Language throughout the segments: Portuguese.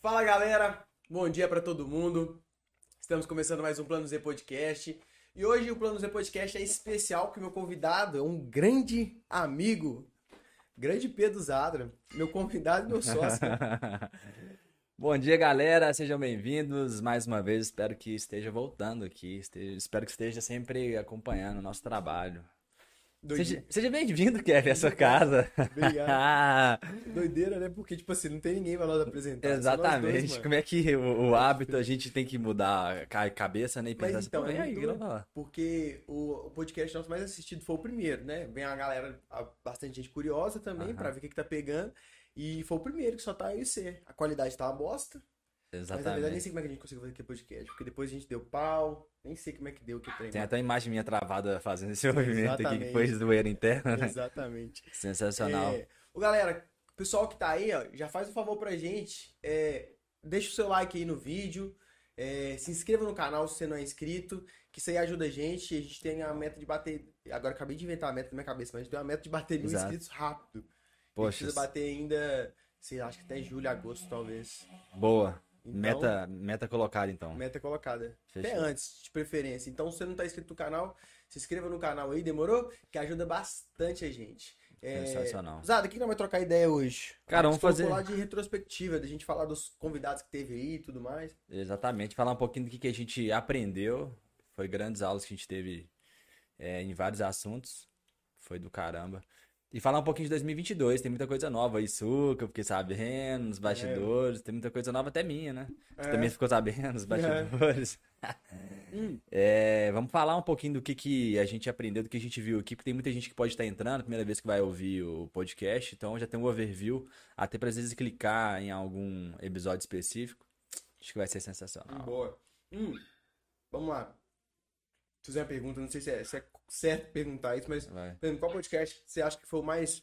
Fala galera, bom dia pra todo mundo. Estamos começando mais um Plano Z Podcast. E hoje o Plano Z Podcast é especial porque meu convidado é um grande amigo, grande Pedro Zadra, meu convidado e meu sócio. Bom dia, galera. Sejam bem-vindos mais uma vez. Espero que esteja voltando aqui. Esteja- espero que esteja sempre acompanhando o nosso trabalho. Seja, seja bem-vindo, Kevin, à sua casa. Obrigado. Doideira, né? Porque, tipo assim, não tem ninguém pra nós apresentar. dois, Exatamente. mano. Como é que o, o hábito a gente tem que mudar a cabeça, né? E Mas pensar assim, então, é aí, lá. porque o, o podcast nosso mais assistido foi o primeiro, né? Vem a galera, bastante gente curiosa também, Aham. pra ver o que, que tá pegando. E foi o primeiro que só tá eu e você. A qualidade tá uma bosta. Mas na verdade nem Exatamente. sei como é que a gente conseguiu fazer aquele podcast. Porque depois a gente deu pau. Nem sei como é que deu que trem. Tem até a imagem minha travada fazendo esse movimento aqui, que Exatamente. foi zoeira interna, né? Exatamente. Sensacional. É, ô, galera, o pessoal que tá aí, ó, já faz um favor pra gente. É, deixa o seu like aí no vídeo. é, se inscreva no canal se você não é inscrito. Que isso aí ajuda a gente. A gente tem a meta de bater. Agora acabei de inventar a meta na minha cabeça, mas a gente tem uma meta de bater mil inscritos rápido. A Poxa, precisa bater ainda. Sei, lá, acho que até julho, agosto, talvez. boa. Então, Meta, meta colocada, então. Meta colocada. Fechou. Até antes, de preferência. Então, se você não tá inscrito no canal, se inscreva no canal aí, demorou? Que ajuda bastante a gente. É... Sensacional. Zada, o que nós vamos trocar ideia hoje? Cara, vamos fazer- falar de retrospectiva, da gente falar dos convidados que teve aí e tudo mais. Exatamente, falar um pouquinho do que, que a gente aprendeu. Foi grandes aulas que a gente teve é, em vários assuntos. Foi do caramba. E falar um pouquinho de 2022, tem muita coisa nova aí, Suca, eu fiquei sabendo, nos bastidores, tem muita coisa nova até minha, né? Você É. também ficou sabendo, nos bastidores. É, vamos falar um pouquinho do que, que a gente aprendeu, do que a gente viu aqui, porque tem muita gente que pode estar entrando, primeira vez que vai ouvir o podcast, então já tem um overview, até para às vezes clicar em algum episódio específico. Acho que vai ser sensacional. Boa. Hum, vamos lá. Fizer uma pergunta, não sei se é, se é certo perguntar isso, mas, Vai. por exemplo, qual podcast você acha que foi o mais.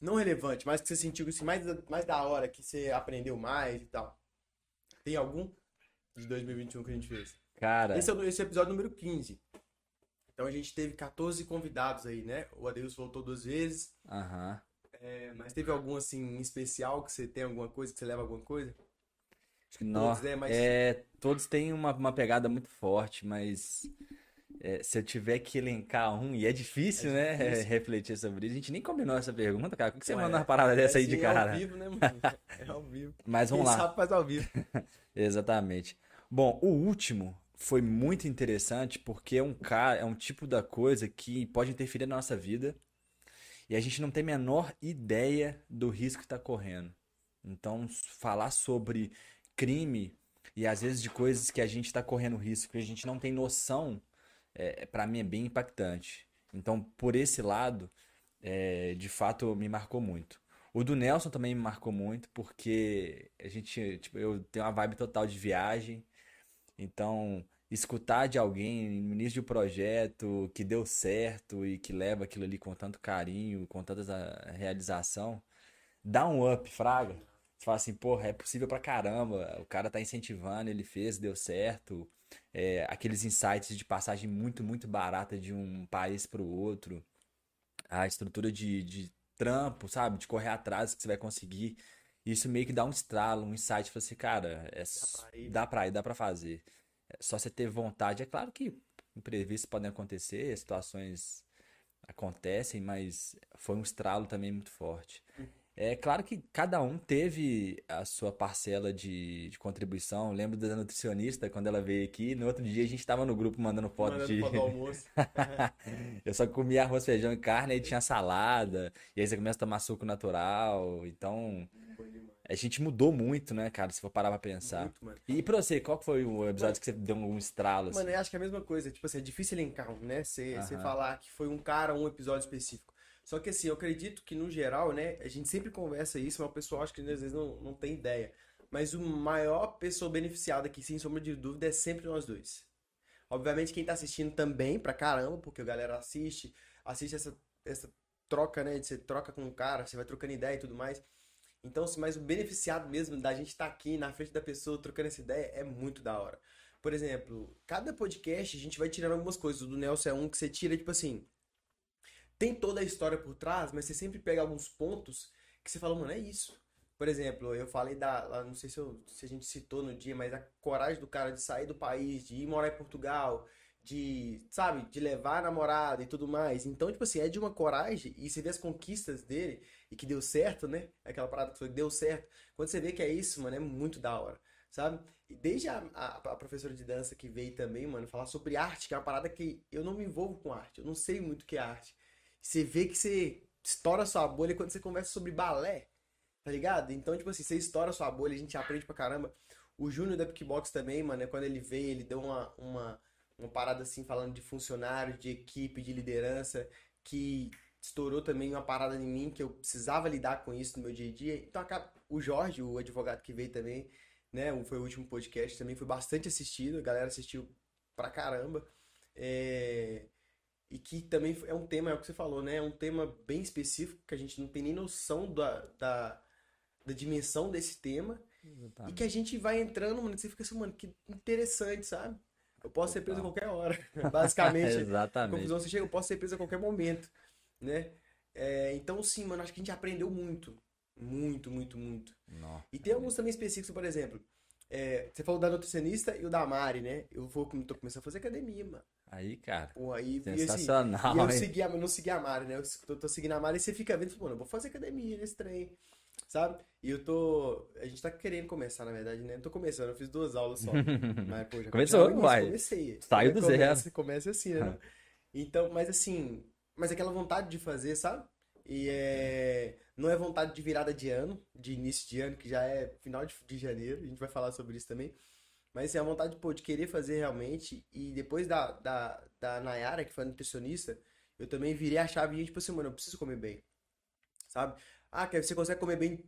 Não relevante, mas que você sentiu assim, mais, mais da hora, que você aprendeu mais e tal? Tem algum de 2021 que a gente fez? Cara, Esse é o esse é o episódio número 15. Então a gente teve 14 convidados aí, né? O Adeus voltou duas vezes. aham. É, mas teve algum assim especial que você tem alguma coisa, que você leva alguma coisa? Acho que Nó, todos, né? Mas é, todos têm uma, uma pegada muito forte, mas é, se eu tiver que elencar um, e é difícil, É né, difícil. refletir sobre isso, a gente nem combinou essa pergunta, cara. Por que você Ué, manda uma parada dessa aí de cara? É ao vivo, né, mano? É ao vivo. Mas vamos Quem lá. sabe faz ao vivo. Exatamente. Bom, o último foi muito interessante porque é um cara, é um tipo da coisa que pode interferir na nossa vida e a gente não tem a menor ideia do risco que está correndo. Então, falar sobre crime e às vezes de coisas que a gente está correndo risco que a gente não tem noção, é, para mim é bem impactante. Então, por esse lado, é, de fato, me marcou muito. O do Nelson também me marcou muito, porque a gente, tipo, eu tenho uma vibe total de viagem. Então, escutar de alguém no início de um projeto que deu certo e que leva aquilo ali com tanto carinho, com tanta realização, dá um up, fraga. Você fala assim, porra, é possível pra caramba. O cara tá incentivando, ele fez, deu certo. É, aqueles insights de passagem muito, muito barata de um país pro outro. A estrutura de, de trampo, sabe? De correr atrás que você vai conseguir. Isso meio que dá um estralo, um insight. Fala assim, cara, é, dá pra ir, dá pra fazer. É só você ter vontade. É claro que imprevistos podem acontecer, situações acontecem, mas foi um estralo também muito forte. É claro que cada um teve a sua parcela de, de contribuição. Eu lembro da nutricionista, quando ela veio aqui, no outro dia a gente tava no grupo mandando foto Mandando de. foto do almoço. Eu só comia arroz, feijão e carne, aí tinha salada, e aí você começa a tomar suco natural. Então, a gente mudou muito, né, cara, se for parar pra pensar. Muito, mano. E pra você, qual foi o episódio que você deu um estralo, assim? Mano, eu acho que é a mesma coisa. Tipo assim, é difícil elencar, né? Você você Aham. falar que foi um cara, um episódio específico. Só que assim, eu acredito que no geral, né? A gente sempre conversa isso, mas o pessoal acho que às vezes não, não tem ideia. Mas o maior pessoa beneficiada aqui, sem sombra de dúvida, é sempre nós dois. Obviamente quem tá assistindo também, pra caramba, porque a galera assiste, assiste essa, essa troca, né? de Você troca com o cara, você vai trocando ideia e tudo mais. Então, assim, mas o beneficiado mesmo da gente estar aqui na frente da pessoa trocando essa ideia é muito da hora. Por exemplo, cada podcast a gente vai tirando algumas coisas. O do Nelson é um que você tira, tipo assim. Tem toda a história por trás, mas você sempre pega alguns pontos que você fala, mano, é isso. Por exemplo, eu falei da. Não sei se, eu- se a gente citou no dia, mas a coragem do cara de sair do país, de ir morar em Portugal, de, sabe, de levar a namorada e tudo mais. Então, tipo assim, é de uma coragem, e você vê as conquistas dele, e que deu certo, né? Aquela parada que foi, deu certo. Quando você vê que é isso, mano, é muito da hora, sabe? E desde a, a, a professora de dança que veio também, mano, falar sobre arte, que é uma parada que eu não me envolvo com arte, eu não sei muito o que é arte. Você vê que você estoura sua bolha quando você conversa sobre balé, tá ligado? Então, tipo assim, você estoura sua bolha, a gente aprende pra caramba. O Júnior da Pickbox também, mano, quando ele veio, ele deu uma, uma, uma parada assim, falando de funcionário, de equipe, de liderança, que estourou também uma parada em mim, que eu precisava lidar com isso no meu dia a dia. Então, acaba... o Jorge, o advogado que veio também, né, foi o último podcast, também foi bastante assistido, a galera assistiu pra caramba. É, E que também é um tema, é o que você falou, né? É um tema bem específico, que a gente não tem nem noção da, da, da dimensão desse tema. E que a gente vai entrando, mano, e você fica assim, mano, que interessante, sabe? Eu posso ser preso a qualquer hora. Basicamente, Exatamente. conclusão você chega, eu posso ser preso a qualquer momento, né? É, então, sim, mano, acho que a gente aprendeu muito. Muito, muito, muito. Nó. E tem alguns também específicos, por exemplo, é, você falou da nutricionista e o da Mari, né? Eu vou, tô começando a fazer academia, mano. Aí, cara, Pô, aí, e assim, sensacional, e eu hein? segui a, eu não segui a Mari, né? Eu tô, tô seguindo a Mari e você fica vendo, mano, eu vou fazer academia nesse trem, sabe? E eu tô. A gente tá querendo começar, na verdade, né? Eu tô começando, eu fiz duas aulas só. Mas, pô, já Começou, já uai. Comecei. Saiu do Começa- zero. Começa assim, né? Então, mas assim, mas aquela vontade de fazer, sabe? E é. Não é vontade de virada de ano, de início de ano, que já é final de, de janeiro, a gente vai falar sobre isso também. Mas é a vontade pô, de querer fazer realmente. E depois da, da, da Nayara, que foi a nutricionista, eu também virei a chave e tipo assim, mano, eu preciso comer bem. Sabe? Ah, Kevin, você consegue comer bem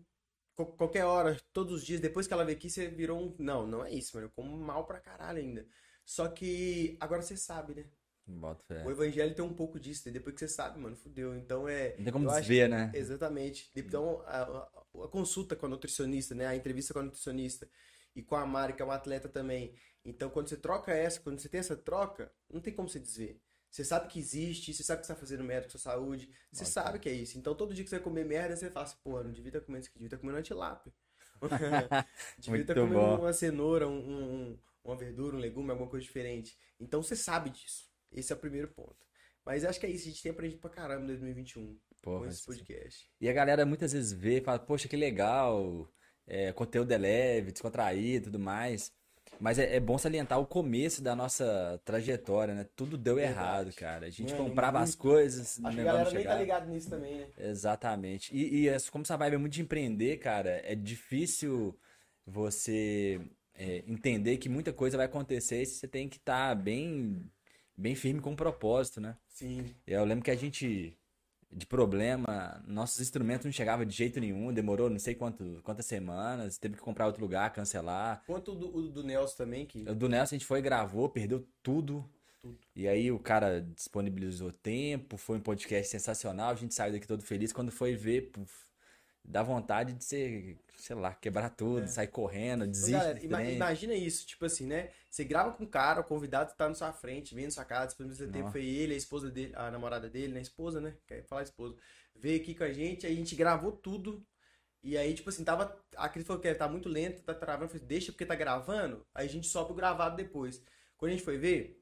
qualquer hora, todos os dias. Depois que ela veio aqui, você virou um. Não, não é isso, mano. Eu como mal pra caralho ainda. Só que agora você sabe, né? Bota fé. O evangelho tem um pouco disso, né? Depois que você sabe, mano, fudeu. Então é. Não tem como eu acho- desver, né? Exatamente. Então, a, a- a consulta com a nutricionista, né? A entrevista com a nutricionista e com a Mari, que é uma atleta também. Então, quando você troca essa, quando você tem essa troca, não tem como você desver. Você sabe que existe, você sabe que você tá fazendo merda com sua saúde, você Bota sabe que é isso. Então, todo dia que você vai comer merda, você fala assim, porra, não devia estar comendo isso aqui, devia estar comendo uma tilápia. devia estar comendo bom. uma cenoura, um- um- uma verdura, um legume, alguma coisa diferente. Então, você sabe disso. Esse é o primeiro ponto. Mas acho que é isso, a gente tem aprendido pra caramba em 2021 Pô, com esse podcast. E a galera muitas vezes vê e fala, poxa, que legal, é, conteúdo é leve, descontraído e tudo mais. Mas é, é bom salientar o começo da nossa trajetória, né? Tudo deu Verdade. errado, cara. A gente Mano, comprava as muito. coisas, o Acho a negócio galera nem tá ligado nisso também, né? Exatamente. E, e como essa vibe é muito de empreender, cara, é difícil você é, entender que muita coisa vai acontecer e você tem que estar bem, bem firme com o propósito, né? Sim. Eu lembro que a gente, de problema, nossos instrumentos não chegavam de jeito nenhum, demorou não sei quanto, quantas semanas, teve que comprar outro lugar, cancelar. Quanto o do, o do Nelson também, que O do Nelson a gente foi gravou, perdeu tudo. Tudo. E aí o cara disponibilizou tempo, foi um podcast sensacional, a gente saiu daqui todo feliz. Quando foi ver, puf, dá vontade de ser, sei lá, quebrar tudo, sair correndo, Ô, desiste galera, do ima- imagina isso, tipo assim, né? Você grava com o cara, o convidado tá na sua frente, vem na sua casa, disponibiliza tempo, Nossa. foi ele, a esposa dele, a namorada dele, né? Esposa, né? Quer falar esposa. Veio aqui com a gente, aí a gente gravou tudo. E aí, tipo assim, tava. A Cris falou que tá muito lento, tá travando. Eu falei, deixa porque tá gravando. Aí a gente sobe o gravado depois. Quando a gente foi ver,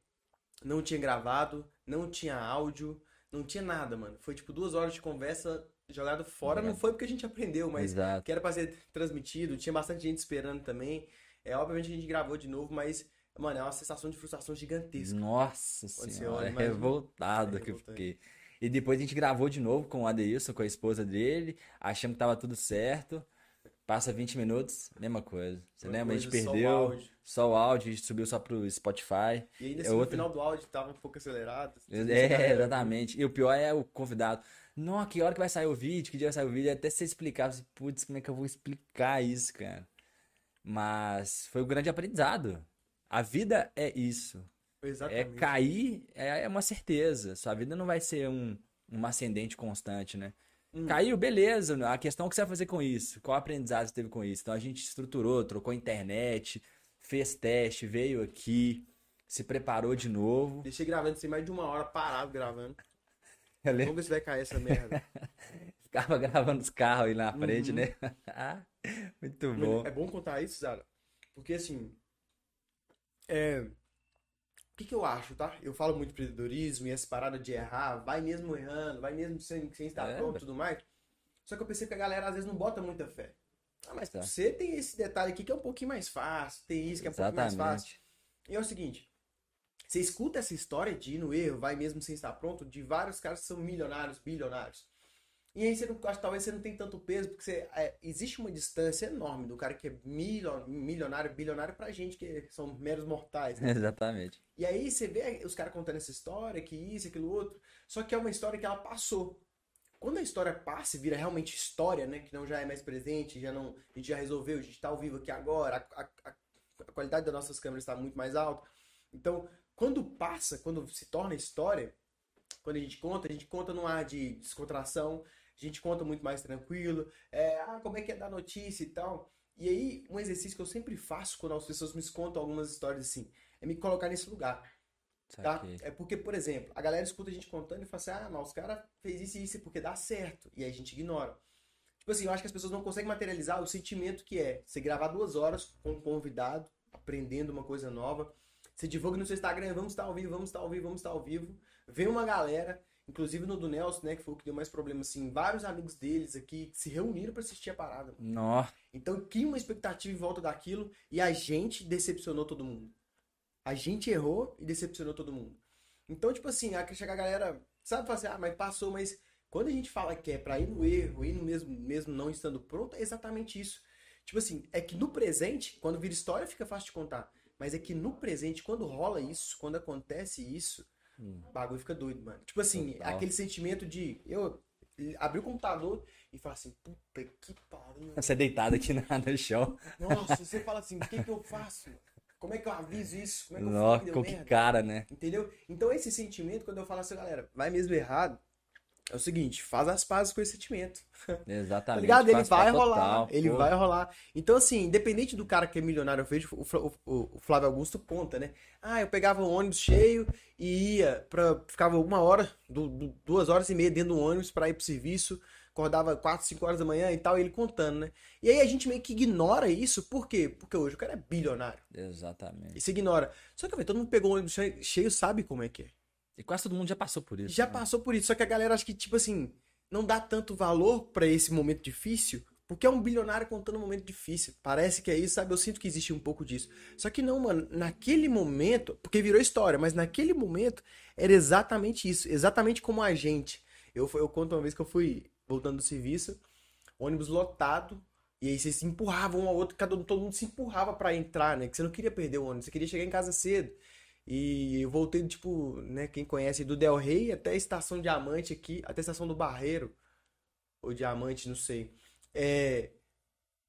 não tinha gravado, não tinha áudio, não tinha nada, mano. Foi tipo duas horas de conversa jogado fora. Não foi porque a gente aprendeu, mas Exato. que era pra ser transmitido, tinha bastante gente esperando também. É, obviamente a gente gravou de novo, mas, mano, é uma sensação de frustração gigantesca. Nossa Quando senhora, olha, é revoltado É que eu fiquei. E depois a gente gravou de novo com o Adeilson, com a esposa dele, achamos que tava tudo certo. Passa 20 minutos, mesma coisa. Você Uma lembra? A gente coisa, só o perdeu áudio. só o áudio, a gente subiu só pro Spotify. E ainda É assim, no outra- final do áudio tava um pouco acelerado. É, exatamente. E o pior é o convidado. Não, que hora que vai sair o vídeo? Que dia vai sair o vídeo? Até você explicava, assim, putz, como é que eu vou explicar isso, cara? Mas foi um grande aprendizado. A vida é isso. É Exatamente. cair é é uma certeza. Sua vida não vai ser um, um ascendente constante, né? Hum. Caiu, beleza. A questão é o que você vai fazer com isso. Qual aprendizado você teve com isso? Então a gente estruturou, trocou internet, fez teste, veio aqui, se preparou de novo. Deixei gravando assim mais de uma hora parado gravando. Vamos ver se vai cair essa merda. Ficava gravando os carros aí na frente, Uhum. né? Muito bom. É bom contar isso, Zara, porque assim. É. O que, que eu acho, tá? Eu falo muito de empreendedorismo e essa parada de errar, vai mesmo errando, vai mesmo sem, sem estar É, pronto e tudo mais. Só que eu pensei que a galera às vezes não bota muita fé. Ah, mas Tá. você tem esse detalhe aqui que é um pouquinho mais fácil, tem isso que é um pouquinho mais fácil. Exatamente. E é o seguinte, você escuta essa história de ir no erro, vai mesmo sem estar pronto, de vários caras que são milionários, bilionários. E aí você não, talvez você não tem tanto peso, porque você, é, existe uma distância enorme do cara que é milio- milionário, bilionário pra gente que são meros mortais, né? Exatamente. E aí você vê os caras contando essa história, que isso, aquilo outro, só que é uma história que ela passou. Quando a história passa e vira realmente história, né? Que não já é mais presente, já não, a gente já resolveu, a gente tá ao vivo aqui agora, a- a- a qualidade das nossas câmeras está muito mais alta. Então, quando passa, quando se torna história, quando a gente conta, a gente conta num ar de descontração, a gente conta muito mais tranquilo, é, ah, como é que é dar notícia e tal. E aí, um exercício que eu sempre faço quando as pessoas me contam algumas histórias assim, é me colocar nesse lugar. Tá? É porque, por exemplo, a galera escuta a gente contando e fala assim: ah, mas os caras fez isso e isso porque dá certo. E aí a gente ignora. Tipo assim, eu acho que as pessoas não conseguem materializar o sentimento que é você gravar duas horas com um convidado, aprendendo uma coisa nova. Você divulga no seu Instagram, vamos estar ao vivo, vamos estar ao vivo, vamos estar ao vivo. Vem uma galera, inclusive no do Nelson, né, que foi o que deu mais problema, assim, vários amigos deles aqui que se reuniram pra assistir a parada. Nó. Então cria uma expectativa em volta daquilo e a gente decepcionou todo mundo. A gente errou e decepcionou todo mundo. Então, tipo assim, a chega a galera, sabe, fala assim, ah, mas passou, mas quando a gente fala que é pra ir no erro, ir no mesmo, mesmo não estando pronto, é exatamente isso. Tipo assim, é que no presente, quando vira história, fica fácil de contar. Mas é que no presente, quando rola isso, quando acontece isso, Hum. o bagulho fica doido, mano. Tipo assim, Total. aquele sentimento de eu abrir o computador e falar assim, puta que pariu. Você é deitado aqui na- no chão. Nossa, você fala assim, o que que eu faço? Como é que eu aviso isso? Como é que eu Nó, falo que deu com que merda? cara, né? Entendeu? Então esse sentimento, quando eu falo assim, galera, vai mesmo errado, é o seguinte, faz as pazes com esse sentimento. Tá Exatamente. ligado? Ele vai rolar, total, ele pô. vai rolar. Então assim, independente do cara que é milionário, eu vejo, o, o- o Flávio Augusto conta, né? Ah, eu pegava o ônibus cheio e ia pra, ficava uma hora, du- du- duas horas e meia dentro do ônibus pra ir pro serviço, acordava quatro, cinco horas da manhã e tal, e ele contando, né? E aí a gente meio que ignora isso, por quê? Porque hoje o cara é bilionário. Exatamente. E se ignora. Só que, velho, todo mundo pegou o ônibus cheio, sabe como é que é. E quase todo mundo já passou por isso. Já né? passou por isso. Só que a galera acha que, tipo assim, não dá tanto valor pra esse momento difícil, porque é um bilionário contando um momento difícil. Parece que é isso, sabe? Eu sinto que existe um pouco disso. Só que não, mano, naquele momento, porque virou história, mas naquele momento era exatamente isso. Exatamente como a gente. Eu, eu conto uma vez que eu fui voltando do serviço, ônibus lotado, e aí vocês se empurravam um ao outro, cada, todo mundo se empurrava pra entrar, né? Que você não queria perder o ônibus, você queria chegar em casa cedo. E eu voltei, tipo, né, quem conhece, do Del Rey até a Estação Diamante aqui, até a Estação do Barreiro, ou Diamante, não sei. É,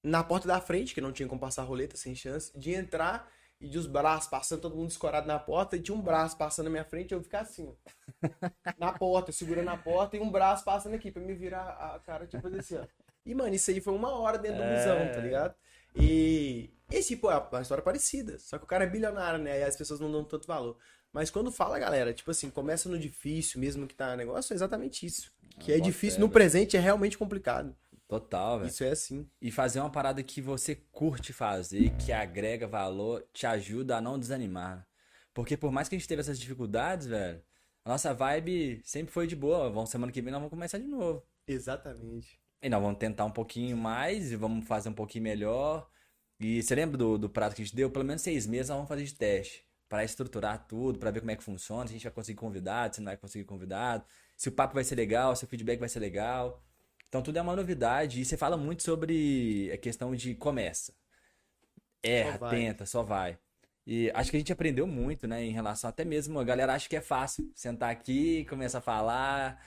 na porta da frente, que não tinha como passar roleta, sem chance, de entrar e de os braços passando, todo mundo escorado na porta, e tinha um braço passando na minha frente, eu ficar assim, ó. Na porta, segurando a porta, e um braço passando aqui, pra me virar a cara, tipo assim, ó. E, mano, isso aí foi uma hora dentro do É. busão, tá ligado? E esse, pô, é uma história parecida. Só que o cara é bilionário, né? E as pessoas não dão tanto valor. Mas quando fala, galera, tipo assim, começa no difícil, mesmo que tá negócio, é exatamente isso. Que Ah, é difícil, no velho. presente é realmente complicado. Total, velho. Isso é assim. E fazer uma parada que você curte fazer, que agrega valor, te ajuda a não desanimar. Porque por mais que a gente teve essas dificuldades, velho, a nossa vibe sempre foi de boa. Vamos, semana que vem nós vamos começar de novo. Exatamente. E nós vamos tentar um pouquinho mais e vamos fazer um pouquinho melhor. E você lembra do, do prazo que a gente deu? Pelo menos seis meses nós vamos fazer de teste. Para estruturar tudo, para ver como é que funciona, se a gente vai conseguir convidado, se não vai conseguir convidado, se o papo vai ser legal, se o feedback vai ser legal. Então tudo é uma novidade. E você fala muito sobre a questão de começa. Erra, Só tenta, só vai. E acho que a gente aprendeu muito, né? Em relação até mesmo, a galera acha que é fácil sentar aqui, começar a falar.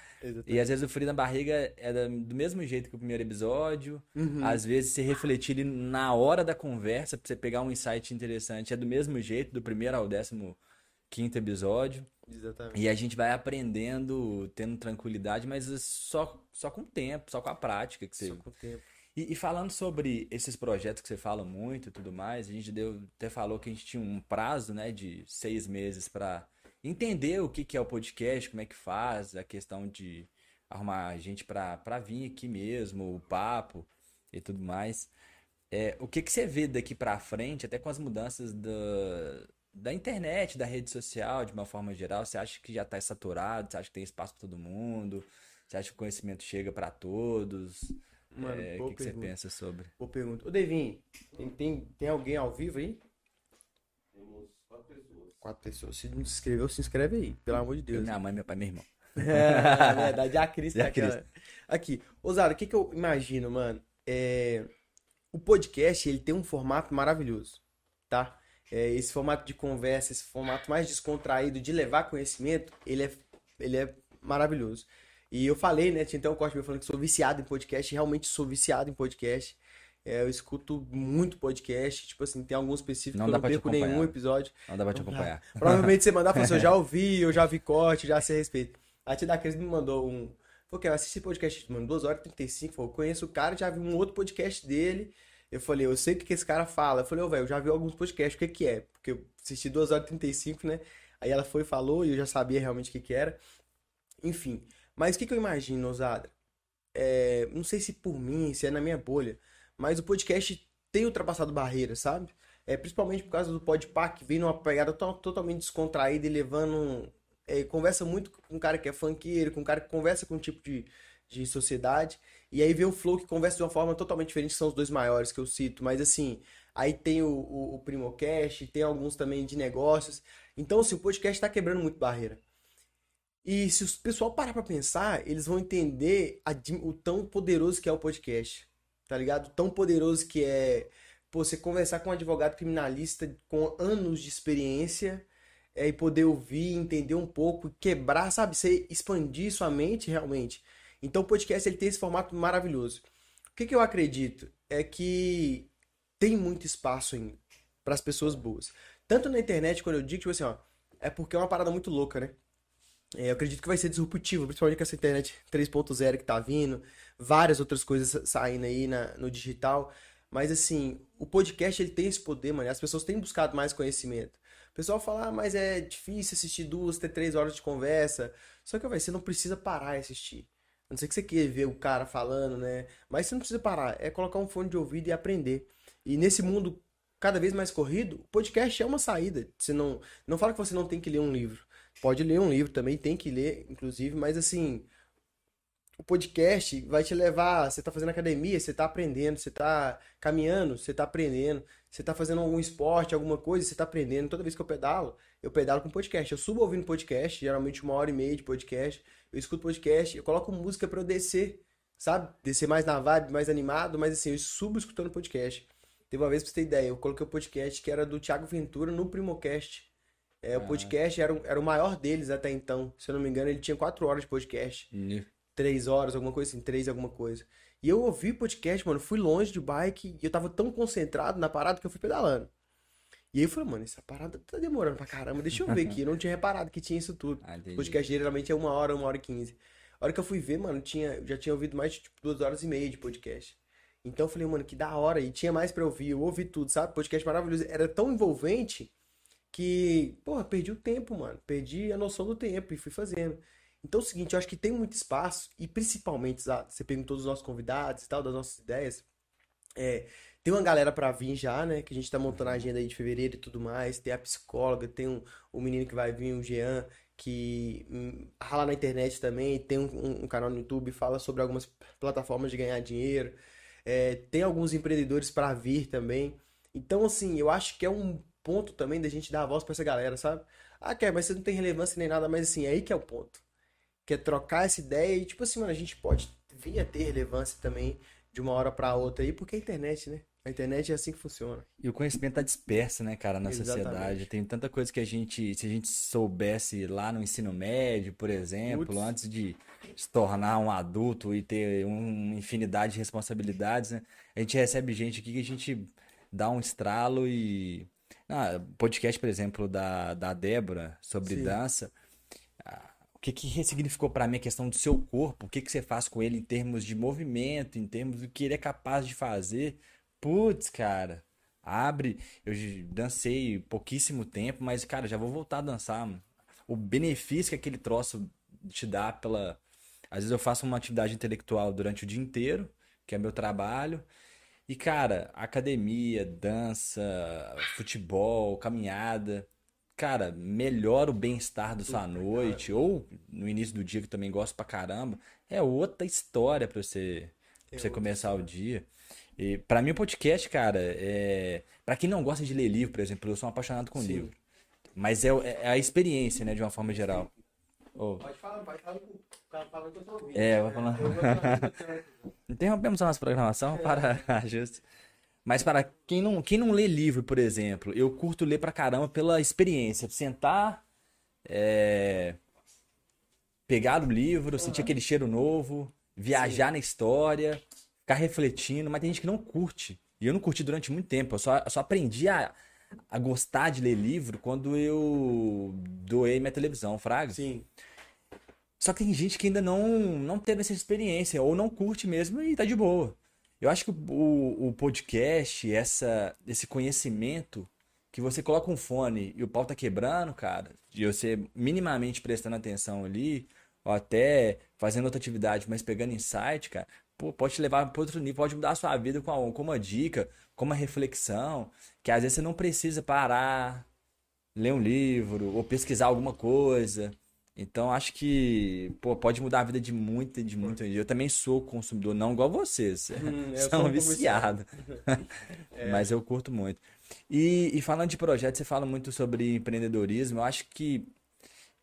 E às vezes o frio na barriga é do mesmo jeito que o primeiro episódio. Uhum. Às vezes você refletir na hora da conversa pra você pegar um insight interessante. É do mesmo jeito, do primeiro ao décimo quinto episódio. Exatamente. E a gente vai aprendendo, tendo tranquilidade, mas só, só com o tempo, só com a prática que você. Só com o tempo. E, e falando sobre esses projetos que você fala muito e tudo mais, a gente deu, até falou que a gente tinha um prazo, né, de seis meses para entender o que, que é o podcast, como é que faz, a questão de arrumar gente pra vir aqui mesmo, o papo e tudo mais. É, o que, que você vê daqui pra frente, até com as mudanças da, da internet, da rede social, de uma forma geral? Você acha que já está saturado? Você acha que tem espaço para todo mundo? Você acha que o conhecimento chega para todos? Mano, É, o que, que você pensa sobre? Boa pergunta. Ô, Devin, tem, tem, tem alguém ao vivo aí? Temos quatro pessoas. Quatro pessoas. Se não se inscreveu, se inscreve aí. Pelo amor de Deus. Minha mãe, meu pai, meu irmão. É, verdade, a Cris E a tá. Aqui, Osara, o que que eu imagino, mano? É... O podcast, ele tem um formato maravilhoso, tá? É, esse formato de conversa, esse formato mais descontraído de levar conhecimento, ele é, ele é maravilhoso. E eu falei, né? Tinha até um corte meu falando que sou viciado em podcast, realmente sou viciado em podcast. É, eu escuto muito podcast, tipo assim, tem alguns específicos Não que eu não perco nenhum episódio. Não dá pra te acompanhar. Provavelmente você mandar, falou assim, eu já ouvi, eu já vi corte, já sei a respeito. A tia da Cris me mandou um... Falou que eu assisti podcast, mano, 2 horas e 35, falou, conheço o cara, já vi um outro podcast dele. Eu falei, eu sei o que, que esse cara fala. Eu falei, ô, velho, eu já vi alguns podcasts, o que que é? Porque eu assisti 2 horas e 35, né? Aí ela foi e falou, e eu já sabia realmente o que que era. Enfim, mas o que que eu imagino, Osada? É, não sei se por mim, se é na minha bolha, mas o podcast tem ultrapassado barreiras, sabe? É, principalmente por causa do Podpah, que vem numa pegada to- totalmente descontraída e levando... é, conversa muito com um cara que é funkeiro, com um cara que conversa com um tipo de, de sociedade. E aí vem o Flow que conversa de uma forma totalmente diferente, que são os dois maiores que eu cito. Mas assim, aí tem o, o, o Primocast, tem alguns também de negócios. Então, assim, o podcast tá quebrando muito barreira. E se o pessoal parar pra pensar, eles vão entender a o tão poderoso que é o podcast. Tá ligado? Tão poderoso que é pô, você conversar com um advogado criminalista com anos de experiência é, e poder ouvir, entender um pouco, quebrar, sabe? Você expandir sua mente realmente. Então o podcast ele tem esse formato maravilhoso. O que que eu acredito? É que tem muito espaço ainda para as pessoas boas. Tanto na internet, quando eu digo, tipo assim, ó, é porque é uma parada muito louca, né? É, eu acredito que vai ser disruptivo, principalmente com essa internet 3.0 que tá vindo, várias outras coisas sa- saindo aí na, no digital. Mas assim, o podcast ele tem esse poder, mano. As pessoas têm buscado mais conhecimento. O pessoal fala, ah, mas é difícil assistir duas, ter três horas de conversa. Só que, véi, você não precisa parar e assistir. A não ser que você queira ver o cara falando, né? Mas você não precisa parar. É colocar um fone de ouvido e aprender. E nesse mundo cada vez mais corrido, o podcast é uma saída. Você não, não fala que você não tem que ler um livro. Pode ler um livro também, tem que ler, inclusive, mas assim, o podcast vai te levar. Você tá fazendo academia, você tá aprendendo, você tá caminhando, você tá aprendendo, você tá fazendo algum esporte, alguma coisa, você tá aprendendo. Toda vez que eu pedalo, eu pedalo com podcast. Eu subo ouvindo podcast, geralmente uma hora e meia de podcast. Eu escuto podcast, eu coloco música pra eu descer, sabe? Descer mais na vibe, mais animado, mas assim, eu subo escutando podcast. Teve uma vez pra você ter ideia, eu coloquei o podcast que era do Thiago Ventura no Primocast. É, o podcast era, o- era o maior deles até então. Se eu não me engano, ele tinha quatro horas de podcast Ni- três horas, alguma coisa assim, três alguma coisa. E eu ouvi podcast, mano, fui longe de bike e eu tava tão concentrado na parada que eu fui pedalando. E aí eu falei, mano, essa parada tá demorando pra caramba, deixa eu ver aqui. Eu não tinha reparado que tinha isso tudo. Ah, entendi. podcast geralmente é uma hora, uma hora e quinze. A hora que eu fui ver, mano, tinha, eu já tinha ouvido mais de tipo, duas horas e meia de podcast. Então eu falei, mano, que da hora. E tinha mais pra ouvir, eu ouvi tudo, sabe? Podcast maravilhoso. Era tão envolvente que, porra, perdi o tempo, mano. Perdi a noção do tempo e fui fazendo. Então é o seguinte, eu acho que tem muito espaço, e principalmente, Zá, você perguntou dos nossos convidados e tal, das nossas ideias. É, tem uma galera pra vir já, né? Que a gente tá montando a agenda aí de fevereiro e tudo mais. Tem a psicóloga, tem um, um menino que vai vir, o Jean, que hum, rala na internet também. Tem um, um- um canal no YouTube, fala sobre algumas plataformas de ganhar dinheiro. É, tem alguns empreendedores pra vir também. Então, assim, eu acho que é um ponto também da gente dar a voz pra essa galera, sabe? Ah, quer, mas você não tem relevância nem nada, mas assim, é aí que é o ponto. Que é trocar essa ideia e, tipo assim, mano, a gente pode vir a ter relevância também de uma hora pra outra aí, porque é a internet, né? A internet é assim que funciona. E o conhecimento tá disperso, né, cara, na Exatamente. sociedade. Tem tanta coisa que a gente, se a gente soubesse lá no ensino médio, por exemplo, Putz. antes de se tornar um adulto e ter uma infinidade de responsabilidades, né? A gente recebe gente aqui que a gente dá um estralo e. Ah, podcast, por exemplo, da, da Débora sobre Sim. dança. Ah, O que que ressignificou pra mim a questão do seu corpo? O que que você faz com ele em termos de movimento, em termos do que ele é capaz de fazer? Putz, cara, abre. Eu dancei pouquíssimo tempo, mas, cara, já vou voltar a dançar. mano. O benefício que aquele troço te dá pela. Às vezes eu faço uma atividade intelectual durante o dia inteiro, que é meu trabalho. E, cara, academia, dança, futebol, caminhada, cara, melhora o bem-estar da sua noite, ou no início do dia, que eu também gosto pra caramba. É outra história pra você, pra você outra começar o dia. E para mim o podcast, cara, é para quem não gosta de ler livro, por exemplo, eu sou um apaixonado com Sim. livro. Mas é, é a experiência, né, de uma forma geral. Ô, Pode falar, pode falar falando que eu. É, vou falar. Falar. Interrompemos a nossa programação para ajuste. Mas para quem não, quem não lê livro, por exemplo, eu curto ler pra caramba pela experiência. Sentar, é, pegar o livro, sentir aquele cheiro novo, viajar na história, ficar refletindo. Mas tem gente que não curte. E eu não curti durante muito tempo. Eu só, eu só aprendi a, a gostar de ler livro quando eu doei minha televisão, Fraga. Sim. Só que tem gente que ainda não, não teve essa experiência, ou não curte mesmo e tá de boa. Eu acho que o, o podcast, essa, esse conhecimento, que você coloca um fone e o pau tá quebrando, cara, e você minimamente prestando atenção ali, ou até fazendo outra atividade, mas pegando insight, cara, pô, pode te levar para outro nível, pode mudar a sua vida com, a- com uma dica, com uma reflexão, que às vezes você não precisa parar, ler um livro ou pesquisar alguma coisa. Então acho que pô, pode mudar a vida de muita, de muita gente. Eu também sou consumidor, não igual vocês. Hum, São um viciados. Mas eu curto muito. E, e falando de projeto, você fala muito sobre empreendedorismo. Eu acho que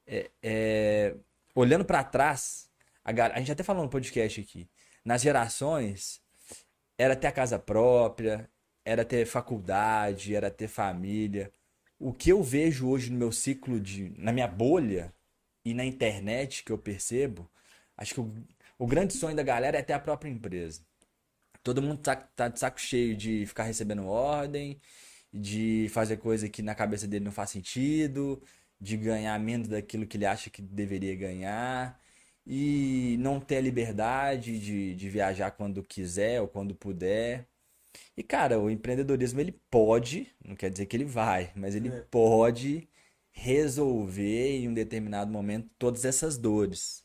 é, é, olhando para trás, a, a gente até falou no podcast aqui, nas gerações era ter a casa própria, era ter faculdade, era ter família. O que eu vejo hoje no meu ciclo de, na minha bolha e na internet que eu percebo, acho que o, o grande sonho da galera é ter a própria empresa. Todo mundo tá, tá de saco cheio de ficar recebendo ordem, de fazer coisa que na cabeça dele não faz sentido, de ganhar menos daquilo que ele acha que deveria ganhar, e não ter a liberdade de, de viajar quando quiser ou quando puder. E, cara, o empreendedorismo ele pode, não quer dizer que ele vai, mas ele É. pode resolver em um determinado momento todas essas dores.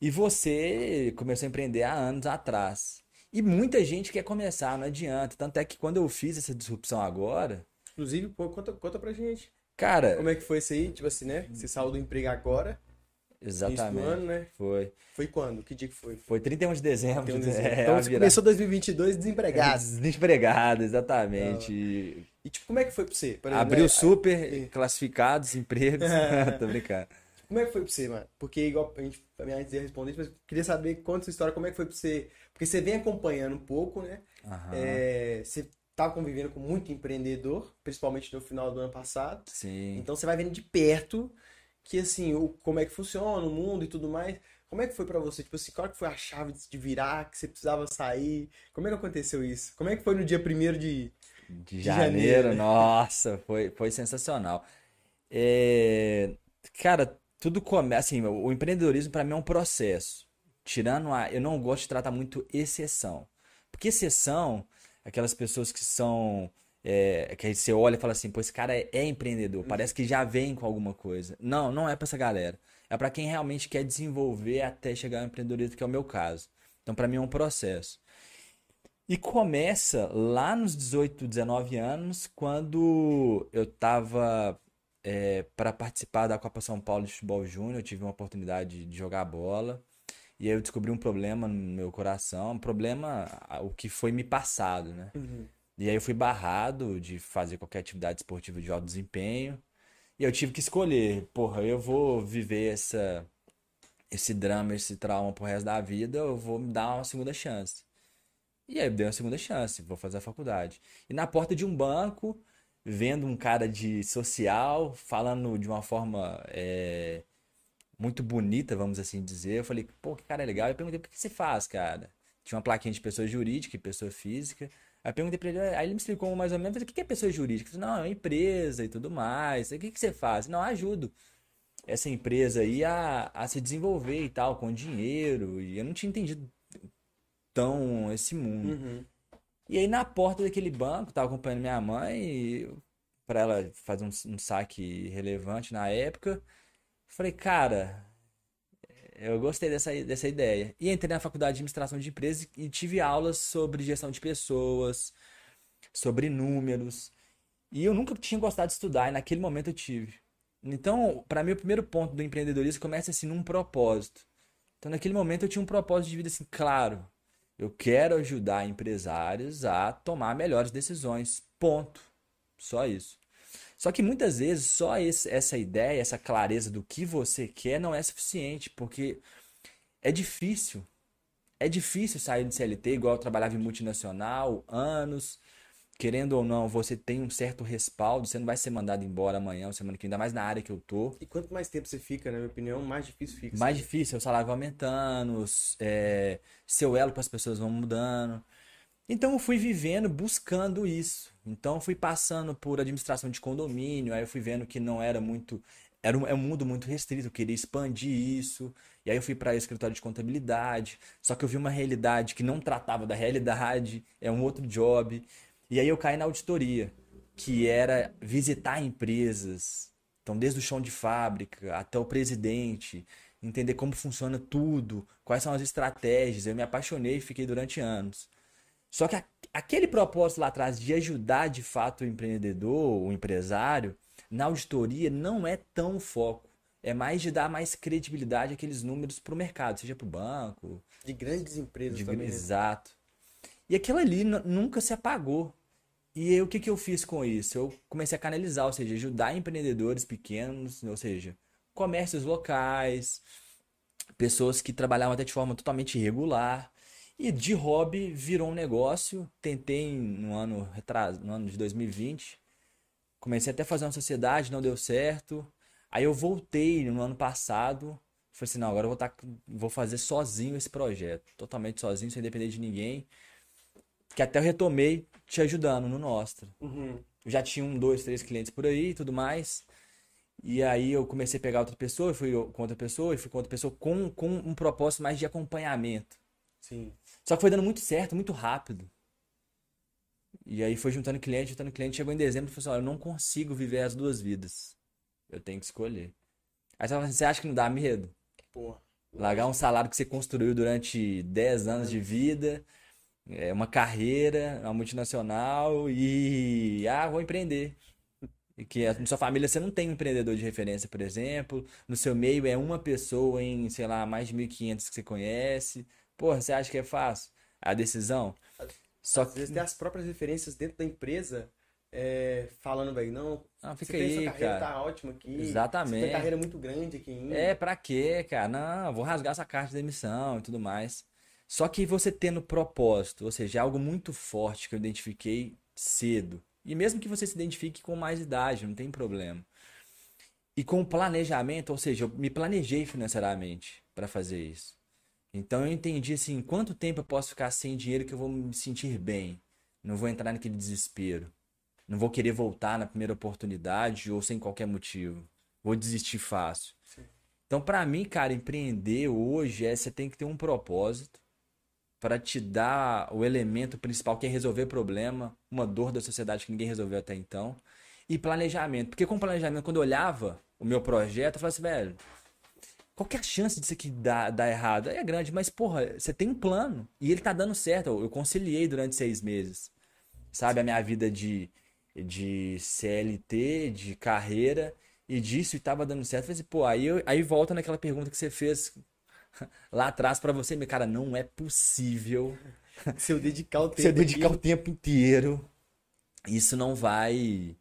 E você começou a empreender há anos atrás. E muita gente quer começar, não adianta. Tanto é que quando eu fiz essa disrupção agora, Inclusive, pô, conta, conta pra gente. cara, Como é que foi isso aí? Tipo assim, né? Você saiu do emprego agora, exatamente, ano, né? foi. Foi quando? Que dia que foi? Foi 31 de dezembro, Tem um é, desenho. a então você começou 2022 desempregado. Desempregado, exatamente. E E tipo, como é que foi pra você? Exemplo, Abriu né? super classificados, empregos. Tô brincando. Como é que foi pra você, mano? Porque igual a gente, a minha ia responder, mas eu queria saber conta sua história, como é que foi pra você? Porque você vem acompanhando um pouco, né? Aham, É, você tá convivendo com muito empreendedor, principalmente no final do ano passado. sim. Então você vai vendo de perto que assim, o, como é que funciona o mundo e tudo mais. Como é que foi pra você? Tipo assim, qual que foi a chave de virar, que você precisava sair? Como é que aconteceu isso? Como é que foi no dia primeiro de... De janeiro, janeiro, nossa, foi, foi sensacional. É, cara, tudo começa, assim, o empreendedorismo para mim é um processo. Tirando a, eu não gosto de tratar muito exceção. Porque exceção, aquelas pessoas que são, é, que aí você olha e fala assim, pô, esse cara é, é empreendedor, parece que já vem com alguma coisa. Não, não é para essa galera. É para quem realmente quer desenvolver até chegar ao empreendedorismo, que é o meu caso. Então, para mim é um processo. E começa lá nos 18, 19 anos, quando eu tava para participar da Copa São Paulo de Futebol Júnior, eu tive uma oportunidade de jogar bola. E aí eu descobri um problema no meu coração, um problema, o que foi me passado, né? E aí eu fui barrado de fazer qualquer atividade esportiva de alto desempenho. E eu tive que escolher, porra, eu vou viver essa, esse drama, esse trauma pro resto da vida, ou eu vou me dar uma segunda chance. E aí dei uma segunda chance, vou fazer a faculdade. E na porta de um banco, vendo um cara de social, falando de uma forma é, muito bonita, vamos assim dizer, eu falei, pô, que cara é legal. Eu perguntei, por que você faz, cara? Tinha uma plaquinha de pessoa jurídica e pessoa física. Aí eu perguntei pra ele, aí ele me explicou mais ou menos, o que é pessoa jurídica? Falei, não, é uma empresa e tudo mais. O que que você faz? Não, ajudo essa empresa aí a, a se desenvolver e tal, com dinheiro. E eu não tinha entendido tão esse mundo. Uhum. E aí na porta daquele banco, tava acompanhando minha mãe, pra ela fazer um, um saque relevante na época. Falei, cara, eu gostei dessa, dessa ideia. E entrei na faculdade de administração de empresas e tive aulas sobre gestão de pessoas, sobre números. E eu nunca tinha gostado de estudar, e naquele momento eu tive. Então, para mim, o primeiro ponto do empreendedorismo começa assim num propósito. Então, naquele momento eu tinha um propósito de vida assim, claro. Eu quero ajudar empresários a tomar melhores decisões. Ponto. Só isso. Só que muitas vezes só esse, essa ideia, essa clareza do que você quer não é suficiente, porque é difícil. É difícil sair de CLT, igual eu trabalhava em multinacional, anos. Querendo ou não, você tem um certo respaldo, você não vai ser mandado embora amanhã ou semana que vem, ainda mais na área que eu tô. E quanto mais tempo você fica, na minha opinião, mais difícil fica. Mais difícil, o salário vai aumentando, é, seu elo com as pessoas vão mudando. Então eu fui vivendo, buscando isso. Então eu fui passando por administração de condomínio, aí eu fui vendo que não era muito. Era um, é um mundo muito restrito, eu queria expandir isso. E aí eu fui para escritório de contabilidade. Só que eu vi uma realidade que não tratava da realidade, é um outro job. E aí eu caí na auditoria, que era visitar empresas. Então, desde o chão de fábrica até o presidente, entender como funciona tudo, quais são as estratégias. Eu me apaixonei e fiquei durante anos. Só que aquele propósito lá atrás de ajudar de fato o empreendedor, o empresário, na auditoria não é tão foco. É mais de dar mais credibilidade àqueles números para o mercado, seja para o banco. De grandes empresas de, também. né? Exato. E aquilo ali nunca se apagou. E eu, o que, que eu fiz com isso? Eu comecei a canalizar, ou seja, ajudar empreendedores pequenos, ou seja, comércios locais, pessoas que trabalhavam até de forma totalmente irregular. E de hobby virou um negócio. Tentei no ano no ano de 2020. Comecei até a fazer uma sociedade, não deu certo. Aí eu voltei no ano passado. Falei assim, não, agora eu vou, tá... vou fazer sozinho esse projeto. Totalmente sozinho, sem depender de ninguém. Que até eu retomei te ajudando no Nostra. Uhum. Eu já tinha um, dois, três clientes por aí e tudo mais. E aí eu comecei a pegar outra pessoa, fui com outra pessoa, e fui com outra pessoa com, com um propósito mais de acompanhamento. Sim. Só que foi dando muito certo, muito rápido. E aí foi juntando cliente, juntando cliente. Chegou em dezembro e falou assim: olha, eu não consigo viver as duas vidas. Eu tenho que escolher. Aí você fala assim: você acha que não dá medo? Porra. Largar um salário que você construiu durante 10 anos de vida, é uma carreira, uma multinacional e. Ah, vou empreender. E que na sua família você não tem um empreendedor de referência, por exemplo. No seu meio é uma pessoa em, sei lá, mais de 1.500 que você conhece. Porra, você acha que é fácil? A decisão? Só Às vezes tem as próprias referências dentro da empresa é, falando, velho, não, Não, fica você tem aí, sua carreira, cara. tá ótima aqui. Você Exatamente. tem carreira muito grande aqui ainda. É, pra quê, cara? Não, vou rasgar essa carta de demissão e tudo mais. Só que você tendo propósito, ou seja, é algo muito forte que eu identifiquei cedo. E mesmo que você se identifique com mais idade, não tem problema. E com planejamento, ou seja, eu me planejei financeiramente para fazer isso. Então eu entendi assim, quanto tempo eu posso ficar sem dinheiro que eu vou me sentir bem. Não vou entrar naquele desespero. Não vou querer voltar na primeira oportunidade ou sem qualquer motivo. Vou desistir fácil. Então, para mim, cara, empreender hoje é você tem que ter um propósito para te dar o elemento principal que é resolver problema, uma dor da sociedade que ninguém resolveu até então, e planejamento. Porque com planejamento, quando eu olhava o meu projeto, eu falava assim, velho, qual que é a chance disso aqui dar, dar errado? É grande, mas porra, você tem um plano e ele tá dando certo. Eu, conciliei durante seis meses, sabe, a minha vida de, de CLT, de carreira e disso e tava dando certo. Eu falei assim, pô, aí, eu- aí volta naquela pergunta que você fez lá atrás pra você, meu cara, não é possível Se eu dedicar o tempo. você dedicar o tempo inteiro, isso não vai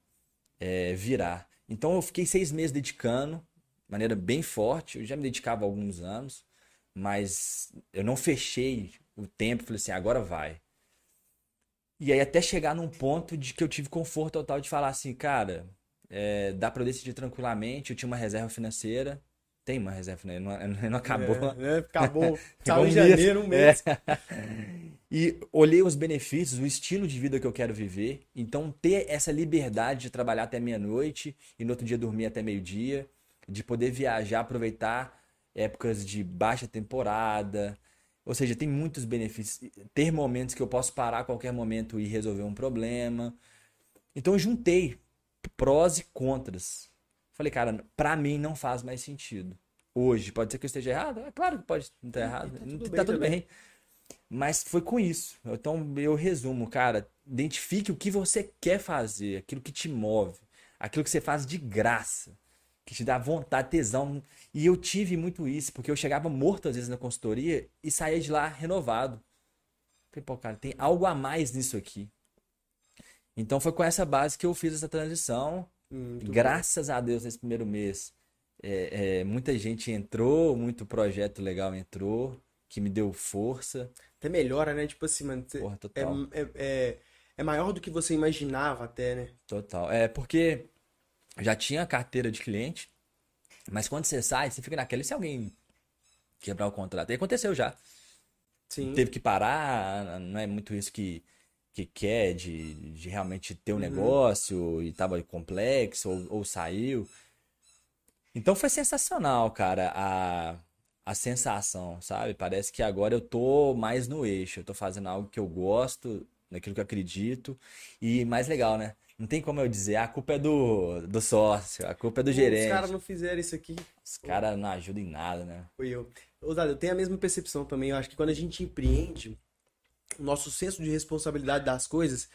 é, virar. Então eu fiquei seis meses dedicando, de maneira bem forte. Eu já me dedicava há alguns anos, mas eu não fechei o tempo. Falei assim, agora vai. E aí até chegar num ponto de que eu tive conforto total de falar assim, cara, é, dá pra eu decidir tranquilamente. Eu tinha uma reserva financeira. Tem reserva financeira, não, não acabou. É, né? Acabou. Igual Saiu um em janeiro, um mês. E olhei os benefícios, o estilo de vida que eu quero viver. Então, ter essa liberdade de trabalhar até meia-noite e no outro dia dormir até meio-dia, de poder viajar, aproveitar épocas de baixa temporada. Ou seja, tem muitos benefícios. Ter momentos que eu posso parar a qualquer momento e resolver um problema. Então, eu juntei prós e contras. Falei, cara, pra mim não faz mais sentido. hoje. Pode ser que eu esteja errado? É claro que pode não estar errado. tá tudo Tá bem tudo também. bem. Mas foi com isso. Então eu resumo, cara. Identifique o que você quer fazer, aquilo que te move, aquilo que você faz de graça, que te dá vontade, tesão. E eu tive muito isso, porque eu chegava morto às vezes na consultoria e saía de lá renovado. Falei, pô, cara, tem algo a mais nisso aqui. Então foi com essa base que eu fiz essa transição. Hum, Graças a Deus, nesse primeiro mês, é, é, muita gente entrou, muito projeto legal entrou, que me deu força. Até melhora, né? Tipo assim, mano, Porra, é, total. é, é, é maior do que você imaginava até, né? Total. É porque já tinha carteira de cliente, mas quando você sai, você fica naquela, e se alguém quebrar o contrato? E aconteceu já. Sim. Teve que parar, não é muito isso que, que quer, de, de realmente ter um negócio e tava complexo, ou, ou saiu. Então foi sensacional, cara, a, a sensação, sabe? Parece que agora eu tô mais no eixo, eu tô fazendo algo que eu gosto, naquilo que eu acredito, e mais legal, né? Não tem como eu dizer, "Ah, a culpa é do, do sócio, a culpa é do Pô, gerente. Os caras não fizeram isso aqui. Os caras não ajudam em nada, né? Foi eu. Ô, Dado, eu tenho a mesma percepção também. Eu acho que quando a gente empreende, o nosso senso de responsabilidade das coisas,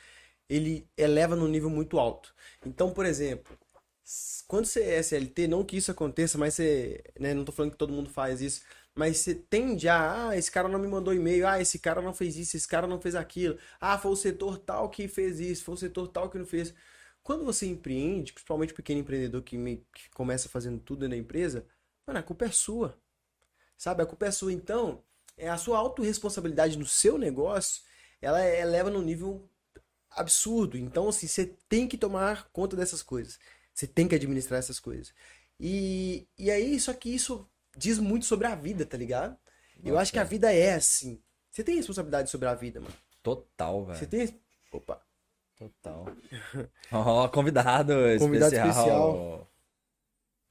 ele eleva num nível muito alto. Então, por exemplo, quando você é SLT, não que isso aconteça, mas você, né, não tô falando que todo mundo faz isso, mas você tende a, ah, esse cara não me mandou e-mail, ah, esse cara não fez isso, esse cara não fez aquilo, ah, foi o setor tal que fez isso, foi o setor tal que não fez. Quando você empreende, principalmente o pequeno empreendedor que, me- que começa fazendo tudo na empresa, mano, a culpa é sua. Sabe? A culpa é sua. Então, é a sua autorresponsabilidade no seu negócio, ela eleva num nível absurdo. Então, assim, você tem que tomar conta dessas coisas. Você tem que administrar essas coisas. E, e aí, só que isso diz muito sobre a vida, tá ligado? Eu acho que a vida é assim. Você tem responsabilidade sobre a vida, mano. Total, Você velho. tem. Opa. Total. Ó, convidado Convidado especial. especial.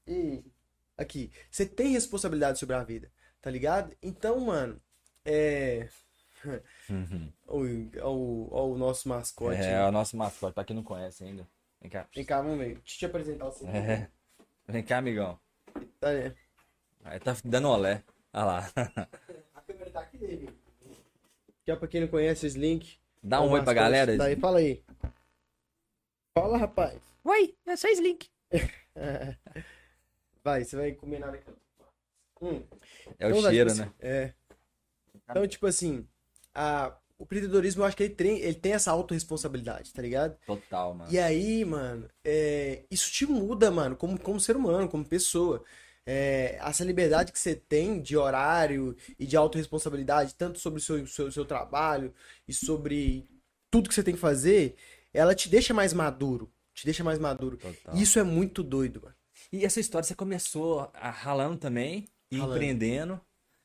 E aqui, você tem responsabilidade sobre a vida, tá ligado? Então, mano, é. Uhum. Olha o, o, o nosso mascote. É, é o nosso mascote, pra quem não conhece ainda. Vem cá. Vem cá, vamos ver. Deixa eu te apresentar o seu. É. Vem cá, amigão. Tá, né? Aí tá dando olé. Olha lá. A câmera tá aqui dele. Que é pra quem não conhece o Slink. Dá é um oi pra galera. Daí, fala aí. Fala, rapaz. Oi, eu sou Slink. Vai, você vai comer nada aqui. Hum. É o Então, cheiro, tipo né? É. Então, tipo assim, a, o empreendedorismo, eu acho que ele tem, ele tem essa autorresponsabilidade, tá ligado? Total, mano. E aí, mano, é, isso te muda, mano, como, como ser humano, como pessoa. É, essa liberdade que você tem de horário e de autorresponsabilidade, tanto sobre o seu, seu, seu trabalho e sobre tudo que você tem que fazer, ela te deixa mais maduro. Te deixa mais maduro. Total. Isso é muito doido, mano. E essa história, você começou a- ralando também, e Ralando. empreendendo.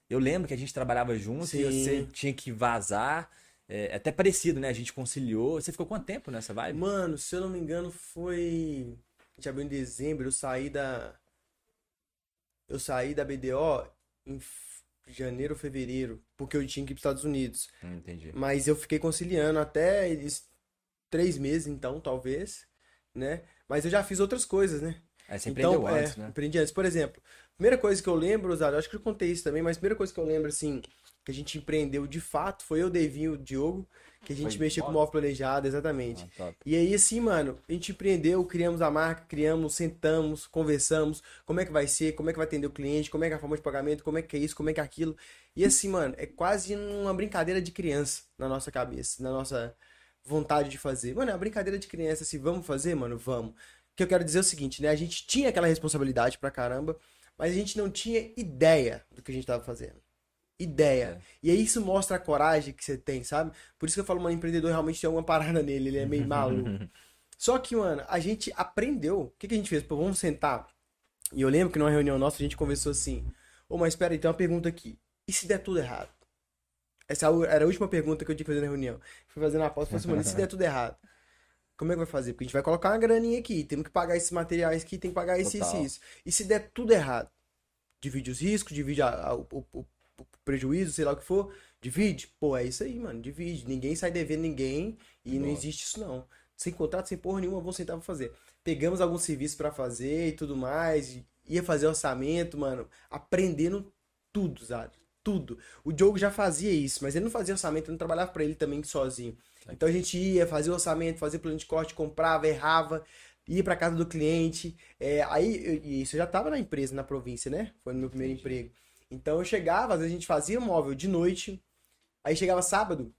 Eu lembro que a gente trabalhava junto e Sim. você tinha que vazar. É, até parecido, né? A gente conciliou. Você ficou quanto tempo nessa vibe? Mano, se eu não me engano, foi. A gente abriu em dezembro, eu saí da. Eu saí da BDO em janeiro ou fevereiro, porque eu tinha que ir para os Estados Unidos. Hum, entendi. Mas eu fiquei conciliando até eles três meses, então, talvez, né? Mas eu já fiz outras coisas, né? Aí você Então, empreendeu é, antes, né? empreendi antes. Por exemplo, primeira coisa que eu lembro, Osado, acho que eu contei isso também, mas a primeira coisa que eu lembro, assim, que a gente empreendeu de fato foi eu, Devinho, o Diogo, que a gente Foi mexia com móvel? móvel planejado, exatamente. Ah. E aí, assim, mano, a gente empreendeu, criamos a marca, criamos, sentamos, conversamos, como é que vai ser, como é que vai atender o cliente, como é que é a forma de pagamento, como é que é isso, como é que é aquilo. E assim, mano, é quase uma brincadeira de criança na nossa cabeça, na nossa vontade de fazer. Mano, é uma brincadeira de criança, assim, vamos fazer, mano? Vamos. O que eu quero dizer é o seguinte, né? A gente tinha aquela responsabilidade pra caramba, mas a gente não tinha ideia do que a gente tava fazendo. Ideia. É. E aí isso mostra a coragem que você tem, sabe? Por isso que eu falo, mano, empreendedor realmente tem alguma parada nele, ele é meio maluco. Só que, mano, a gente aprendeu. O que, que a gente fez? Pô, vamos sentar. E eu lembro que numa reunião nossa a gente conversou assim: Ô, mas espera aí, tem uma pergunta aqui. E se der tudo errado? Essa era a última pergunta que eu tinha que fazer na reunião. Fui fazendo a pausa e falei assim, mano, e se der tudo errado? Como é que vai fazer? Porque a gente vai colocar uma graninha aqui, temos que pagar esses materiais aqui, tem que pagar isso, Total. isso. E se der tudo errado? Divide os riscos, divide a- a- o, o- o- prejuízo, sei lá o que for. Divide? Pô, é isso aí, mano. Divide. Ninguém sai devendo ninguém e não Boa. existe isso, não. Sem contrato, sem porra nenhuma, vamos sentar pra fazer. Pegamos alguns serviços pra fazer e tudo mais. Ia fazer orçamento, mano, aprendendo tudo, sabe? Tudo. O Diogo já fazia isso, mas ele não fazia orçamento, ele não trabalhava pra ele também sozinho. Então a gente ia fazer orçamento, fazer plano de corte, comprava, errava, ia pra casa do cliente. É, aí, eu- isso eu já tava na empresa, na província, né? Foi no meu primeiro emprego. Então eu chegava, às vezes a gente fazia móvel de noite, aí chegava sábado,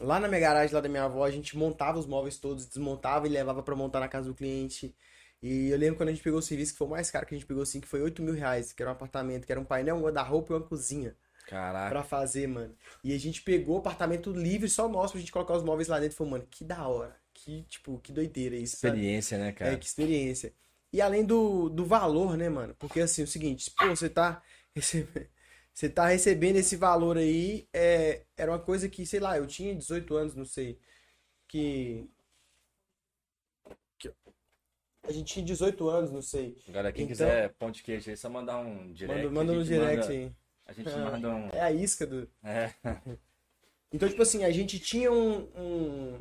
lá na minha garagem, lá da minha avó, a gente montava os móveis todos, desmontava e levava pra montar na casa do cliente. E eu lembro quando a gente pegou o serviço, que foi o mais caro que a gente pegou, assim, que foi 8 mil reais, que era um apartamento, que era um painel, um guarda-roupa e uma cozinha Caraca. pra fazer, mano. E a gente pegou o apartamento livre, só nosso, pra gente colocar os móveis lá dentro. Falou, mano, que da hora. Que, tipo, que doideira isso, sabe? Experiência, né, cara? É, que experiência. E além do, do valor, né, mano? Porque assim, o seguinte, pô, você tá recebendo, você tá recebendo esse valor aí, é, era uma coisa que, sei lá, eu tinha 18 anos, não sei, que, que a gente tinha 18 anos, não sei. Agora, quem Então- quiser pão de queijo aí, é só mandar um direct. Manda, manda no direct manda- aí. A gente manda um. É a isca do... É. Então, tipo assim, a gente tinha um. um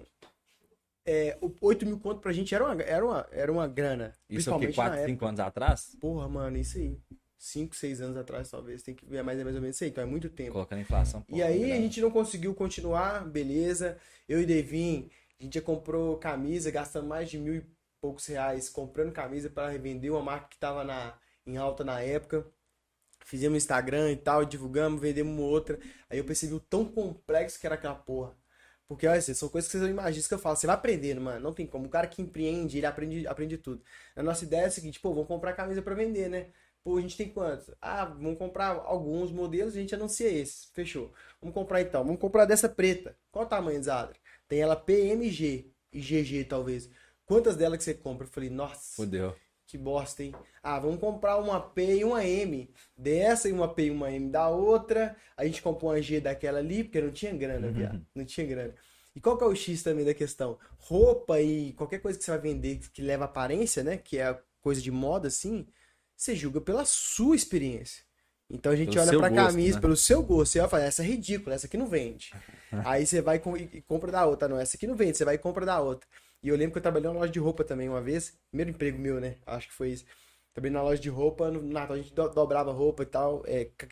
é, o 8 mil conto pra gente era uma, era uma, era uma grana. Isso é na 4, época. 5 anos atrás? Porra, mano, isso aí. 5, 6 anos atrás, talvez. Tem que ver mais, mais ou menos isso aí, então é muito tempo. Colocando inflação. E pô, aí grana. a gente não conseguiu continuar, beleza. Eu e Devin, a gente já comprou camisa, gastando mais de mil e poucos reais comprando camisa para revender uma marca que tava na, em alta na época. Fizemos Instagram e tal, divulgamos, vendemos outra. Aí eu percebi o tão complexo que era aquela porra. Porque, olha, assim, são coisas que vocês não imaginam, que eu falo. Você vai aprendendo, mano. Não tem como. O cara que empreende, ele aprende, aprende tudo. A nossa ideia é a seguinte, pô, vamos comprar camisa para vender, né? Pô, a gente tem quantos? Ah, vamos comprar alguns modelos, a gente anuncia esses. Fechou. Vamos comprar então. Vamos comprar dessa preta. Qual o tamanho, Zadra? Tem ela PMG e GG, talvez. Quantas delas que você compra? Eu falei, nossa, Fudeu. Que bosta, hein? Ah, vamos comprar uma P e uma M dessa e uma P e uma M da outra. A gente comprou uma G daquela ali, porque não tinha grana, viado. Não tinha grana. E qual que é o X também da questão? Roupa e qualquer coisa que você vai vender que leva aparência, né? Que é coisa de moda, assim, você julga pela sua experiência. Então a gente Pelo olha pra gosto, camisa, né? pelo seu gosto, você vai falar, essa é ridícula, essa aqui não vende. Aí você vai e compra da outra, não, essa aqui não vende, você vai e compra da outra. E eu lembro que eu trabalhei numa loja de roupa também uma vez, primeiro emprego meu, né? Acho que foi isso. Trabalhei na loja de roupa, no Natal a gente do- dobrava roupa e tal, é, ca-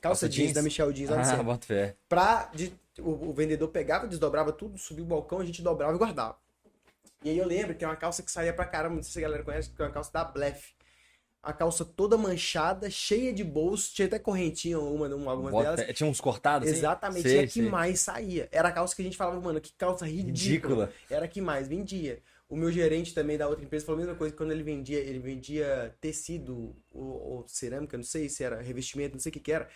calça, jeans, jeans? da Michel Jeans lá no Ah, bota fé. Pra, de- o, o vendedor pegava, desdobrava tudo, subia o balcão, a gente dobrava e guardava. E aí eu lembro que é uma calça que saía pra caramba, não sei se a galera conhece, que é uma calça da Bleff. A calça toda manchada, cheia de bolso, tinha até correntinha uma, uma algumas Bota delas. Tinha uns cortados assim? Exatamente, Sei, e a que sei. mais saía. Era a calça que a gente falava, mano, que calça ridícula. Ridícula. Era a que mais vendia. O meu gerente também da outra empresa falou a mesma coisa, quando ele vendia, ele vendia tecido ou, ou cerâmica, não sei se era revestimento, não sei o que que era.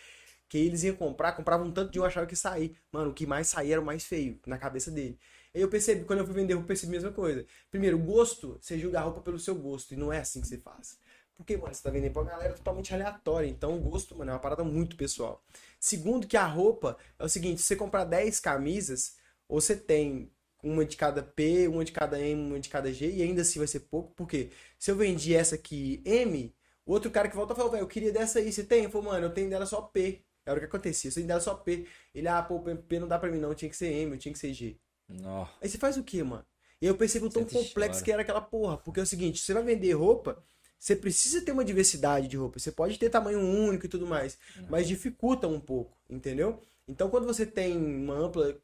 Que eles iam comprar, compravam um tanto de um, achava que sair. Mano, o que mais saía era o mais feio, na cabeça dele. Aí eu percebi, quando eu fui vender roupa, eu percebi a mesma coisa. Primeiro, gosto, você julga a roupa pelo seu gosto, e não é assim que você faz. Porque, mano, você tá vendendo pra uma galera totalmente aleatória. Então, o gosto, mano, é uma parada muito pessoal. Segundo, que a roupa é o seguinte: se você comprar 10 camisas, ou você tem uma de cada P, uma de cada M, uma de cada G, e ainda assim vai ser pouco, porque se eu vendi essa aqui M, o outro cara que volta falou, velho, eu queria dessa aí, você tem? Eu falei, mano, eu tenho dela só P. Era o que acontecia, eu tenho dela só P. Ele, ah, pô, P não dá pra mim não, tinha que ser M, eu tinha que ser G. Nó. Aí você faz o quê, mano? E eu percebo o tão complexo que era aquela porra. Porque é o seguinte, você vai vender roupa, você precisa ter uma diversidade de roupa. Você pode ter tamanho único e tudo mais, mas dificulta um pouco, entendeu? Então quando você tem uma ampla,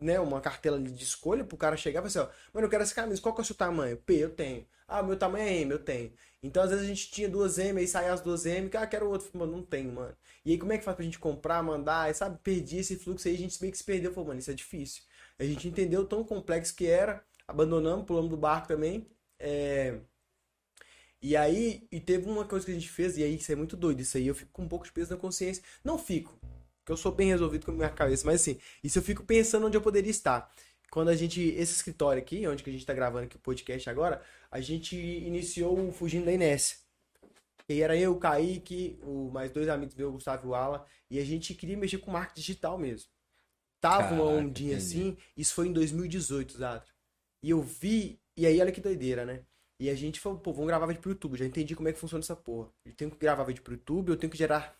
né, uma cartela de escolha pro cara chegar e falar assim, ó, mano, eu quero essa camisa, qual que é o seu tamanho? P, eu tenho. Ah, meu tamanho é M, eu tenho. Então às vezes a gente tinha duas M, aí saía as duas M, que ah, quero outro. Mano, não tenho, mano. E aí como é que faz pra gente comprar, mandar, sabe, perdi esse fluxo aí, a gente meio que se perdeu. Falou, mano, isso é difícil. A gente entendeu o tão complexo que era, abandonamos, pulamos do barco também. É... E aí, e teve uma coisa que a gente fez, e aí isso é muito doido, isso aí eu fico com um pouco de peso na consciência. Não fico, porque eu sou bem resolvido com a minha cabeça, mas assim, isso eu fico pensando onde eu poderia estar. Quando a gente, esse escritório aqui, onde que a gente tá gravando aqui o podcast agora, a gente iniciou o Fugindo da Inés. E era eu, o Kaique, o, mais dois amigos meus, o Gustavo e o Ala, e a gente queria mexer com marketing digital mesmo. Tava uma Caraca, ondinha entendi. assim, isso foi em 2018, Zadra. E eu vi, e aí olha que doideira, né? E a gente falou, pô, vamos gravar vídeo pro YouTube. Já entendi como é que funciona essa porra. Eu tenho que gravar vídeo pro YouTube, eu tenho que gerar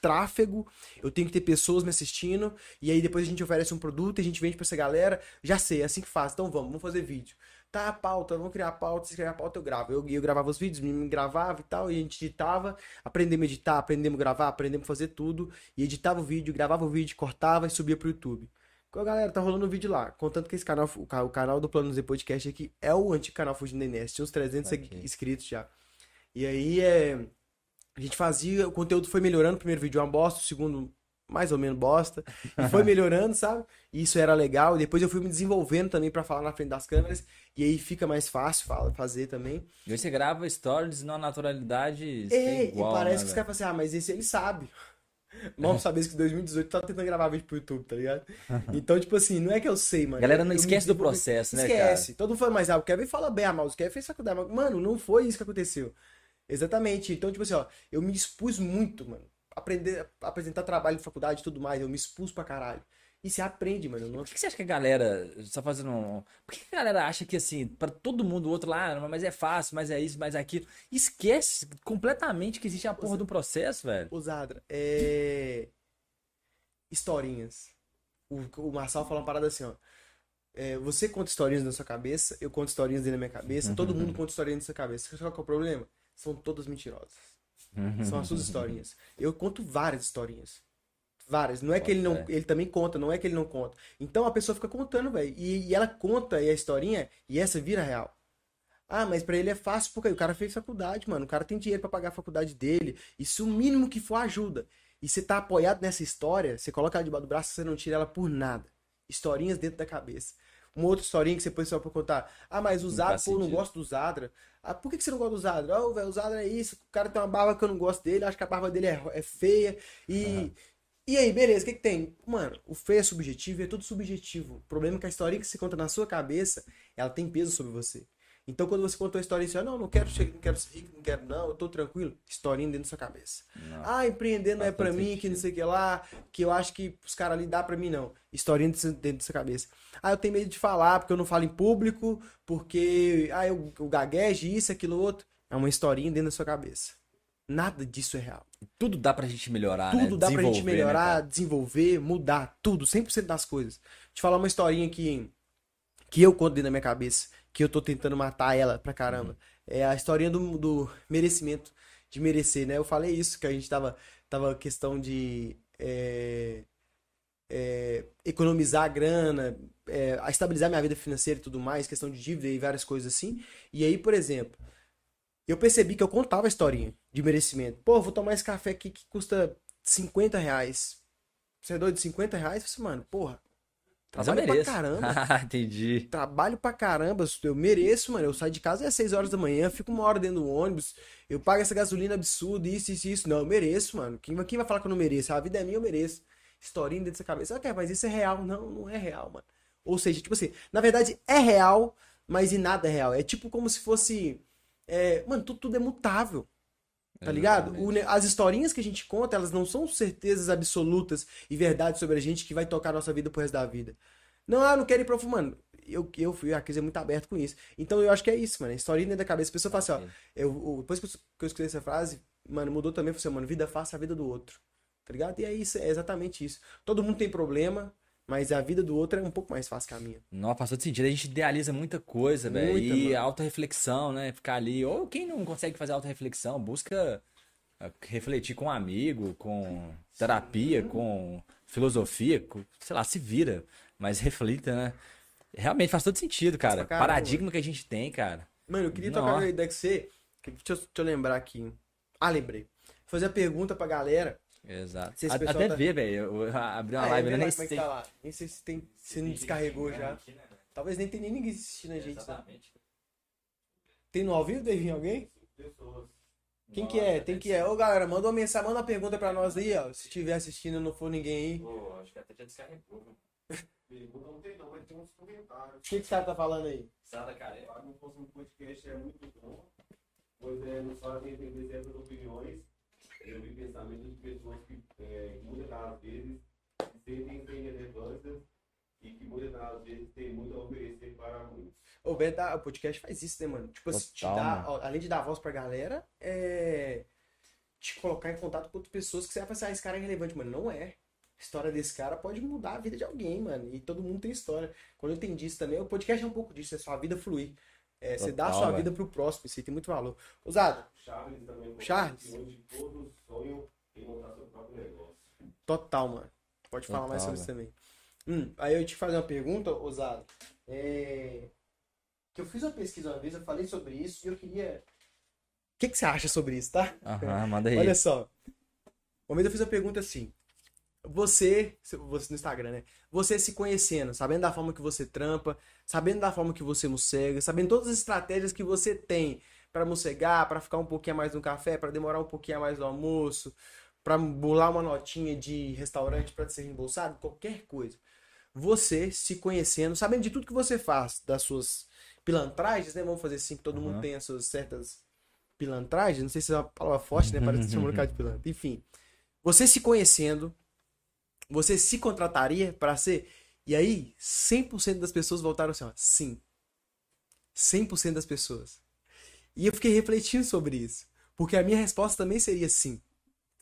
tráfego, eu tenho que ter pessoas me assistindo, e aí depois a gente oferece um produto e a gente vende pra essa galera. Já sei, é assim que faz. Então vamos, vamos fazer vídeo. Tá, a pauta, vamos criar a pauta, se criar a pauta, eu gravo. Eu, eu gravava os vídeos, me gravava e tal, e a gente editava, aprendemos a editar, aprendemos a gravar, aprendemos a fazer tudo, e editava o vídeo, gravava o vídeo, cortava e subia pro YouTube. Galera, tá rolando um vídeo lá. Contanto que esse canal, o, ca- o canal do Plano Z Podcast aqui é o antigo canal Fugindo da Inés. Tinha uns 300 Ok. inscritos já. E aí, é, a gente fazia, o conteúdo foi melhorando. O primeiro vídeo é uma bosta, o segundo mais ou menos bosta. E foi melhorando, sabe? E isso era legal. E depois eu fui me desenvolvendo também pra falar na frente das câmeras. E aí fica mais fácil fazer também. E aí você grava stories numa naturalidade É, sem e igual, parece né, que os caras falam assim, ah, mas esse ele sabe. Mal saber que em 2018 tá tentando gravar vídeo pro YouTube, tá ligado? Então, tipo assim, não é que eu sei, mano. A galera não Eu me esquece do desenvolvi- processo, né, Esquece. Todo mundo fala, mas ah, o Kevin fala bem, ah, mas o Kevin fez faculdade. Mas, mano, não foi isso que aconteceu. Exatamente. Então, tipo assim, ó, eu me expus muito, mano. Aprender, apresentar trabalho de faculdade e tudo mais, eu me expus pra caralho. E você aprende, mano. Não... Por que você acha que a galera, só fazendo um... Por que a galera acha que, assim, pra todo mundo, o outro lá, ah, mas é fácil, mas é isso, mas é aquilo. Esquece completamente que existe a porra do processo, velho. Ô, Zadra, é... Historinhas. O, o Marçal fala uma parada assim, ó. É, você conta historinhas na sua cabeça, eu conto historinhas dentro da minha cabeça, todo mundo conta historinhas na sua cabeça. Sabe qual que é o problema? São todas mentirosas. São as suas historinhas. Eu conto várias historinhas. Várias. Não é que ele não. Fé. Ele também conta, não é que ele não conta. Então a pessoa fica contando, velho. E, e ela conta a historinha, e essa vira real. Ah, mas pra ele é fácil porque o cara fez faculdade, mano. O cara tem dinheiro pra pagar a faculdade dele. Isso o mínimo que for ajuda. E você tá apoiado nessa história, você coloca ela debaixo do braço, você não tira ela por nada. Historinhas dentro da cabeça. Uma outra historinha que você põe só pra contar. Ah, mas o Zadra, pô, eu não gosto do Zadra. Ah, por que, que você não gosta do Zadra? Ah, velho, o Zadra é isso. O cara tem uma barba que eu não gosto dele. Acho que a barba dele é, é feia. E. Aham. E aí, beleza, o que, que tem? Mano, o feio é subjetivo e é tudo subjetivo. O problema é que a historinha que você conta na sua cabeça, ela tem peso sobre você. Então, quando você conta uma historinha assim, ah, não, não quero, ser, não quero ser rico, não quero, não, eu tô tranquilo, historinha dentro da sua cabeça. Não. Ah, empreender não é pra mim, que não sentido. sei o que lá, que eu acho que os caras ali dá pra mim, não. Historinha dentro dentro da sua cabeça. Ah, eu tenho medo de falar porque eu não falo em público, porque, ah, eu, eu gaguejo, isso, aquilo, outro. É uma historinha dentro da sua cabeça. Nada disso é real. Tudo dá pra gente melhorar, né? Tudo dá pra gente né, melhorar, cara? desenvolver, mudar, tudo, 100% das coisas. Te falar uma historinha que, que eu conto dentro da minha cabeça, que eu tô tentando matar ela pra caramba. É a historinha do, do merecimento, de merecer, né? Eu falei isso, que a gente tava, tava questão de é, é, economizar a grana, é, a estabilizar minha vida financeira e tudo mais, questão de dívida e várias coisas assim. E aí, por exemplo, eu percebi que eu contava a historinha de merecimento. Pô, vou tomar esse café aqui que custa 50 reais. Você é doido de 50 reais? Eu falei, mano, porra. Trabalho pra caramba. Ah, Entendi. Trabalho pra caramba. Eu mereço, mano. Eu saio de casa às 6 horas da manhã, fico uma hora dentro do ônibus. Eu pago essa gasolina absurda, isso, isso, isso. Não, eu mereço, mano. Quem, vai- quem vai falar que eu não mereço? A vida é minha, eu mereço. Historinha dentro dessa cabeça. Ok, mas isso é real. Não, não é real, mano. Ou seja, tipo assim, na verdade é real, mas e nada é real. É tipo como se fosse. É, mano, tudo, tudo é mutável. Tá ligado? O as historinhas que a gente conta, elas não são certezas absolutas e verdades sobre a gente que vai tocar a nossa vida pro resto da vida. Não, ah, não quero ir pro Mano, eu, eu fui, a Cris é muito aberto com isso. Então eu acho que é isso, mano. A historinha dentro da cabeça. A pessoa fala assim, ó. Eu, o- depois que eu, que eu escutei essa frase, mano, mudou também. Eu falei assim, mano, vida é a vida do outro. Tá ligado? E é isso, é exatamente isso. Todo mundo tem problema, mas a vida do outro é um pouco mais fácil que a minha. Não, faz todo sentido. A gente idealiza muita coisa, velho. E mano. autorreflexão, né? Ficar ali. Ou quem não consegue fazer autorreflexão, busca ah, refletir com um amigo, com terapia, com filosofia, com, sei lá, se vira. Mas reflita, né? Realmente faz todo sentido, cara. caramba, Paradigma que a gente tem, cara. Mano, eu queria tocar uma ideia que você. Deixa eu, deixa eu lembrar aqui. Ah, lembrei. Fazer a pergunta pra galera. Exato. Se Até tá- ver, velho. Eu eu abri uma Ah, é, live, eu lá nem é sei. tá lá. Nem sei se, tem, se não descarregou já. Talvez nem tenha nem ninguém assistindo a gente. né? Exatamente. Tem no ao vivo, Davinho, alguém? Pessoas. Quem que é? Tem que é? Ô galera, manda uma mensagem, manda uma pergunta pra nós aí, ó. Se tiver assistindo e não for ninguém aí. O Pô, acho que até já descarregou. Pergunta não tem não, mas tem uns comentários. que que esse cara tá falando aí? Sada, cara. Para no próximo podcast é muito bom, pois é, nos fazem entender certas opiniões. Eu vi pensamentos de pessoas que é, muitas das vezes se sentem sem relevância e que muitas das vezes têm muito a oferecer para muitos. O o podcast faz isso, né, mano? Tipo, assim, Total, dá, ó, além de dar voz pra galera, é. Te colocar em contato com outras pessoas que você vai pensar, ah, esse cara é relevante, mano. Não é. A história desse cara pode mudar a vida de alguém, mano. E todo mundo tem história. Quando eu entendi isso também, o podcast é um pouco disso, é sua vida fluir. É, você dá a Total, sua velho. vida pro próximo, isso aí tem muito valor. Ousado, Charles também Charles. que hoje todos sonham em montar seu próprio negócio. total, mano. Pode falar mais Total, sobre isso também. Hum, aí eu te fazer uma pergunta, Ousado. É... Que eu fiz uma pesquisa uma vez, eu falei sobre isso e eu queria. O que, que você acha sobre isso, tá? Aham, manda aí. Olha só. Uma vez eu fiz a pergunta assim. Você, você no Instagram, né? Você se conhecendo, sabendo da forma que você trampa, sabendo da forma que você mossega, sabendo todas as estratégias que você tem pra mossegar, pra ficar um pouquinho a mais no café, pra demorar um pouquinho a mais no almoço, pra bular uma notinha de restaurante pra ser reembolsado, qualquer coisa. Você se conhecendo, sabendo de tudo que você faz, das suas pilantragens, né? Vamos fazer assim, que todo mundo Aham. tem as suas certas pilantragens, não sei se é uma palavra forte, né? Parece que um cara de pilantra. Enfim, você se conhecendo, você se contrataria para ser? E aí, 100% das pessoas voltaram assim, ó, sim. 100% das pessoas. E eu fiquei refletindo sobre isso, porque a minha resposta também seria sim.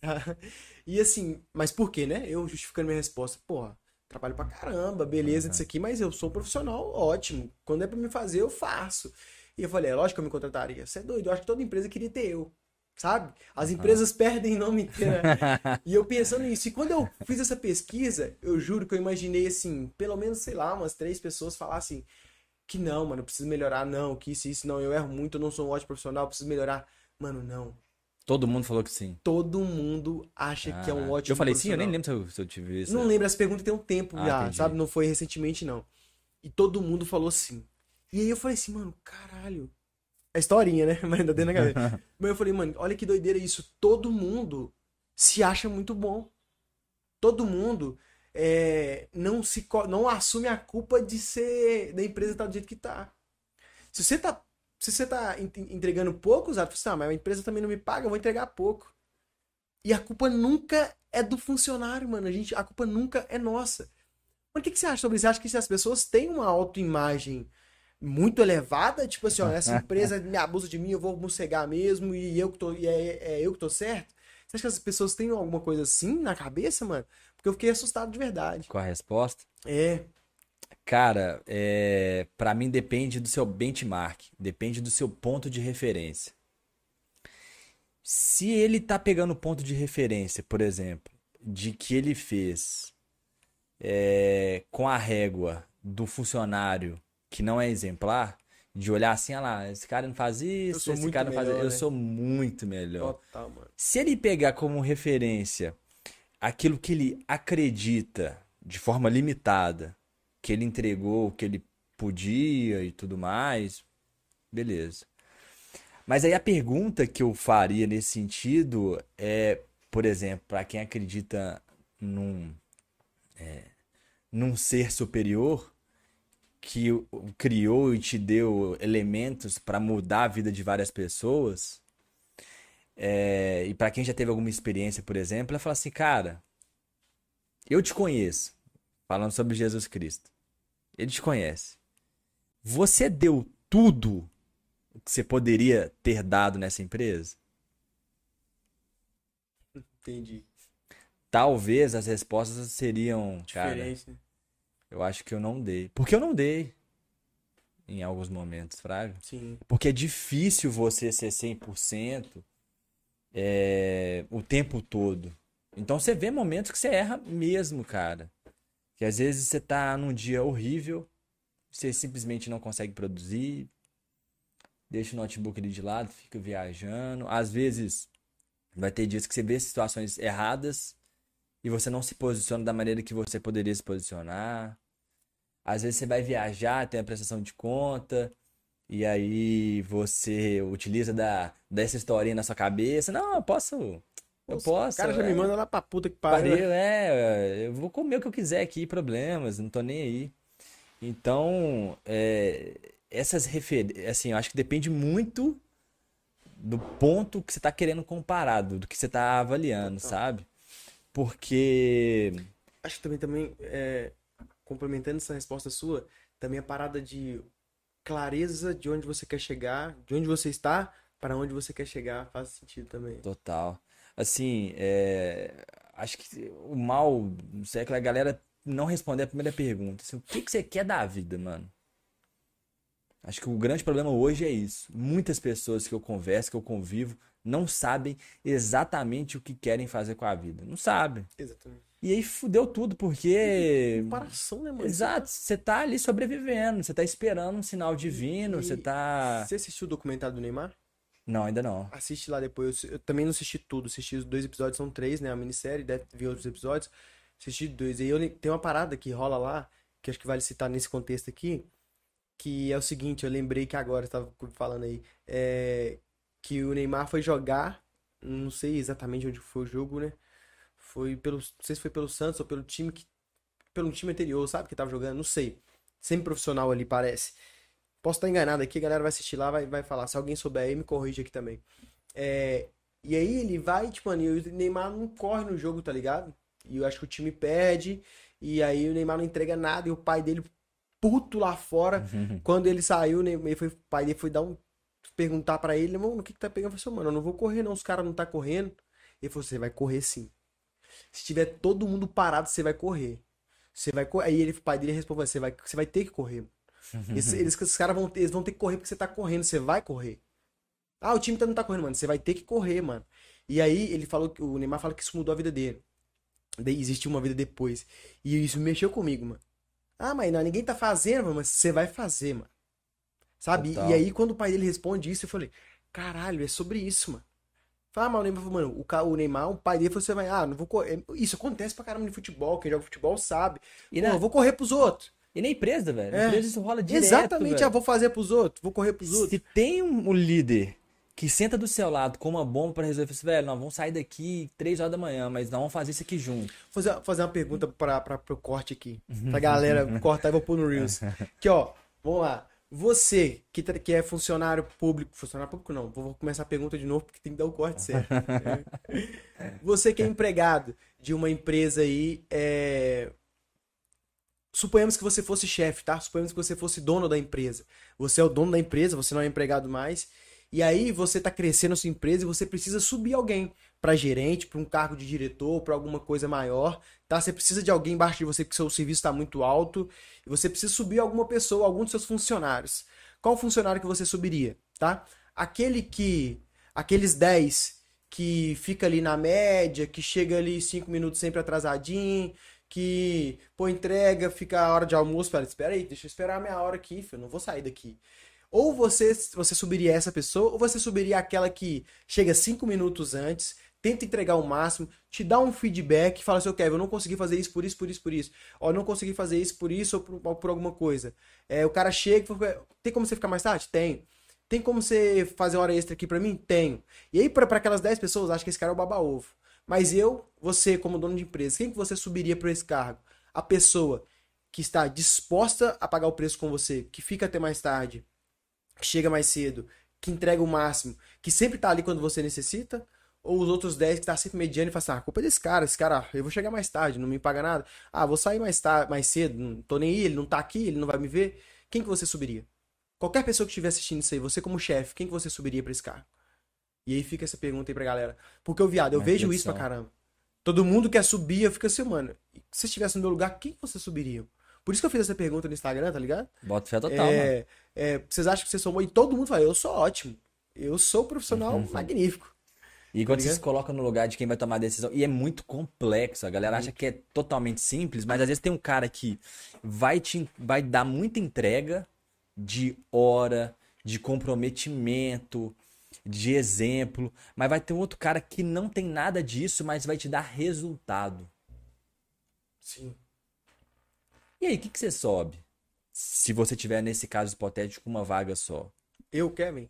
e assim, mas por quê, né? Eu justificando minha resposta, porra, trabalho pra caramba, beleza disso aqui, mas eu sou um profissional ótimo. Quando é pra me fazer, eu faço. E eu falei, é lógico que eu me contrataria. Você é doido, eu acho que toda empresa queria ter eu. Sabe? As empresas perdem nome inteiro. E eu pensando nisso, e quando eu fiz essa pesquisa, eu juro que eu imaginei assim, pelo menos, sei lá, umas três pessoas falassem que não, mano, eu preciso melhorar, não, que isso, isso, não, eu erro muito, eu não sou um ótimo profissional, eu preciso melhorar. Mano, não. Todo mundo falou que sim. Todo mundo acha que é um ótimo Eu falei sim, eu nem lembro se eu, se eu tive isso. Não lembro, essa pergunta tem um tempo Ah, já, entendi. sabe? Não foi recentemente, não. E todo mundo falou sim. E aí eu falei assim, mano, caralho. É historinha, né? Mas ainda dentro da cabeça. Mas eu falei, mano, olha que doideira isso. Todo mundo se acha muito bom. Todo mundo é, não se não assume a culpa de ser da empresa estar do jeito que tá. Se você tá se você tá en- entregando pouco, Zato, você fala, ah, mas a empresa também não me paga, eu vou entregar pouco. E a culpa nunca é do funcionário, mano. A gente, a culpa nunca é nossa. Mas o que, que você acha sobre isso? Você acha que se as pessoas têm uma autoimagem muito elevada, tipo assim, ó, essa empresa me abusa de mim, eu vou morcegar mesmo, e eu que tô, e é, é eu que tô certo? Você acha que as pessoas têm alguma coisa assim na cabeça, mano? Porque eu fiquei assustado de verdade. Com a resposta? É, Cara, é, para mim depende do seu benchmark, depende do seu ponto de referência. Se ele tá pegando ponto de referência, por exemplo, de que ele fez é, com a régua do funcionário que não é exemplar, de olhar assim, ah lá, esse cara não faz isso, esse cara não faz melhor, eu né? sou muito melhor. total. Se ele pegar como referência aquilo que ele acredita de forma limitada, que ele entregou o que ele podia e tudo mais, beleza. Mas aí a pergunta que eu faria nesse sentido é, por exemplo, para quem acredita num, é, num ser superior que criou e te deu elementos para mudar a vida de várias pessoas, é, e para quem já teve alguma experiência, por exemplo, ela fala assim, cara, eu te conheço, falando sobre Jesus Cristo. Ele te conhece. Você deu tudo o que você poderia ter dado nessa empresa? Entendi. Talvez as respostas seriam, cara, Diferente, né? Eu acho que eu não dei. Porque eu não dei em alguns momentos, Fraga. Sim. Porque é difícil você ser 100% é, o tempo todo. Então você vê momentos que você erra mesmo, cara. Que às vezes você tá num dia horrível, você simplesmente não consegue produzir, deixa o notebook ali de lado, fica viajando. Às vezes vai ter dias que você vê situações erradas e você não se posiciona da maneira que você poderia se posicionar. Às vezes você vai viajar, tem a prestação de conta, e aí você utiliza da, dessa historinha na sua cabeça. Não, eu posso. Eu Nossa, posso. O cara já é, me manda lá pra puta que pariu. pariu, é, eu vou comer o que eu quiser aqui, problemas, não tô nem aí. Então, é, essas referências, assim, eu acho que depende muito do ponto que você tá querendo comparar, do do que você tá avaliando, sabe? Porque, Acho que também, também é, complementando essa resposta sua, também a parada de clareza de onde você quer chegar, de onde você está, para onde você quer chegar, faz sentido também. total, assim, é, acho que o mal do século é a galera não responder a primeira pergunta. Assim, o que, que você quer da vida, mano? Acho que o grande problema hoje é isso. Muitas pessoas que eu converso, que eu convivo, não sabem exatamente o que querem fazer com a vida. Não sabem. Exatamente. E aí fudeu tudo, porque. Comparação, né, mano? Exato, você tá ali sobrevivendo, você tá esperando um sinal divino, você tá. Você assistiu o documentário do Neymar? Não, ainda não. Assiste lá depois. Eu, eu também não assisti tudo. Assisti os dois episódios, são três, né? A minissérie, deve vir outros episódios. Assisti dois. E aí eu, tem uma parada que rola lá, que acho que vale citar nesse contexto aqui, que é o seguinte, eu lembrei que agora, você tava falando aí, é, que o Neymar foi jogar, não sei exatamente onde foi o jogo, né? Foi pelo, não sei se foi pelo Santos ou pelo time que, pelo time anterior, sabe, que tava jogando, não sei. Sempre profissional ali, parece. Posso estar enganado aqui, a galera vai assistir lá, vai, vai falar. Se alguém souber aí, me corrige aqui também. É, e aí ele vai, tipo, mano, e o Neymar não corre no jogo, tá ligado? E eu acho que o time perde, e aí o Neymar não entrega nada, e o pai dele puto lá fora. Quando ele saiu, o Neymar, foi, o pai dele foi dar um. Perguntar pra ele, mano, o que que tá pegando? Eu falei assim, mano, eu não vou correr, não, os caras não tá correndo. Ele falou, você vai correr sim. Se tiver todo mundo parado, você vai correr. Você vai correr. Aí ele, o pai dele respondeu, você vai, você vai ter que correr. Eles, eles, esses caras vão ter, eles vão ter que correr porque você tá correndo, você vai correr. Ah, o time tá- não tá correndo, mano. Você vai ter que correr, mano. E aí ele falou que o Neymar fala que isso mudou a vida dele. Daí existiu uma vida depois. E isso mexeu comigo, mano. Ah, mas não, ninguém tá fazendo, mano, mas você vai fazer, mano. Sabe? Total. E aí quando o pai dele responde isso, eu falei, caralho, é sobre isso, mano. Fala, mas o Neymar mano, o, o Neymar, o pai dele falou, você vai, ah, não vou correr. Isso acontece pra caramba no futebol, quem joga futebol sabe. E, Pô, na, eu vou correr pros outros. e na empresa, velho. Na É. empresa isso rola direto. Exatamente, velho. ah, vou fazer pros outros, vou correr pros outros. Se tem um, líder que senta do seu lado com uma bomba pra resolver, assim, velho, nós vamos sair daqui três horas da manhã, mas nós vamos fazer isso aqui junto. Vou fazer, fazer uma pergunta pra, pro corte aqui. Pra galera cortar e vou pôr no Reels. Aqui, ó. Vamos lá. Você que, que é funcionário público. Funcionário público não. Vou começar a pergunta de novo porque tem que dar o corte certo. É. Você que é empregado de uma empresa aí. É... Suponhamos que você fosse chefe, tá? Suponhamos que você fosse dono da empresa. Você é o dono da empresa, você não é empregado mais. E aí você tá crescendo a sua empresa e você precisa subir alguém para gerente, para um cargo de diretor, para alguma coisa maior, tá? Você precisa de alguém embaixo de você porque seu serviço está muito alto e você precisa subir alguma pessoa, algum dos seus funcionários. Qual funcionário que você subiria, tá? Aquele que aqueles 10 que fica ali na média, que chega ali 5 minutos sempre atrasadinho, que pô entrega, fica a hora de almoço, fala, espera aí, deixa eu esperar a minha hora aqui, filho, não vou sair daqui. Ou você, você subiria essa pessoa, ou você subiria aquela que chega cinco minutos antes, tenta entregar o máximo, te dá um feedback, fala assim, ô Kevin, eu não consegui fazer isso por isso, por isso, por isso. Ó, eu não consegui fazer isso por isso ou por, por alguma coisa. É, o cara chega e fala, tem como você ficar mais tarde? Tem. Tem como você fazer hora extra aqui pra mim? Tenho. E aí, pra aquelas 10 pessoas, acho que esse cara é o baba-ovo. Mas eu, você, como dono de empresa, quem que você subiria para esse cargo? A pessoa que está disposta a pagar o preço com você, que fica até mais tarde, que chega mais cedo, que entrega o máximo, que sempre tá ali quando você necessita, ou os outros 10 que tá sempre mediano e fala assim, ah, a culpa é desse cara, esse cara, eu vou chegar mais tarde, não me paga nada. Ah, vou sair mais tarde, mais cedo, não tô nem aí, ele não tá aqui, ele não vai me ver. Quem que você subiria? Qualquer pessoa que estiver assistindo isso aí, você como chefe, quem que você subiria pra esse cargo? E aí fica essa pergunta aí pra galera. Porque o viado, eu Uma vejo isso pra caramba. Todo mundo quer subir, eu fico assim, mano, se estivesse no meu lugar, quem que você subiria? Por isso que eu fiz essa pergunta no Instagram, tá ligado? Bota fé total, mano. é, é, vocês acham que vocês são bons? E todo mundo fala, eu sou ótimo. Eu sou um profissional Uhum. magnífico. E quando Tá você se ligado? coloca no lugar de quem vai tomar a decisão, e é muito complexo, a galera acha que é totalmente simples, mas às vezes tem um cara que vai te vai dar muita entrega de hora, de comprometimento, de exemplo, mas vai ter um outro cara que não tem nada disso, mas vai te dar resultado. Sim. E aí, o que, que você sobe? Se você tiver, nesse caso hipotético, uma vaga só. Eu, Kevin?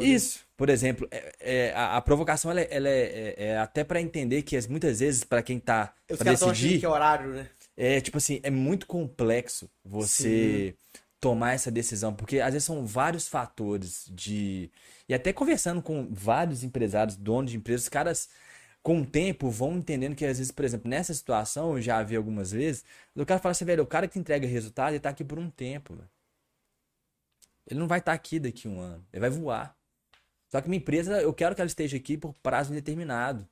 Isso. Por exemplo, é- é, a, a provocação ela é, ela é- é- é até pra entender que as- muitas vezes, pra quem tá Os pra decidir, que é horário, né? é tipo assim, é muito complexo você tomar essa decisão, porque às vezes são vários fatores de. E até conversando com vários empresários, donos de empresas, os caras, com o tempo, vão entendendo que às vezes, por exemplo, nessa situação, eu já vi algumas vezes, o cara fala assim, velho, o cara que entrega resultado, ele tá aqui por um tempo, velho. Ele não vai estar aqui daqui a um ano, ele vai voar. Só que minha empresa, eu quero que ela esteja aqui por prazo indeterminado.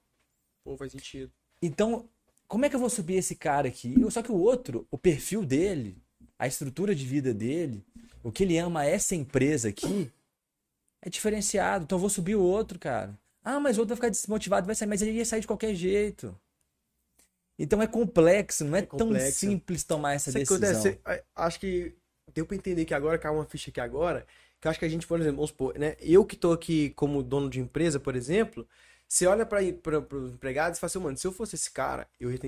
Pô, faz sentido. Então, como é que eu vou subir esse cara aqui? Só que o outro, o perfil dele, a estrutura de vida dele, o que ele ama essa empresa aqui, é diferenciado. Então eu vou subir o outro, cara. Ah, mas o outro vai ficar desmotivado, vai sair, mas ele ia sair de qualquer jeito. Então é complexo, não é, É complexo. tão simples tomar essa Sabe o que decisão. acontece? É, Acho que deu pra entender que agora, caiu uma ficha aqui agora, que eu acho que a gente, por exemplo, vamos supor, né? Eu que tô aqui como dono de empresa, por exemplo, você olha para os empregados e fala assim, mano, se eu fosse esse cara, eu ia,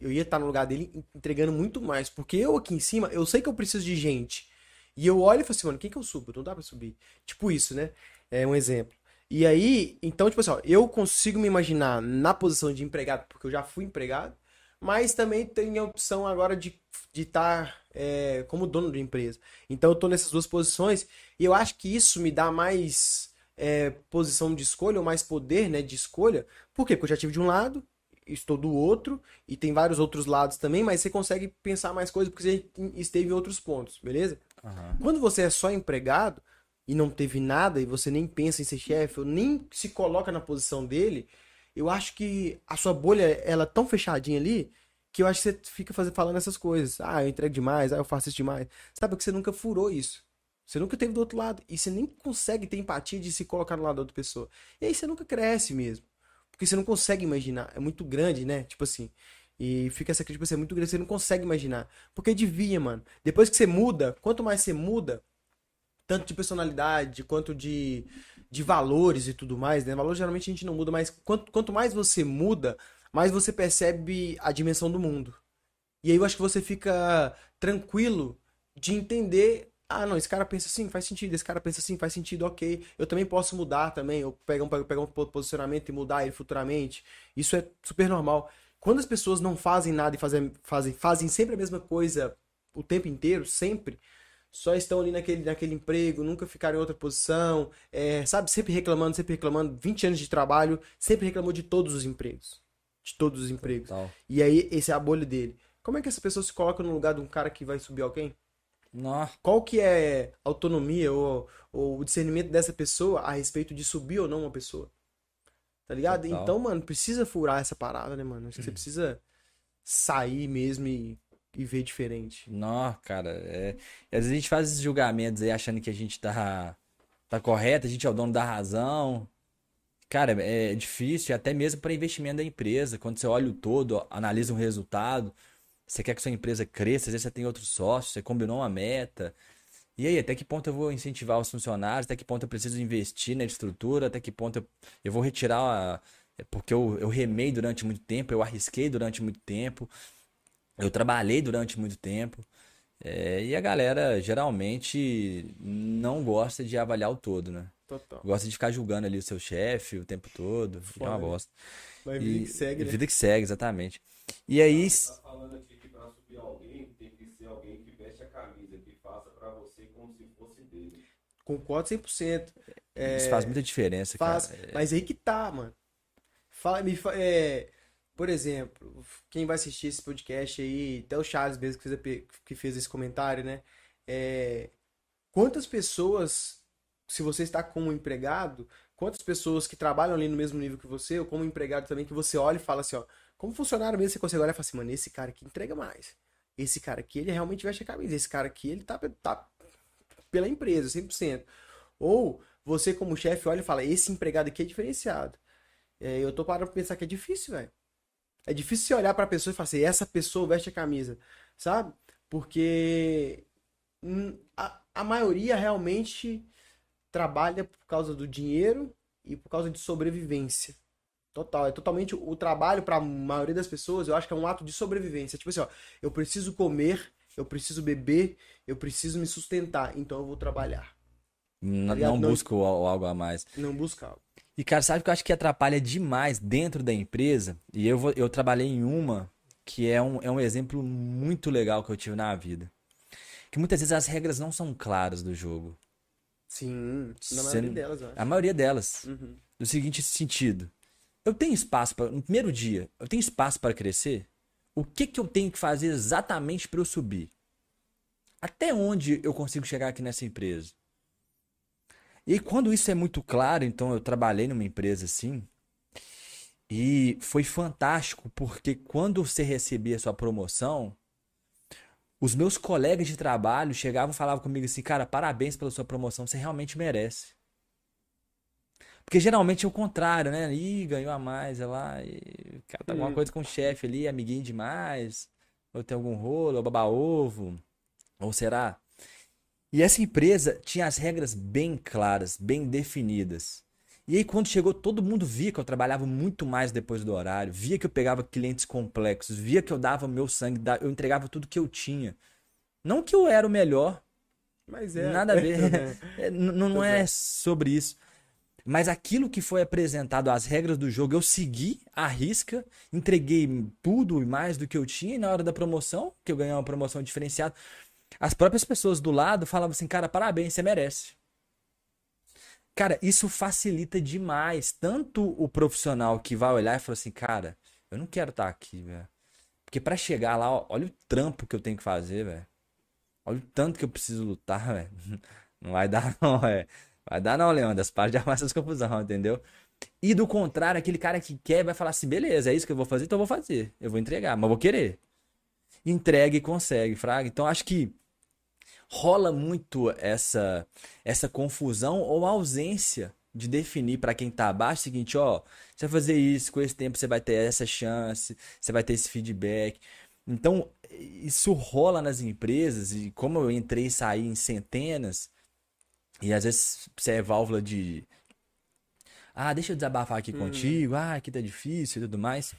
eu ia estar no lugar dele entregando muito mais. Porque eu aqui em cima, eu sei que eu preciso de gente. E eu olho e falo assim, mano, quem que eu subo? Não dá pra subir. Tipo isso, né? É um exemplo. E aí, então, tipo assim, ó, eu consigo me imaginar na posição de empregado, porque eu já fui empregado, mas também tenho a opção agora de estar como dono de empresa. Então eu tô nessas duas posições e eu acho que isso me dá mais é, posição de escolha ou mais poder, né, de escolha. Por quê? Porque eu já tive de um lado, estou do outro e tem vários outros lados também, mas você consegue pensar mais coisas porque você esteve em outros pontos, beleza? Aham. Quando você é só empregado e não teve nada e você nem pensa em ser chefe, ou nem se coloca na posição dele, eu acho que a sua bolha ela é tão fechadinha ali que eu acho que você fica fazendo, falando essas coisas. Ah, eu entrego demais, ah, eu faço isso demais. Sabe porque você nunca furou isso. Você nunca teve do outro lado. E você nem consegue ter empatia de se colocar no lado da outra pessoa. E aí você nunca cresce mesmo. Porque você não consegue imaginar. É muito grande, né? Tipo assim. E fica essa crítica, é muito grande, você não consegue imaginar. Porque devia, mano. Depois que você muda, quanto mais você muda, tanto de personalidade quanto de, de valores e tudo mais, né? Valores geralmente a gente não muda, mas quanto, quanto mais você muda, mais você percebe a dimensão do mundo. E aí eu acho que você fica tranquilo de entender. Ah, não, esse cara pensa assim, faz sentido. Esse cara pensa assim, faz sentido, ok. Eu também posso mudar também. Eu pegar um, pegar um posicionamento e mudar ele futuramente. Isso é super normal. Quando as pessoas não fazem nada e fazem, fazem, fazem sempre a mesma coisa o tempo inteiro, sempre, só estão ali naquele, naquele emprego, nunca ficaram em outra posição, é, sabe? Sempre reclamando, sempre reclamando. 20 anos de trabalho, sempre reclamou de todos os empregos. De todos os empregos. Tal. E aí, esse é a bolha dele. Como é que essa pessoa se coloca no lugar de um cara que vai subir alguém? Nó. Qual que é a autonomia ou, ou o discernimento dessa pessoa a respeito de subir ou não uma pessoa? Tá ligado? Total. Então, mano, precisa furar essa parada, né, mano? Acho que você precisa sair mesmo e, e ver diferente. Nó, cara. É... Às vezes a gente faz esses julgamentos aí achando que a gente tá, tá correto, a gente é o dono da razão. Cara, é difícil, até mesmo para investimento da empresa. Quando você olha o todo, analisa um resultado, você quer que sua empresa cresça, às vezes você tem outros sócios, você combinou uma meta. E aí, até que ponto eu vou incentivar os funcionários? Até que ponto eu preciso investir na estrutura? Até que ponto eu, eu vou retirar a... é Porque eu, eu remei durante muito tempo, eu arrisquei durante muito tempo, eu trabalhei durante muito tempo. É, e a galera geralmente não gosta de avaliar o todo, né? Total. Gosta de ficar julgando ali o seu chefe o tempo todo. É uma Foda, né? bosta. Mas E- vida que segue, né? Vida que segue, exatamente. E aí, Tá falando aqui que pra subir alguém tem que ser alguém que veste a camisa, que faça pra você como se fosse dele. Concordo 100%. É, isso faz muita diferença, Faz, cara. mas aí que tá, mano. Fala, me fa- é, por exemplo, quem vai assistir esse podcast aí, até o Charles mesmo que fez, a que fez esse comentário, né? É, quantas pessoas, se você está como empregado, quantas pessoas que trabalham ali no mesmo nível que você, ou como empregado também, que você olha e fala assim, ó, como funcionário mesmo, você consegue olhar e falar assim, mano, esse cara aqui entrega mais. Esse cara aqui, ele realmente veste a camisa. Esse cara aqui, ele tá, tá pela empresa, 100%. Ou você, como chefe, olha e fala: esse empregado aqui é diferenciado. É, eu tô parando pra pensar que é difícil, velho. É difícil você olhar pra pessoa e falar assim: essa pessoa veste a camisa, sabe? Porque hum, a, a maioria realmente trabalha por causa do dinheiro e por causa de sobrevivência. Total, é totalmente o trabalho pra maioria das pessoas, eu acho que é um ato de sobrevivência. Tipo assim, ó, eu preciso comer, eu preciso beber, eu preciso me sustentar, então eu vou trabalhar. Não Não- busca o- o algo a mais. Não buscar algo. E, cara, sabe o que eu acho que atrapalha demais dentro da empresa? E eu, vou, eu trabalhei em uma que é um, é um exemplo muito legal que eu tive na vida. Que muitas vezes as regras não são claras do jogo. Sim, na maioria delas, eu acho. A maioria delas. Uhum. No seguinte sentido. Eu tenho espaço para. No primeiro dia, eu tenho espaço para crescer? O que que eu tenho que fazer exatamente para eu subir? Até onde eu consigo chegar aqui nessa empresa? E aí, quando isso é muito claro, então eu trabalhei numa empresa assim, E foi fantástico, porque quando você recebia a sua promoção, os meus colegas de trabalho chegavam e falavam comigo assim, cara, parabéns pela sua promoção, você realmente merece. Porque geralmente é o contrário, né? Ih, ganhou a mais, é lá, e... cara tá alguma Hum. coisa com o chefe ali, amiguinho demais, ou tem algum rolo, ou baba-ovo, ou será? E essa empresa tinha as regras bem claras, bem definidas. E aí, quando chegou, todo mundo via que eu trabalhava muito mais depois do horário, via que eu pegava clientes complexos, via que eu dava meu sangue, eu entregava tudo que eu tinha. Não que eu era o melhor, Mas é. nada a ver. É, não, não é é. sobre isso. Mas aquilo que foi apresentado, as regras do jogo, eu segui à risca, entreguei tudo e mais do que eu tinha, e na hora da promoção, que eu ganhei uma promoção diferenciada, as próprias pessoas do lado falavam assim, cara, parabéns, você merece. Cara, isso facilita demais. Tanto o profissional que vai olhar e fala assim, cara, eu não quero estar aqui, velho. Porque pra chegar lá, ó, olha o trampo que eu tenho que fazer, velho. Olha o tanto que eu preciso lutar, velho. Não vai dar, não, velho. Vai dar, não, Leandro. Para de arrumar essas confusão, entendeu? E do contrário, aquele cara que quer vai falar assim: beleza, é isso que eu vou fazer, então eu vou fazer. Eu vou entregar, mas vou querer. Entrega e consegue, Fraga. Então acho que rola muito essa essa confusão ou ausência de definir para quem tá abaixo o seguinte, ó, você vai fazer isso, com esse tempo você vai ter essa chance, você vai ter esse feedback. Então, isso rola nas empresas e como eu entrei e saí em centenas, e às vezes você é válvula de ah, deixa eu desabafar aqui contigo, ah, aqui tá difícil e tudo mais.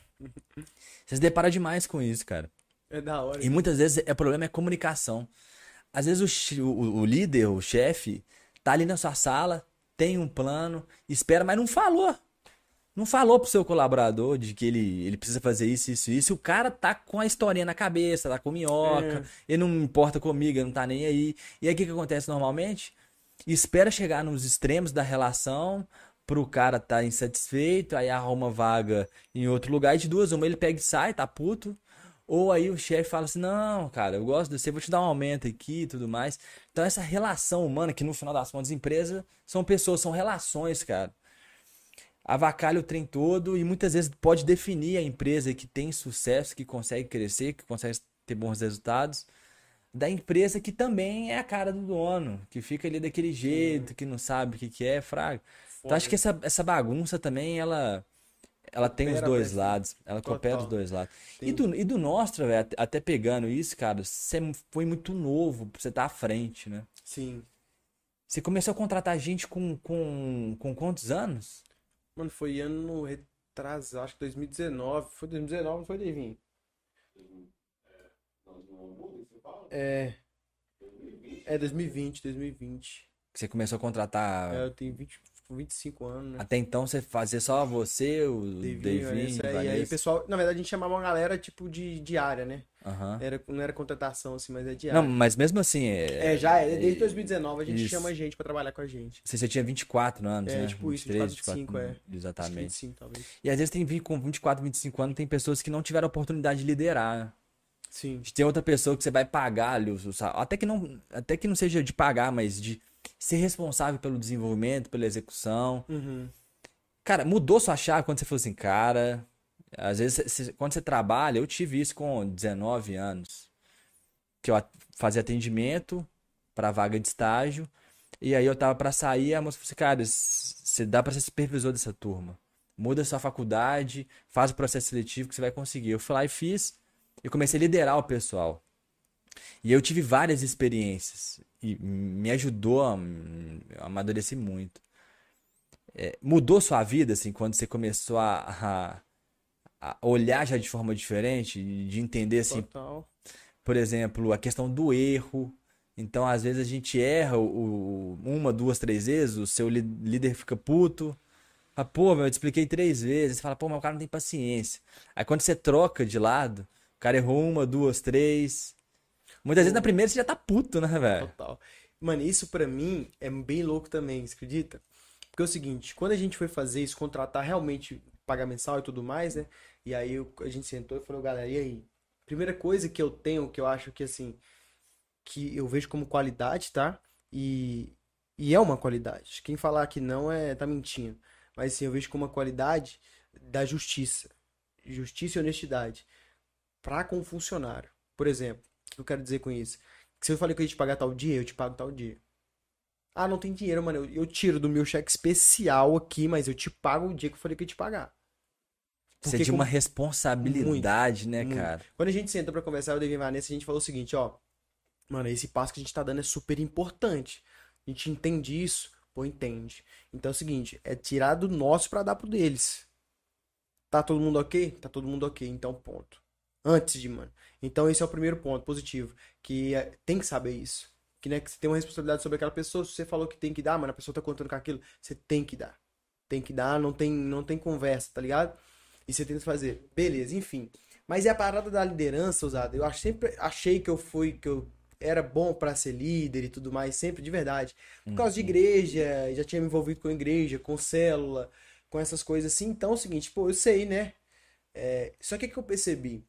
Você se depara demais com isso, cara. É da hora. E muitas vezes o problema é comunicação. Às vezes o, o- o líder, o chefe, tá ali na sua sala, tem um plano, espera, mas não falou. Não falou pro seu colaborador de que ele, ele precisa fazer isso, isso, isso. O cara tá com a historinha na cabeça, tá com minhoca, ele não importa comigo, ele não tá nem aí. E aí o que que acontece normalmente? Espera chegar nos extremos da relação pro cara tá insatisfeito, aí arruma vaga em outro lugar e de duas, uma ele pega e sai, tá puto. Ou aí o chefe fala assim: Não, cara, eu gosto de você, vou te dar um aumento aqui e tudo mais. Então, essa relação humana, que no final das contas, empresa são pessoas, são relações, cara. Avacalha o trem todo e muitas vezes pode definir a empresa que tem sucesso, que consegue crescer, que consegue ter bons resultados, da empresa que também é a cara do dono, que fica ali daquele jeito, que não sabe o que que é, fraga. Então, acho que essa, essa bagunça também, ela. Ela tem os dois pra- lados. Ela coopera os Total. dois lados. E do, e do Nostra, velho, até- pegando isso, cara, você foi muito novo você estar à frente, né? Sim. Você começou a contratar gente com, com, com quantos anos? Mano, foi ano retrasado, acho que 2019. Foi 2019, não foi, Devinho? É. É 2020, 2020. Que você começou a contratar. É, eu tenho 20, 25 anos, né? Até então você fazia só você, o Devinho, Devinho, isso aí, pessoal, na verdade a gente chamava uma galera tipo de diária, né? Aham. Era, não era contratação assim, mas é Não, diária. mas mesmo assim, é, É, já é, desde 2019 a gente Isso. chama gente pra trabalhar com a gente. você, você tinha 24 anos, É, né? tipo isso, 23, 24, 25, é. Acho que Exatamente. 25, talvez. E às vezes tem com 24, 25 anos, tem pessoas que não tiveram a oportunidade de liderar. Sim. Tem outra pessoa que você vai pagar ali, até que não, até que não seja de pagar, mas de ser responsável pelo desenvolvimento, pela execução. Uhum. Cara, mudou sua chave quando você falou assim, cara. Às vezes, você- quando você trabalha, eu tive isso com 19 anos. Que eu fazia atendimento pra vaga de estágio. E aí eu tava pra sair, a moça falou assim, cara, você dá pra ser supervisor dessa turma. Muda sua faculdade, faz o processo seletivo que você vai conseguir. Eu fui lá e fiz. Eu comecei a liderar o pessoal. E eu tive várias experiências. E me ajudou a, a amadurecer muito mudou sua vida, assim, quando você começou a, a, a olhar já de forma diferente, de entender, assim, Total. por exemplo, a questão do erro. Então, às vezes a gente erra o, uma, duas, três vezes, o seu líder fica puto. Fala, pô, meu, eu te expliquei três vezes. Você fala, pô, mas o cara não tem paciência. Aí quando você troca de lado, o cara errou uma, duas, três. Muitas vezes na primeira você já tá puto, né, velho? Total. Mano, isso pra mim é bem louco também, você acredita? Porque é o seguinte, quando a gente foi fazer isso, contratar realmente pagar mensal e tudo mais, né? E aí eu- a gente sentou e falou, galera, e aí? Primeira coisa que eu tenho, que eu acho que assim, que eu vejo como qualidade, tá? E, e é uma qualidade. Quem falar que não é, tá mentindo. Mas assim, eu vejo como uma qualidade da justiça. Justiça e honestidade. Pra com o funcionário. Por exemplo, o que eu quero dizer com isso? Que se eu falei que eu ia te pagar tal dia, eu te pago tal dia. Ah, não tem dinheiro, mano. Eu, eu tiro do meu cheque especial aqui, mas eu te pago o dia que eu falei que eu ia te pagar. Você Porque de uma com- responsabilidade, né, Muito. cara? Quando a gente sentou pra conversar, eu e a Vanessa, a gente falou o seguinte, ó. Mano, esse passo que a gente tá dando é super importante. A gente entende isso? Pô, entende. Então é o seguinte, é tirar do nosso pra dar pro deles. Tá todo mundo ok? Tá todo mundo ok, então ponto. Antes de, mano. Então esse é o primeiro ponto positivo, que é- tem que saber isso. Que, né, que você tem uma responsabilidade sobre aquela pessoa, se você falou que tem que dar, mano, a pessoa tá contando com aquilo, você tem que dar. Tem que dar, não tem, não tem conversa, tá ligado? E você tenta fazer. Beleza, enfim. Mas é a parada da liderança, usada. Eu sempre achei que eu fui, que eu era bom pra ser líder e tudo mais, sempre de verdade. Por causa de igreja, já tinha me envolvido com igreja, com célula, com essas coisas assim. Então é o seguinte, pô, eu sei, né? É, Só que o que eu percebi?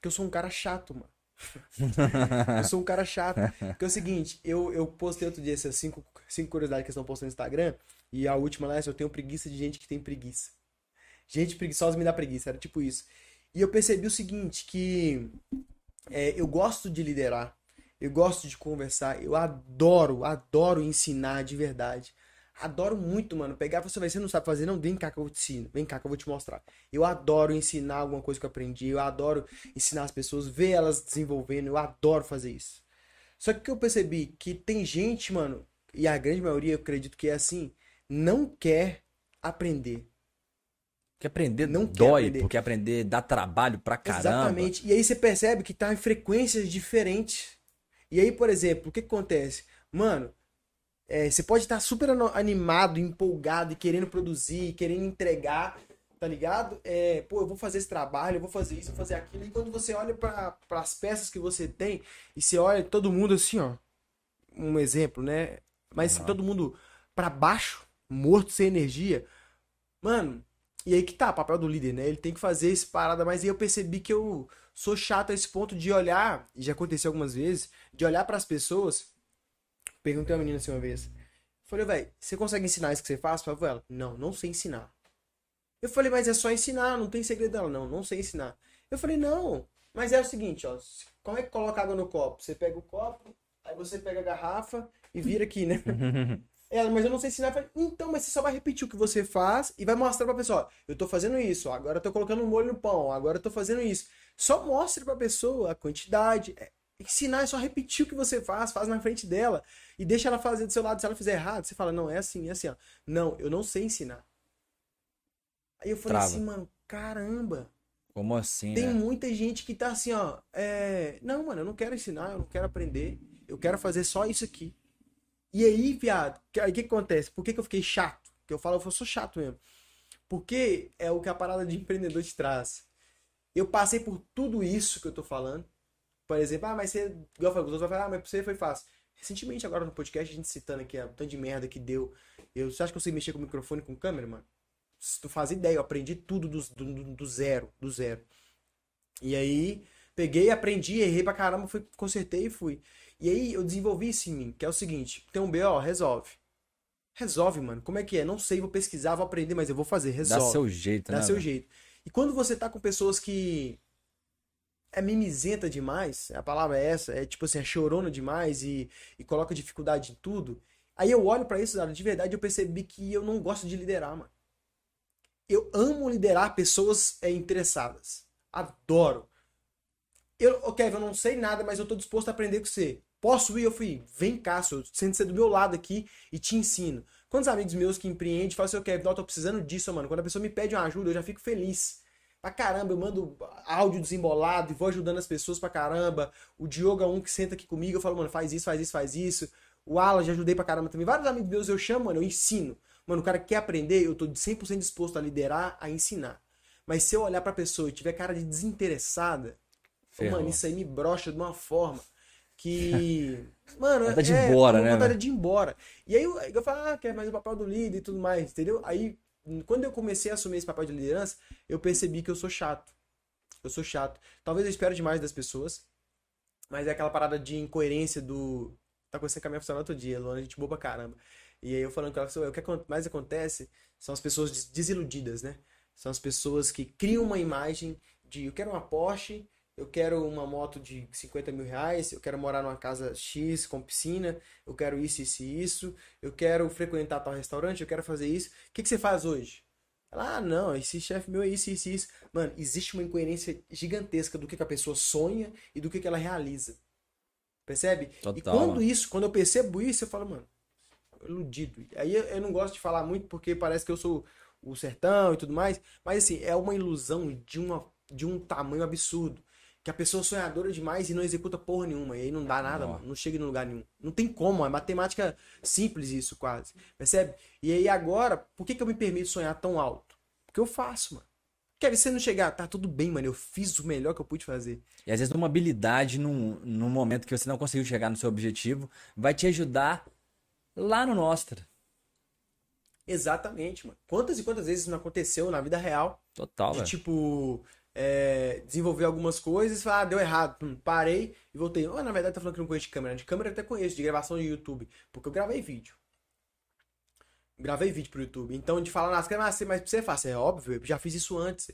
Que eu sou um cara chato, mano. Eu sou um cara chato. Porque é o seguinte, eu, eu postei outro dia essas cinco, cinco curiosidades que estão postando no Instagram. E a última lá é eu tenho preguiça de gente que tem preguiça. Gente preguiçosa me dá preguiça, era tipo isso. E eu percebi o seguinte, que é, eu gosto de liderar, eu gosto de conversar, eu adoro, adoro ensinar de verdade. Adoro muito, mano. Pegar, você você não sabe fazer, não, vem cá que eu te ensino, vem cá que eu vou te mostrar. Eu adoro ensinar alguma coisa que eu aprendi, eu adoro ensinar as pessoas, ver elas desenvolvendo, eu adoro fazer isso. Só que eu percebi que tem gente, mano, e a grande maioria eu acredito que é assim, não quer aprender. Que aprender Não quer dói, aprender. porque aprender dá trabalho pra caramba. Exatamente. E aí você percebe que tá em frequências diferentes. E aí, por exemplo, o que que acontece? Mano, é, você pode estar super animado, empolgado e querendo produzir, querendo entregar, tá ligado? É, pô, eu vou fazer esse trabalho, eu vou fazer isso, eu vou fazer aquilo. E quando você olha para as peças que você tem e você olha todo mundo assim, ó, um exemplo, né? Mas assim, todo mundo pra baixo, morto, sem energia. Mano, e aí que tá, o papel do líder, né? Ele tem que fazer esse parada, mas aí eu percebi que eu sou chato a esse ponto de olhar, e já aconteceu algumas vezes, de olhar pras pessoas. Perguntei a menina assim uma vez. Falei, velho, você consegue ensinar isso que você faz, Favela? ela? Não, não sei ensinar. Eu falei, mas é só ensinar, não tem segredo dela. Não, não sei ensinar. Eu falei, não, mas é o seguinte, ó. Como é que coloca água no copo? Você pega o copo, aí você pega a garrafa e vira aqui, né? Ela, mas eu não sei ensinar. Eu falei, então, mas você só vai repetir o que você faz e vai mostrar pra pessoa, ó, eu tô fazendo isso, ó, agora eu tô colocando um molho no pão, agora eu tô fazendo isso. Só mostre pra pessoa a quantidade. É, ensinar é só repetir o que você faz, faz na frente dela e deixa ela fazer do seu lado. Se ela fizer errado, você fala, não, é assim, é assim, ó. Não, eu não sei ensinar. Aí eu falei Trava. assim, mano, caramba. Como assim, Tem né? muita gente que tá assim, ó. É... Não, mano, eu não quero ensinar, eu não quero aprender. Eu quero fazer só isso aqui. E aí, viado, que- aí o que, que acontece? Por que, que eu fiquei chato? Que eu falo, eu sou chato mesmo. Porque é o que a parada de empreendedor te traz. Eu passei por tudo isso que eu tô falando. Por exemplo, ah, mas você. Igual eu falei, os outros vão falar, ah, mas pra você foi fácil. Recentemente, agora no podcast, a gente citando aqui a tanto de merda que deu. Eu, você acha que eu sei mexer com microfone e com câmera, mano? Tu faz ideia, eu aprendi tudo do, do, do- zero, do zero. E aí, peguei, aprendi, errei pra caramba, fui, consertei e fui. E aí, eu desenvolvi isso em mim, que é o seguinte: tem um BO, resolve. Resolve, mano. Como é que é? Não sei, vou pesquisar, vou aprender, mas eu vou fazer. Dá Resolve. seu jeito, Dá né? seu velho? jeito. E quando você tá com pessoas que é mimizenta demais, a palavra é essa, é tipo assim, é chorona demais e, e coloca dificuldade em tudo. Aí eu olho pra isso, cara, de verdade, eu percebi que eu não gosto de liderar, mano. Eu amo liderar pessoas é, interessadas. Adoro. Eu, ô Kevin, eu não sei nada, mas eu tô disposto a aprender com você. Posso ir? Eu fui, vem cá, senhor, sente ser do meu lado aqui e te ensino. Quantos amigos meus que empreendem falam assim, ô Kevin, não, eu tô precisando disso, mano. Quando a pessoa me pede uma ajuda, eu já fico feliz. Pra caramba, eu mando áudio desembolado e vou ajudando as pessoas pra caramba. O Diogo é um que senta aqui comigo, eu falo, mano, faz isso, faz isso, faz isso. O Alan, já ajudei pra caramba também. Vários amigos meus eu chamo, mano, eu ensino. Mano, o cara que quer aprender, eu tô 100% disposto a liderar, a ensinar. Mas se eu olhar pra pessoa e tiver cara de desinteressada, Ferrou. Mano, isso aí me brocha de uma forma que. Mano, Vontade de ir é, embora, né, vontade velho? de ir embora. E aí eu, eu falo, ah, quer mais o papel do líder e tudo mais, entendeu? Aí, quando eu comecei a assumir esse papel de liderança, eu percebi que eu sou chato. Eu sou chato. Talvez eu espero demais das pessoas, mas é aquela parada de incoerência do. Tá acontecendo com a minha funcionária outro dia, Luana, gente boa pra caramba. E aí eu falando com ela, o que mais acontece são as pessoas des- desiludidas, né? São as pessoas que criam uma imagem de eu quero uma Porsche, eu quero uma moto de 50 mil reais, eu quero morar numa casa X com piscina, eu quero isso, isso e isso, eu quero frequentar tal restaurante, eu quero fazer isso. O que, que você faz hoje? Ela, ah, não, esse chefe meu é isso, isso, isso. Mano, existe uma incoerência gigantesca do que, que a pessoa sonha e do que, que ela realiza. Percebe? Total, e quando mano. isso, quando eu percebo isso, eu falo, mano, iludido. Aí eu, eu não gosto de falar muito porque parece que eu sou o sertão e tudo mais, mas assim, é uma ilusão de, uma, de um tamanho absurdo. Que a pessoa é sonhadora demais e não executa porra nenhuma. E aí não dá nada, Ó. mano. Não chega em lugar nenhum. Não tem como, é matemática simples isso, quase. Percebe? E aí agora, por que, que eu me permito sonhar tão alto? Porque eu faço, mano. Quer se não chegar, tá tudo bem, mano. Eu fiz o melhor que eu pude fazer. E às vezes uma habilidade num, num momento que você não conseguiu chegar no seu objetivo vai te ajudar lá no Nostra. Exatamente, mano. Quantas e quantas vezes isso não aconteceu na vida real? Total, de velho. tipo é, desenvolver algumas coisas, falar, ah, deu errado, Hum, parei e voltei. Na verdade, tá falando que não conheço de câmera. De câmera eu até conheço, de gravação de YouTube, porque eu gravei vídeo. Gravei vídeo pro YouTube. Então, de falar nas câmeras, ah, mas pra você é fácil, é óbvio, eu já fiz isso antes.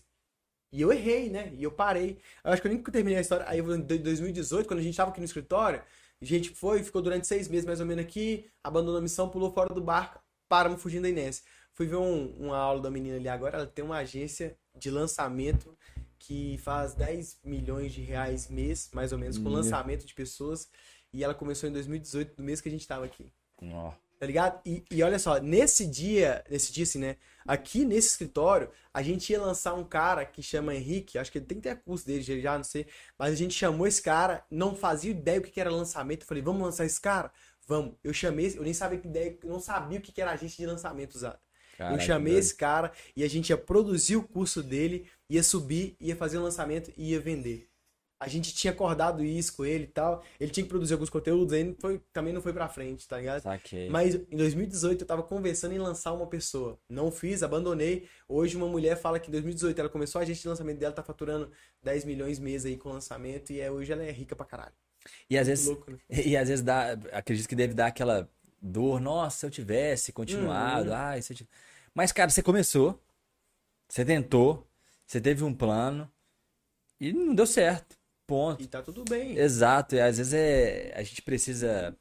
E eu errei, né? E eu parei. Eu acho que eu nem terminei a história. Aí, em 2018, quando a gente tava aqui no escritório, a gente foi, ficou durante seis meses mais ou menos aqui, abandonou a missão, pulou fora do barco, paramos fugindo da Inês. Fui ver um- uma aula da menina ali agora, ela tem uma agência de lançamento que faz 10 milhões de reais mês, mais ou menos, com lançamento de pessoas. E ela começou em 2018, do mês que a gente tava aqui. Ó, Tá ligado? E, e olha só, nesse dia, nesse dia assim, né? Aqui nesse escritório, a gente ia lançar um cara que chama Henrique, acho que ele tem ter curso dele já, não sei. Mas a gente chamou esse cara, não fazia ideia o que era lançamento. Eu falei, vamos lançar esse cara? Vamos. Eu chamei, eu nem sabia que ideia, eu não sabia o que era agente de lançamento usado. caraca, eu chamei esse cara e a gente ia produzir o curso dele, ia subir, ia fazer o lançamento e ia vender. A gente tinha acordado isso com ele e tal. Ele tinha que produzir alguns conteúdos, aí foi, também não foi pra frente, tá ligado? Saquei. Mas em 2018 eu tava conversando em lançar uma pessoa. Não fiz, abandonei. Hoje uma mulher fala que em 2018 ela começou a agente de lançamento dela, tá faturando 10 milhões mês aí com lançamento e é, hoje ela é rica pra caralho. E às vezes, louco, né? e às vezes dá, acredito que deve dar aquela dor, nossa, se eu tivesse continuado, Uhum. ai, se eu tivesse... Mas, cara, você começou, você tentou, você teve um plano e não deu certo. Ponto. E tá tudo bem. Exato, e às vezes é, a gente precisa,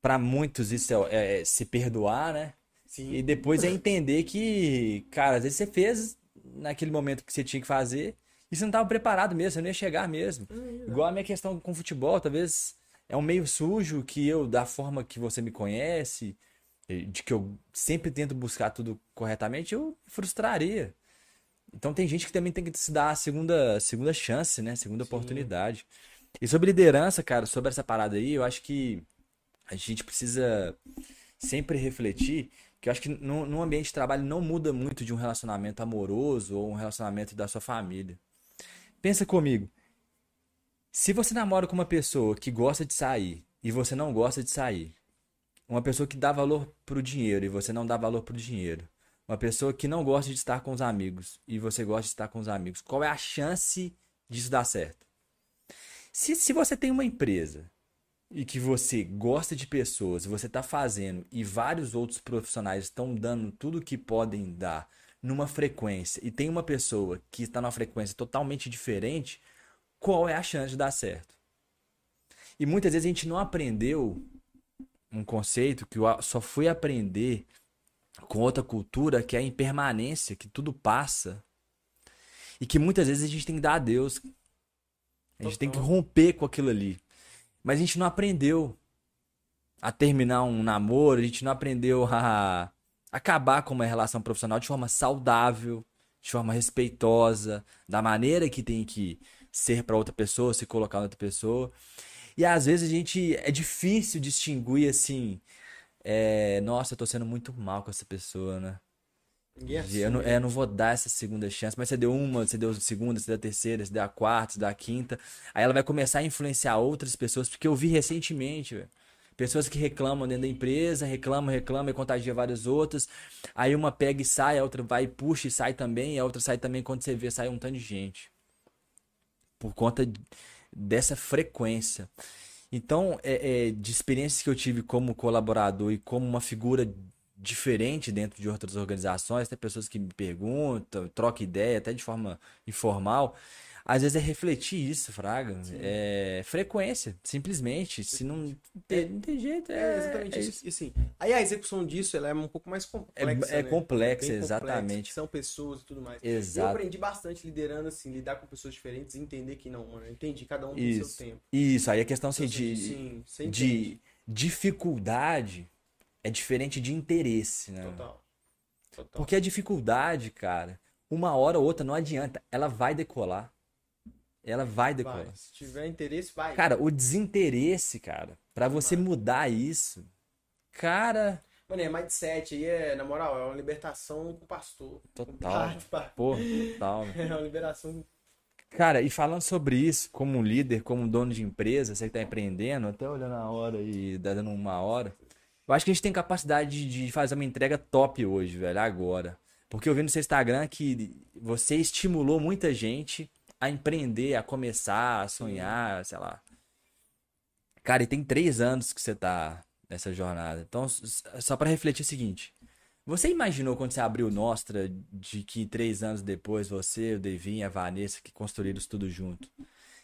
pra muitos isso é, é se perdoar, né? Sim. E depois é entender que, cara, às vezes você fez naquele momento que você tinha que fazer e você não estava preparado mesmo, você não ia chegar mesmo. Igual a minha questão com futebol, talvez é um meio sujo que eu, da forma que você me conhece, eh, de que eu sempre tento buscar tudo corretamente, eu frustraria. Então tem gente que também tem que se dar a segunda, segunda chance, né? Segunda Sim. oportunidade. E sobre liderança, cara, sobre essa parada aí, eu acho que a gente precisa sempre refletir que eu acho que no, no ambiente de trabalho não muda muito de um relacionamento amoroso ou um relacionamento da sua família. Pensa comigo. Se você namora com uma pessoa que gosta de sair e você não gosta de sair, uma pessoa que dá valor pro dinheiro e você não dá valor pro dinheiro, uma pessoa que não gosta de estar com os amigos e você gosta de estar com os amigos, qual é a chance disso dar certo? Se, se você tem uma empresa e que você gosta de pessoas, você está fazendo e vários outros profissionais estão dando tudo o que podem dar numa frequência e tem uma pessoa que está numa frequência totalmente diferente, qual é a chance de dar certo? E muitas vezes a gente não aprendeu um conceito que eu só fui aprender com outra cultura, que é a impermanência, que tudo passa. E que muitas vezes a gente tem que dar adeus. A gente tem que Total. romper com aquilo ali. Mas a gente não aprendeu a terminar um namoro, a gente não aprendeu a acabar com uma relação profissional de forma saudável, de forma respeitosa, da maneira que tem que ser para outra pessoa, se colocar na outra pessoa. E às vezes a gente é difícil distinguir assim, é, nossa, eu tô sendo muito mal com essa pessoa, né? É Eu não, assim, é, eu não vou dar essa segunda chance, mas você deu uma, você deu a segunda, você deu a terceira, você deu a quarta, você deu a quinta. Aí ela vai começar a influenciar outras pessoas, porque eu vi recentemente, velho. Pessoas que reclamam dentro da empresa, reclamam, reclamam e contagia várias outras. Aí uma pega e sai, a outra vai e puxa e sai também, e a outra sai também. Quando você vê, sai um tanto de gente. Por conta dessa frequência. Então, é, é, de experiências que eu tive como colaborador e como uma figura diferente dentro de outras organizações, tem pessoas que me perguntam, trocam ideia, até de forma informal. Às vezes é refletir isso, Fraga. É frequência, simplesmente. Se não tem, não tem jeito, é, É exatamente é isso. E assim, aí a execução disso ela é um pouco mais complexa. É- é né? complexa, Bem exatamente. São pessoas e tudo mais. Eu Exato. aprendi bastante liderando, assim, lidar com pessoas diferentes entender que não, mano. Eu entendi, cada um tem Isso. seu tempo. Isso, aí a questão assim, Então, de, sim, você entende. de dificuldade é diferente de interesse, né? Total. Total. Porque a dificuldade, cara, uma hora ou outra não adianta, ela vai decolar. Ela vai decolar. Vai. Se tiver interesse, vai. Cara, o desinteresse, cara, pra você mudar isso, cara, Mano, é mindset aí, é, na moral, é uma libertação com o pastor. Total. Com o padre. pô, tal. É uma liberação. Cara, e falando sobre isso, como um líder, como um dono de empresa, você que tá empreendendo, até olhando a hora e dando uma hora, eu acho que a gente tem capacidade de fazer uma entrega top hoje, velho, agora. Porque eu vi no seu Instagram que você estimulou muita gente a empreender, a começar, a sonhar, sei lá. Cara, e tem três anos que você tá nessa jornada. Então, só pra refletir o seguinte. Você imaginou quando você abriu o Nostra de que três anos depois você, o Devin, a Vanessa, que construíram isso tudo junto,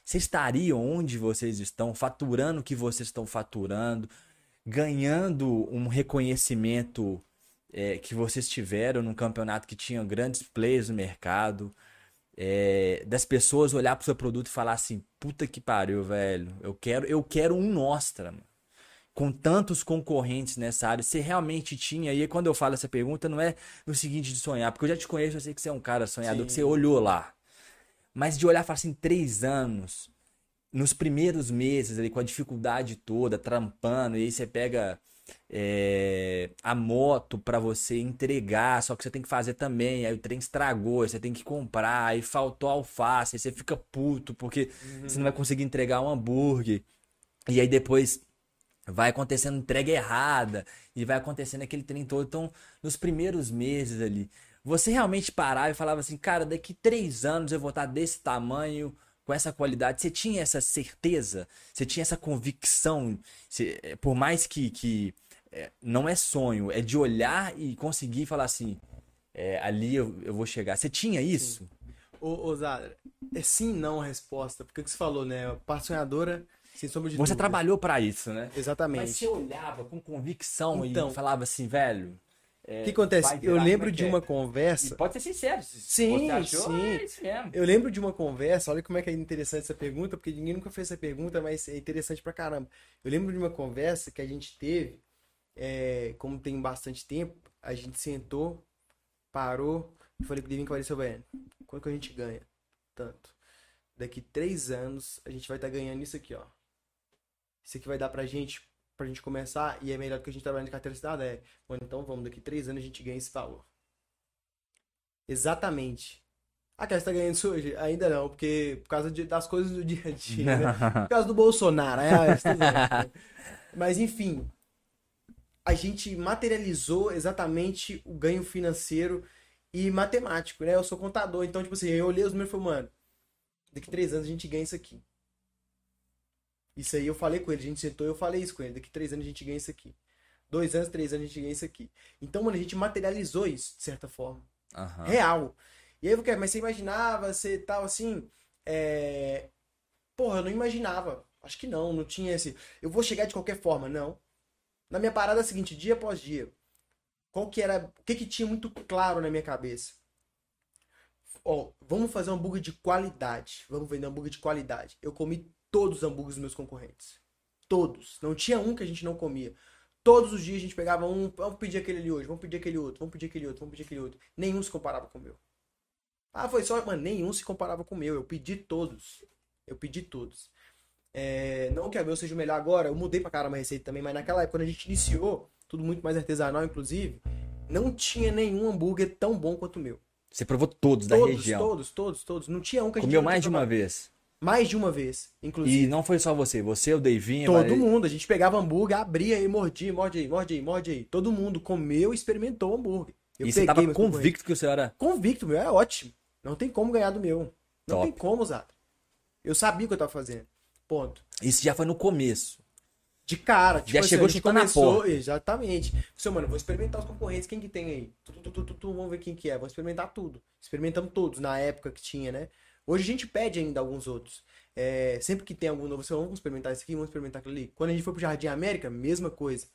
vocês estariam onde vocês estão, faturando o que vocês estão faturando, ganhando um reconhecimento é, que vocês tiveram num campeonato que tinha grandes players no mercado, é, das pessoas olhar pro seu produto e falar assim, puta que pariu, velho, eu quero, eu quero um Nostra, mano com tantos concorrentes nessa área, você realmente tinha? E aí, quando eu falo essa pergunta, não é no seguinte de sonhar, porque eu já te conheço, eu sei que você é um cara sonhador, que Sim. você olhou lá. Mas de olhar e falar assim, três anos, nos primeiros meses ali, com a dificuldade toda, trampando, e aí você pega é, a moto pra você entregar, só que você tem que fazer também, aí o trem estragou, aí você tem que comprar, aí faltou alface, aí você fica puto porque você não vai conseguir entregar um hambúrguer. E aí depois vai acontecendo entrega errada e vai acontecendo aquele trem todo. Então, nos primeiros meses ali, você realmente parava e falava assim, cara, daqui três anos eu vou estar desse tamanho, com essa qualidade. Você tinha essa certeza? Você tinha essa convicção? Você- é, por mais que, que é, não é sonho, é de olhar e conseguir falar assim, é, ali eu, eu vou chegar. Você tinha isso? Ô, ô Zara, é sim não a resposta. Porque o que você falou, né? Parte sonhadora, sem sombra de Você dúvida. trabalhou pra isso, né? Exatamente. Mas você olhava com convicção Então. e falava assim, velho. O que acontece? vai Eu lembro é de é? uma E conversa. pode ser sincero. Se Sim, achou, sim. é. Eu lembro de uma conversa, olha como é que é interessante essa pergunta, porque ninguém nunca fez essa pergunta, mas é interessante pra caramba. Eu lembro de uma conversa que a gente teve, é, como tem bastante tempo, a gente sentou, parou, e falei pro Divino que apareceu, velho, quanto que a gente ganha? Tanto. Daqui três anos, a gente vai estar ganhando isso aqui, ó. Isso aqui vai dar pra gente, pra gente começar, e é melhor do que a gente trabalhar de carteira assinada, é, mano, então vamos, daqui três anos a gente ganha esse valor. Exatamente. Ah, que você tá ganhando isso hoje? Ainda não, porque por causa de- das coisas do dia a dia, né? Por causa do Bolsonaro. É, bem. Mas enfim, a gente materializou exatamente o ganho financeiro e matemático, né? Eu sou contador, então, tipo assim, eu olhei os números e falei, mano, daqui três anos a gente ganha isso aqui. Isso aí eu falei com ele, a gente sentou e eu falei isso com ele, daqui três anos a gente ganha isso aqui. Dois anos, três anos a gente ganha isso aqui. Então, mano, a gente materializou isso, de certa forma Aham. real. E aí, eu quero, mas você imaginava, você tal assim, é... Porra, eu não imaginava. Acho que não, não tinha esse. Eu vou chegar de qualquer forma, não. Na minha parada é seguinte, dia após dia. Qual que era. O que que tinha muito claro na minha cabeça? Ó, vamos fazer um hambúrguer de qualidade. Vamos vender um hambúrguer de qualidade. Eu comi todos os hambúrgueres dos meus concorrentes. Todos. Não tinha um que a gente não comia. Todos os dias a gente pegava um, vamos pedir aquele ali hoje, vamos pedir aquele outro, vamos pedir aquele outro, vamos pedir aquele outro. Nenhum se comparava com o meu. Ah, foi só, mano, nenhum se comparava com o meu. Eu pedi todos. Eu pedi todos. É, não que a meu seja o melhor agora, eu mudei pra caramba a receita também, mas naquela época, quando a gente iniciou, tudo muito mais artesanal, inclusive, não tinha nenhum hambúrguer tão bom quanto o meu. Você provou todos da Todos, região. todos, todos, todos. Não tinha um que a gente Comeu mais de uma vez. Mais de uma vez, inclusive. E não foi só você, você, o Davinho, Todo mundo, a gente pegava hambúrguer, abria e mordia, morde aí, morde aí, morde aí. Todo mundo comeu e experimentou o hambúrguer. Eu E você tava convicto que você era. Convicto, meu, é ótimo. Não tem como ganhar do meu. Não Top. tem como, Zato. Eu sabia o que eu tava fazendo. Ponto. Isso já foi no começo. De cara. Tipo Já assim, chegou a gente chutando na começou, porta. exatamente. Falei, mano, vou experimentar os concorrentes, quem que tem aí? Tu, tu, tu, vamos ver quem que é. Vamos experimentar tudo. Experimentamos todos, na época que tinha, né? Hoje a gente pede ainda alguns outros. É, sempre que tem algum novo, você vamos experimentar esse aqui, vamos experimentar aquilo ali. Quando a gente foi pro Jardim América, mesma coisa.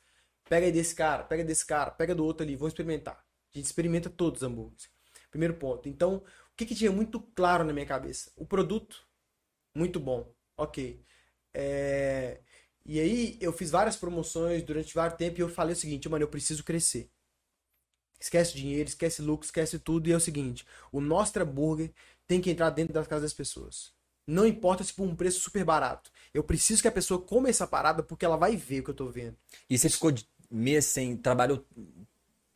Pega desse cara, pega desse cara, pega do outro ali, vamos experimentar. A gente experimenta todos os hambúrgueres. Primeiro ponto. Então, o que, que tinha muito claro na minha cabeça? O produto, muito bom. Ok. É, E aí, eu fiz várias promoções durante vários tempo e eu falei o seguinte, mano, eu preciso crescer. Esquece dinheiro, esquece lucro, esquece tudo. E é o seguinte, o Nostra Burger tem que entrar dentro das casas das pessoas. Não importa se por um preço super barato. Eu preciso que a pessoa coma essa parada porque ela vai ver o que eu tô vendo. E você ficou de mês sem. Trabalhou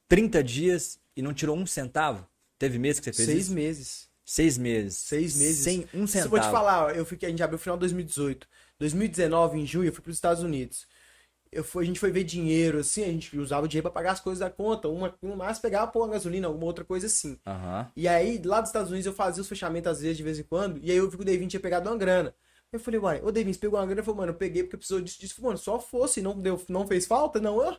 30 dias e não tirou um centavo? Teve mês que você fez Seis isso? meses. Seis meses. Seis meses. Sem um Se eu centavo. vou te falar, eu fiquei, a gente abriu no final de 2018. 2019, em junho, eu fui para os Estados Unidos. Eu a gente foi ver dinheiro, assim, a gente usava o dinheiro para pagar as coisas da conta. Uma, uma mais pegava uma gasolina, alguma outra coisa assim. Aham. E aí, lá dos Estados Unidos, eu fazia os fechamentos às vezes, de vez em quando, e aí eu vi que o Devin tinha pegado uma grana. Eu falei, uai, ô Devin, você pegou uma grana? Ele falou, mano, eu peguei porque precisou disso, disso. Eu falei, Mano, só fosse, não, deu, não fez falta? Não, eu,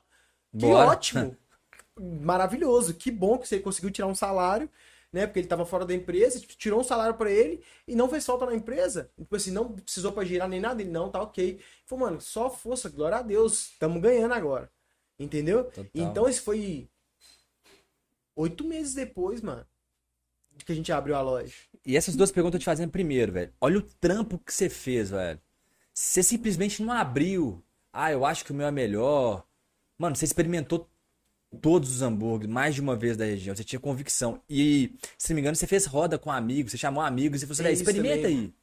que Bora. ótimo! Maravilhoso, que bom que você conseguiu tirar um salário, né? Porque ele tava fora da empresa, tipo, tirou um salário pra ele e não fez falta na empresa. Tipo assim, não precisou pra girar nem nada, ele não, tá ok. Falou, mano, só força, glória a Deus, estamos ganhando agora. Entendeu? Total. Então esse foi oito meses depois, mano, que a gente abriu a loja. E essas duas perguntas eu te fazendo primeiro, velho. Olha o trampo que você fez, velho. Você simplesmente não abriu. Ah, eu acho que o meu é melhor. Mano, você experimentou todos os hambúrgueres mais de uma vez da região. Você tinha convicção. E, se não me engano, você fez roda com amigos. Você chamou amigos e falou assim: Tem "Véi, isso experimenta também, aí.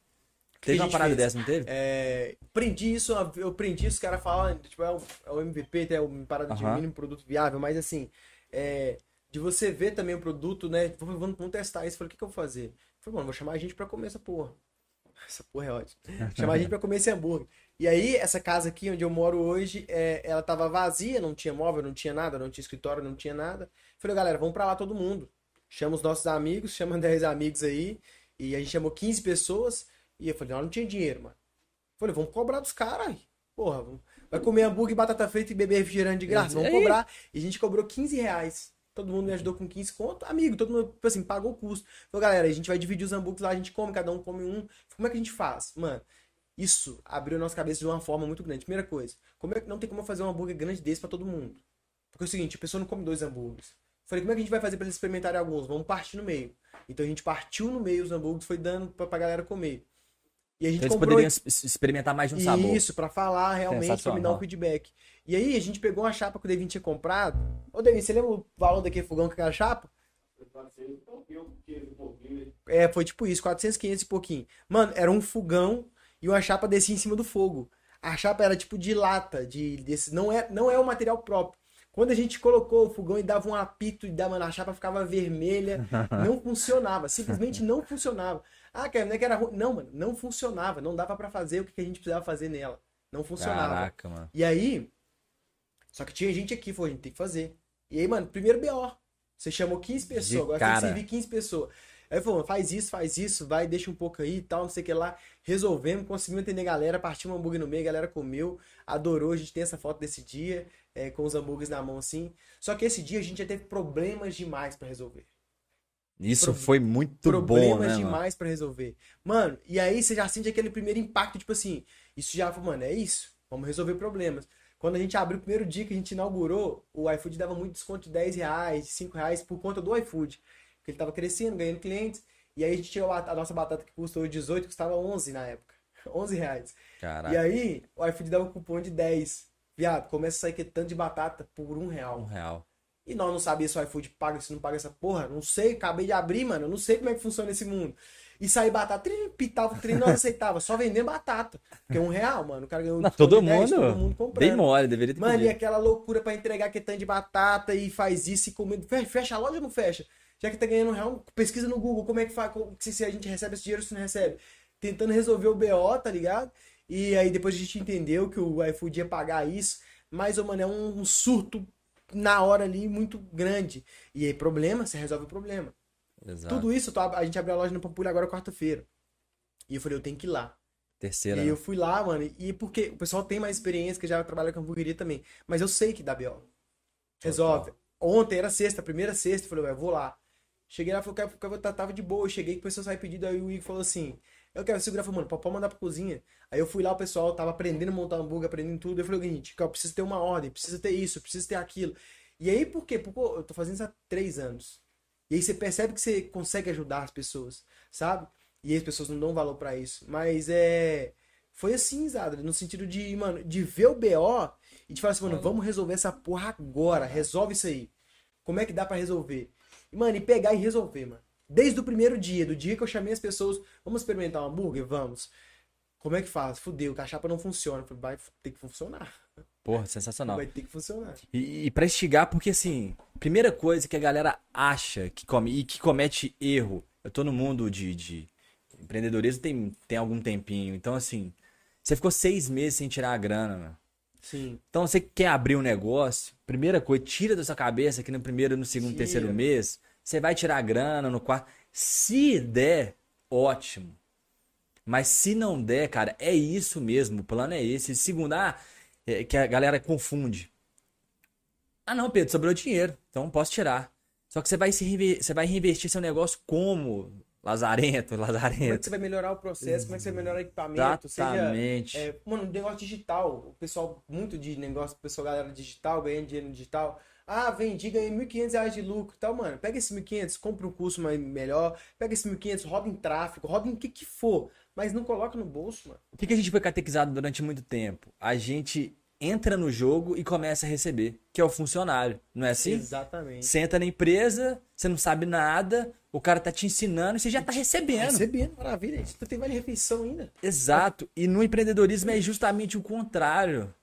Teve uma parada fez? dessa, não teve? É, prendi isso, eu prendi isso, os caras falam, tipo, é o, é o MVP, é uma parada de Aham. mínimo produto viável, mas assim, é, de você ver também o produto, né? Vamos, vamos, vamos testar isso. Eu falei, o que, que eu vou fazer? Eu falei, mano, vou chamar a gente pra comer essa porra. Essa porra é ótima. chamar a gente pra comer esse hambúrguer. E aí, essa casa aqui onde eu moro hoje, é, ela tava vazia, não tinha móvel, não tinha nada, não tinha escritório, não tinha nada. Falei, galera, vamos pra lá todo mundo. Chama os nossos amigos, chama 10 amigos aí. E a gente chamou 15 pessoas. E eu falei, não, não tinha dinheiro, mano. Falei, vamos cobrar dos caras. Porra, vamos- vai comer hambúrguer, batata frita e beber refrigerante de graça. Vamos cobrar. E a gente cobrou 15 reais. Todo mundo me ajudou com 15 conto. Amigo, todo mundo, tipo assim, pagou o custo. Falei, galera, a gente vai dividir os hambúrgueres lá, a gente come, cada um come um. Como é que a gente faz? Mano, isso abriu a nossa cabeça de uma forma muito grande. Primeira coisa, como é que não tem como eu fazer um hambúrguer grande desse pra todo mundo? Porque é o seguinte, a pessoa não come dois hambúrgueres. Falei, como é que a gente vai fazer pra eles experimentarem alguns? Vamos partir no meio. Então a gente partiu no meio os hambúrgueres, foi dando pra, pra galera comer. E a gente Então eles comprou poderiam experimentar mais de um sabor. isso, pra falar realmente, pra me dar um feedback. E aí a gente pegou uma chapa que o Devin tinha comprado. Ô Devin, você lembra o valor daquele fogão com aquela chapa? Eu fiquei um pouquinho, né? É, foi tipo isso, 400, 500 e pouquinho. Mano, era um fogão e uma chapa descia em cima do fogo. A chapa era tipo de lata, de desse, não é, não é o material próprio. Quando a gente colocou o fogão e dava um apito e dava na chapa ficava vermelha, não funcionava, simplesmente não funcionava. Ah, cara, não é que era ruim. Não, mano, não funcionava, não dava pra fazer o que a gente precisava fazer nela. Não funcionava. Caraca, mano. E aí, só que tinha gente aqui, falou, a gente tem que fazer. E aí, mano, primeiro BO. Você chamou 15 pessoas, De agora tem que cara. servir 15 pessoas. Aí falou, faz isso, faz isso, vai, deixa um pouco aí e tal, não sei o que lá. Resolvemos, conseguimos entender a galera, partiu um hambúrguer no meio, a galera comeu, adorou, a gente tem essa foto desse dia, é, com os hambúrgueres na mão assim. Só que esse dia a gente já teve problemas demais pra resolver. Isso Pro- foi muito problemas bom, né, mano? demais pra resolver. Mano, e aí você já sente aquele primeiro impacto, tipo assim, isso já, mano, é isso, vamos resolver problemas. Quando a gente abriu o primeiro dia que a gente inaugurou, o iFood dava muito desconto de 10 reais, de 5 reais por conta do iFood. Porque ele tava crescendo, ganhando clientes. E aí a gente tirou a, nossa batata que custa hoje 18, custava 11 na época. 11 reais. Caraca, E aí o iFood dava um cupom de 10. Viado, começa a sair que tanto de batata por um real. um real. E nós não sabíamos se o iFood paga, se não paga essa porra. Não sei, acabei de abrir, mano. Eu não sei como é que funciona esse mundo. E sair batata, trim, pitava, trim, nós aceitava. Só vendendo batata. Porque é um real, mano. O cara ganhou Não, todo de 10, mundo, todo mundo comprando. bem mole, deveria ter Mano, e pedido. aquela loucura pra entregar que tanto de batata e faz isso e comendo. Fe- Fecha a loja ou não fecha? Já que tá ganhando real, pesquisa no Google como é que faz, se, a gente recebe esse dinheiro ou se não recebe. Tentando resolver o BO, tá ligado? E aí depois a gente entendeu que o iFood ia pagar isso. Mas, ô, mano, é um, surto na hora ali muito grande. E aí, problema, você resolve o problema. Exato. Tudo isso, eu tô- a gente abriu a loja no Pampulha agora quarta-feira. E eu falei, eu tenho que ir lá. Terceira. E né? eu fui lá, mano, e porque o pessoal tem mais experiência, que já trabalha com hamburgueria também. Mas eu sei que dá B.O. Resolve. Ontem era sexta, primeira sexta, eu falei, ué, vou lá. Cheguei lá, falei, eu quero- tava de boa, eu cheguei, começou a sair pedido, aí o Igor falou assim, eu quero segurar, falei, mano, pode mandar pra cozinha. Aí eu fui lá, o pessoal tava aprendendo a montar hambúrguer, aprendendo tudo, eu falei o seguinte, eu preciso ter uma ordem, precisa ter isso, precisa ter aquilo. E aí, por quê? Porque eu tô fazendo isso há três anos. E aí você percebe que você consegue ajudar as pessoas, sabe? E aí as pessoas não dão valor pra isso. Mas é. Foi assim, Zadra, no sentido de, mano, de ver o BO e de falar assim, mano, vamos resolver essa porra agora. Resolve isso aí. Como é que dá pra resolver? E, mano, e pegar e resolver, mano. Desde o primeiro dia, do dia que eu chamei as pessoas, vamos experimentar um hambúrguer? Vamos. Como é que faz? Fudeu, que a chapa não funciona. Vai ter que funcionar. Porra, sensacional. Vai ter que funcionar. E, e pra instigar, porque assim, primeira coisa que a galera acha que come e que comete erro. Eu tô no mundo de, de empreendedorismo tem, tem algum tempinho. Então, assim, você ficou seis meses sem tirar a grana, mano. Sim. Então você quer abrir um negócio, primeira coisa, tira da sua cabeça que no primeiro, no segundo, Tira. terceiro mês, você vai tirar a grana no quarto. Se der, ótimo. Mas se não der, cara, é isso mesmo, o plano é esse. Segundo, ah, é que a galera confunde. Ah, não, Pedro, sobrou dinheiro, então posso tirar. Só que você vai, se você vai reinvestir seu negócio como? Lazarento, Como é que Lazarento. você vai melhorar o processo? Como é que você vai melhorar o equipamento? Seja, Exatamente. é, mano, negócio digital. O pessoal, muito de negócio, o pessoal, galera digital, ganhando dinheiro no digital. Ah, vendi, ganhei 1.500 reais de lucro e tal, mano. Pega esse 1.500, compra um curso mais, melhor. Pega esse 1.500, roda em tráfego, roda em o que que for. Mas não coloca no bolso, mano. O que, que a gente foi catequizado durante muito tempo? A gente entra no jogo e começa a receber, que é o funcionário, não é assim? Exatamente. Senta na empresa, você não sabe nada, o cara tá te ensinando e você já tá recebendo. Recebendo, maravilha. Isso tem vale refeição ainda. Exato. E no empreendedorismo é justamente o contrário.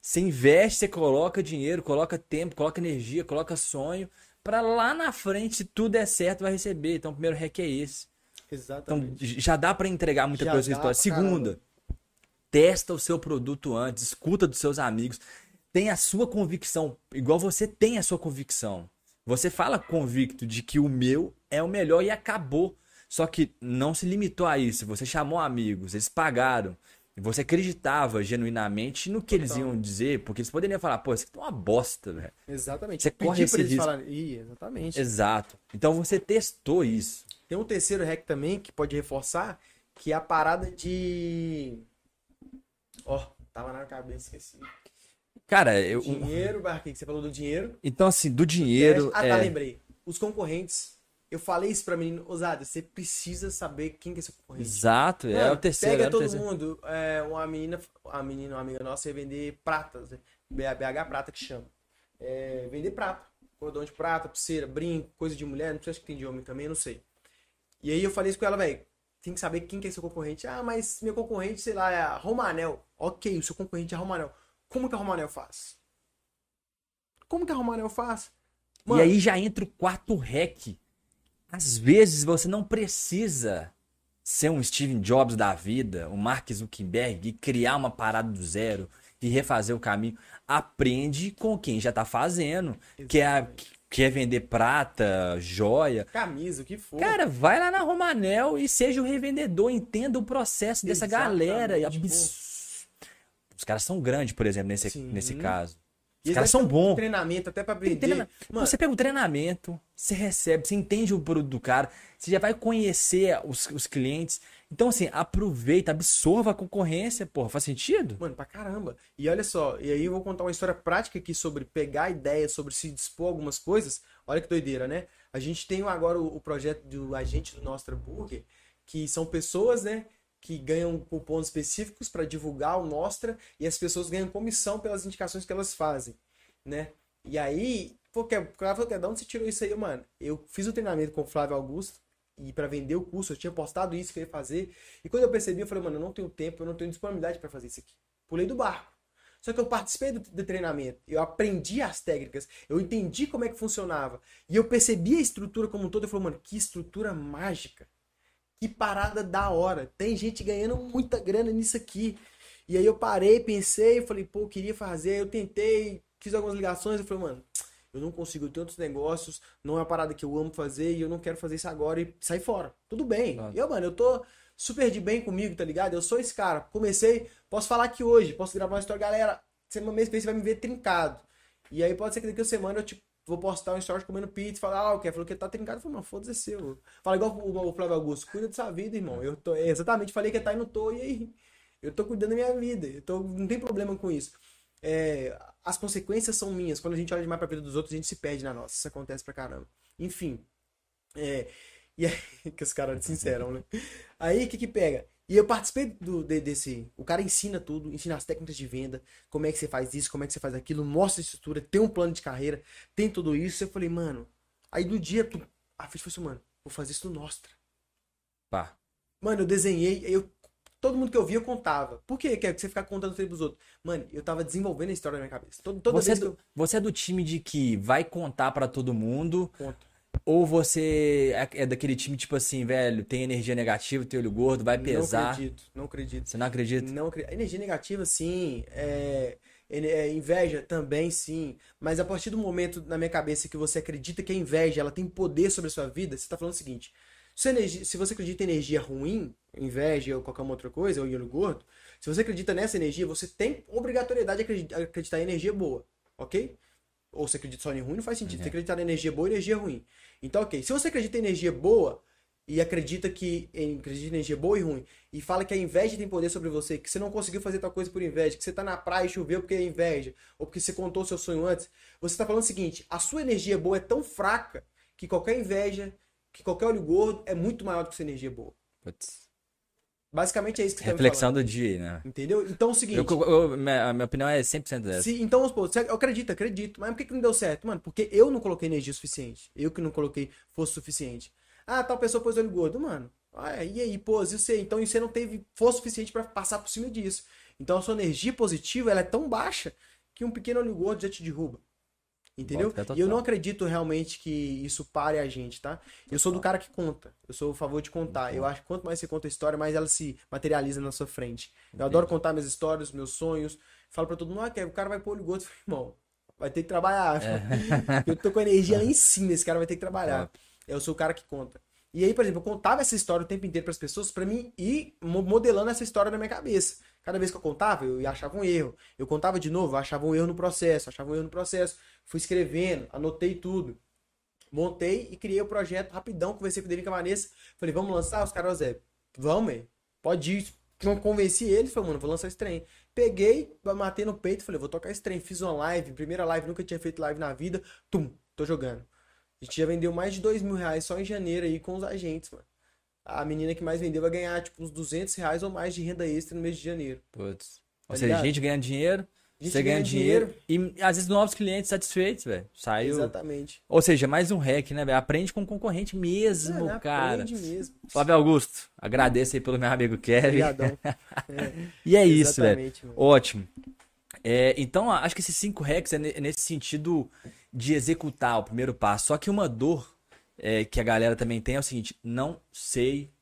Você investe, você coloca dinheiro, coloca tempo, coloca energia, coloca sonho, pra lá na frente, se tudo der certo, vai receber. Então, o primeiro hack é esse. Então, Exatamente. já dá pra entregar muita Já coisa na dá Segunda, testa o seu produto antes, escuta dos seus amigos, tem a sua convicção, igual você tem a sua convicção. Você fala convicto de que o meu é o melhor e acabou. Só que não se limitou a isso. Você chamou amigos, eles pagaram. E você acreditava genuinamente no que eles iam dizer, porque eles poderiam falar, pô, isso aqui tá uma bosta, velho. Exatamente. Você Pedir corre esse eles risco. falarem. Ih, exatamente. Exato. Então você testou isso. Tem um terceiro hack também que pode reforçar, que é a parada de. Ó, tava na cabeça, esqueci. Cara, eu. Dinheiro, Barquinho, você falou do dinheiro. Então, assim, do dinheiro. Ah, tá, é... lembrei. Os concorrentes. Eu falei isso pra menino, Osada, você precisa saber quem que é seu concorrente. Exato, é Mano, o terceiro. Pega é o todo terceiro. mundo. É, uma menina, uma menina, uma amiga nossa ia vender pratas. né? BH Prata que chama. É, vender prata. Cordão de prata, pulseira, brinco, coisa de mulher. Não sei se que tem de homem também, não sei. E aí eu falei isso com ela, velho. Tem que saber quem que é seu concorrente. Ah, mas meu concorrente, sei lá, é a Romanel. Ok, o seu concorrente é Romanel. Como que a Romanel faz? Como que a Romanel faz? E aí já entra o quarto hack. Às vezes você não precisa ser um Steven Jobs da vida, um Mark Zuckerberg, e criar uma parada do zero e refazer o caminho. Aprende com quem já tá fazendo. Quer, quer vender prata, joia. camisa, o que for. Cara, vai lá na Romanel e seja o revendedor, entenda o processo dessa Exatamente, galera. E pô. abs- Os caras são grandes, por exemplo, nesse, Sim. nesse caso. E Os caras são bons. Treinamento até pra aprender. treina- Mano, Você pega o treinamento, você recebe, você entende o produto do cara, você já vai conhecer os, os clientes. Então, assim, aproveita, absorva a concorrência, porra, faz sentido? Mano, pra caramba. E olha só, e aí eu vou contar uma história prática aqui sobre pegar ideias, sobre se dispor a algumas coisas. Olha que doideira, né? A gente tem agora o, o projeto do agente do Nostra Burger, que são pessoas, né, que ganham cupons específicos para divulgar o Nostra e as pessoas ganham comissão pelas indicações que elas fazem, né? E aí, pô, que, falou que de onde você tirou isso aí, mano? Eu fiz o treinamento com o Flávio Augusto e para vender o curso, eu tinha postado isso que eu ia fazer. E quando eu percebi, eu falei, mano, eu não tenho tempo, eu não tenho disponibilidade para fazer isso aqui. Pulei do barco. Só que eu participei do, do treinamento, eu aprendi as técnicas, eu entendi como é que funcionava. E eu percebi a estrutura como um todo, eu falei, mano, que estrutura mágica. Que parada da hora. Tem gente ganhando muita grana nisso aqui. E aí eu parei, pensei, falei, pô, queria fazer, eu tentei, fiz algumas ligações, eu falei, mano, eu não consigo, outros negócios, não é uma parada que eu amo fazer e eu não quero fazer isso agora e sair fora. Tudo bem. Eu, mano, eu tô super de bem comigo, tá ligado? Eu sou esse cara. Comecei, posso falar aqui hoje, posso gravar uma história, galera. Semana mês que vem você vai me ver trincado. E aí pode ser que daqui a semana eu, tipo, vou postar um story comendo pizza falar, ah, o que? Falou que tá trincado. Falei, mano, foda-se é seu. Fala igual o, o Flávio Augusto, cuida da sua vida, irmão. Eu tô, é, exatamente, falei que tá e não tô, e aí? Eu tô cuidando da minha vida. Eu tô, não tem problema com isso. É, as consequências são minhas. Quando a gente olha demais pra vida dos outros, a gente se perde na nossa. Isso acontece pra caramba. Enfim. É, e aí, que os caras sinceram, né? Aí, o que que pega? E eu participei do, de, desse. O cara ensina tudo, ensina as técnicas de venda, como é que você faz isso, como é que você faz aquilo, mostra a estrutura, tem um plano de carreira, tem tudo isso. Eu falei, mano. Aí do dia, tu, a ficha foi assim, mano, vou fazer isso no Nostra. Pá. Mano, eu desenhei, eu. Todo mundo que eu via, eu contava. Por que que você ficar contando sempre pros outros? Mano, eu tava desenvolvendo a história na minha cabeça. Todo, toda Você é, do, eu você é do time de que vai contar pra todo mundo, conto. Ou você é, é daquele time tipo assim, velho, tem energia negativa, tem olho gordo, vai Não pesar. acredito, não acredito. Você não acredita? Não acredito. Energia negativa, sim. É... é, Inveja também, sim. Mas a partir do momento na minha cabeça que você acredita que a inveja ela tem poder sobre a sua vida, você tá falando o seguinte: se, energia- se você acredita em energia ruim, inveja ou qualquer outra coisa, ou em olho gordo, se você acredita nessa energia, você tem obrigatoriedade de acredi- acreditar em energia boa, ok? Ou você acredita só em ruim, não faz sentido. Você acreditar em energia boa e energia ruim. Então, ok. Se você acredita em energia boa e acredita que em, acredita em energia boa e ruim, e fala que a inveja tem poder sobre você, que você não conseguiu fazer tal coisa por inveja, que você tá na praia e choveu porque é inveja, ou porque você contou seu sonho antes, você tá falando o seguinte: a sua energia boa é tão fraca que qualquer inveja, que qualquer olho gordo é muito maior do que sua energia boa. Putz. Basicamente é isso que você tá Reflexão falando. do dia, né? Entendeu? Então é o seguinte. Eu, eu- minha, a minha opinião é 100% dessa. Se, então, você- eu acredito, acredito. Mas por que, que não deu certo? Mano, porque eu não coloquei energia suficiente. Eu que não coloquei força suficiente. Ah, tal pessoa pôs olho gordo. Mano, ah, e aí, pô, e você? Então e você não teve força suficiente pra passar por cima disso. Então a sua energia positiva ela é tão baixa que um pequeno olho gordo já te derruba. Entendeu? E eu não acredito realmente que isso pare a gente, tá? Eu sou do cara que conta. Eu sou a favor de contar. Eu acho que quanto mais você conta a história, mais ela se materializa na sua frente. Eu adoro contar minhas histórias, meus sonhos. Falo pra todo mundo, ah, o cara vai pôr. Eu falei, Irmão, vai ter que trabalhar. Eu tô com a energia lá em cima, esse cara vai ter que trabalhar. Eu sou o cara que conta. E aí, por exemplo, eu contava essa história o tempo inteiro pras pessoas pra mim ir mo- modelando essa história na minha cabeça. Cada vez que eu contava, eu achava um erro. Eu contava de novo, eu achava um erro no processo, achava um erro no processo. Fui escrevendo, anotei tudo. Montei e criei o projeto rapidão, conversei com o Dani e com a Vanessa. Falei, vamos lançar? Os caras, Zé, vamos, hein? pode ir. Não convenci eles, falei, mano, vou lançar esse trem. Peguei, matei no peito, falei, vou tocar esse trem. Fiz uma live, primeira live, nunca tinha feito live na vida. Tum, tô jogando. A gente já vendeu mais de dois mil reais só em janeiro aí com os agentes, mano. A menina que mais vendeu vai ganhar, tipo, uns 200 reais ou mais de renda extra no mês de janeiro. Putz. Tá Ou seja, a gente ganha dinheiro, gente você ganha ganha dinheiro, e às vezes novos clientes satisfeitos, velho. Saiu. Exatamente. Ou seja, mais um hack, né, velho? Aprende com o concorrente mesmo, É, cara. Aprende mesmo. Flávio Augusto, agradeço aí pelo meu amigo Kevin. Obrigadão. E é isso, velho. Ótimo. É, então, acho que esses cinco hacks é ne- nesse sentido de executar o primeiro passo. Só que uma dor é, que a galera também tem é o seguinte: não sei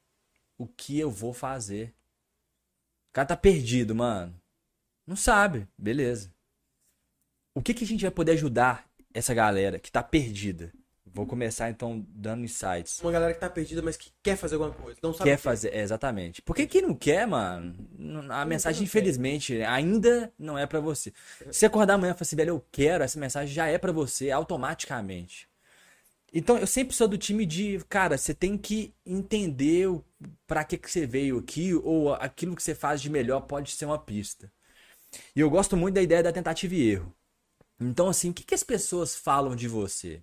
o que eu vou fazer. O cara tá perdido, mano. Não sabe, beleza. O que, que a gente vai poder ajudar essa galera que tá perdida? Vou começar então dando insights. Uma galera que tá perdida, mas que quer fazer alguma coisa. Não sabe Quer fazer, é, exatamente. Porque quem não quer, mano, a mensagem, infelizmente, ainda não é pra você. Se você acordar amanhã e falar assim, velho, eu quero, essa mensagem já é pra você automaticamente. Então, eu sempre sou do time de, cara, você tem que entender pra que que você veio aqui, ou aquilo que você faz de melhor pode ser uma pista. E eu gosto muito da ideia da tentativa e erro. Então, assim, o que que as pessoas falam de você?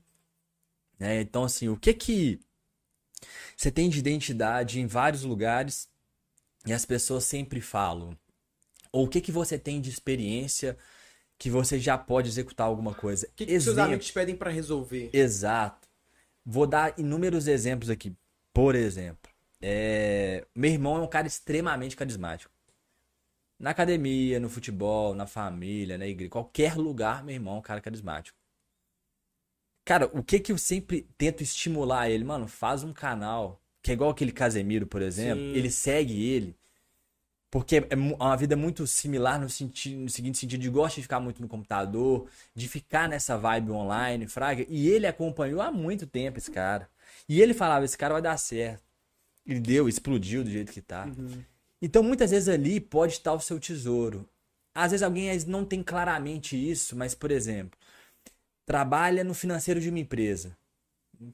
Né? Então, assim, o que que você tem de identidade em vários lugares e as pessoas sempre falam? Ou o que que você tem de experiência que você já pode executar alguma coisa? O que, que seus amigos pedem pra resolver? Exato. Vou dar inúmeros exemplos aqui. Por exemplo, é, meu irmão é um cara extremamente carismático. Na academia, no futebol, na família, na igreja, qualquer lugar, meu irmão é um cara carismático. Cara, o que que eu sempre tento estimular ele? Mano, faz um canal, que é igual aquele Casemiro, por exemplo. Sim. Ele segue ele. Porque é uma vida muito similar no, no seguinte sentido, de gosta de ficar muito no computador, de ficar nessa vibe online, fraga. E ele acompanhou há muito tempo esse cara. E ele falava, esse cara vai dar certo. e deu, explodiu do jeito que tá. Uhum. Então, muitas vezes ali pode estar o seu tesouro. Às vezes alguém não tem claramente isso, mas, por exemplo, trabalha no financeiro de uma empresa.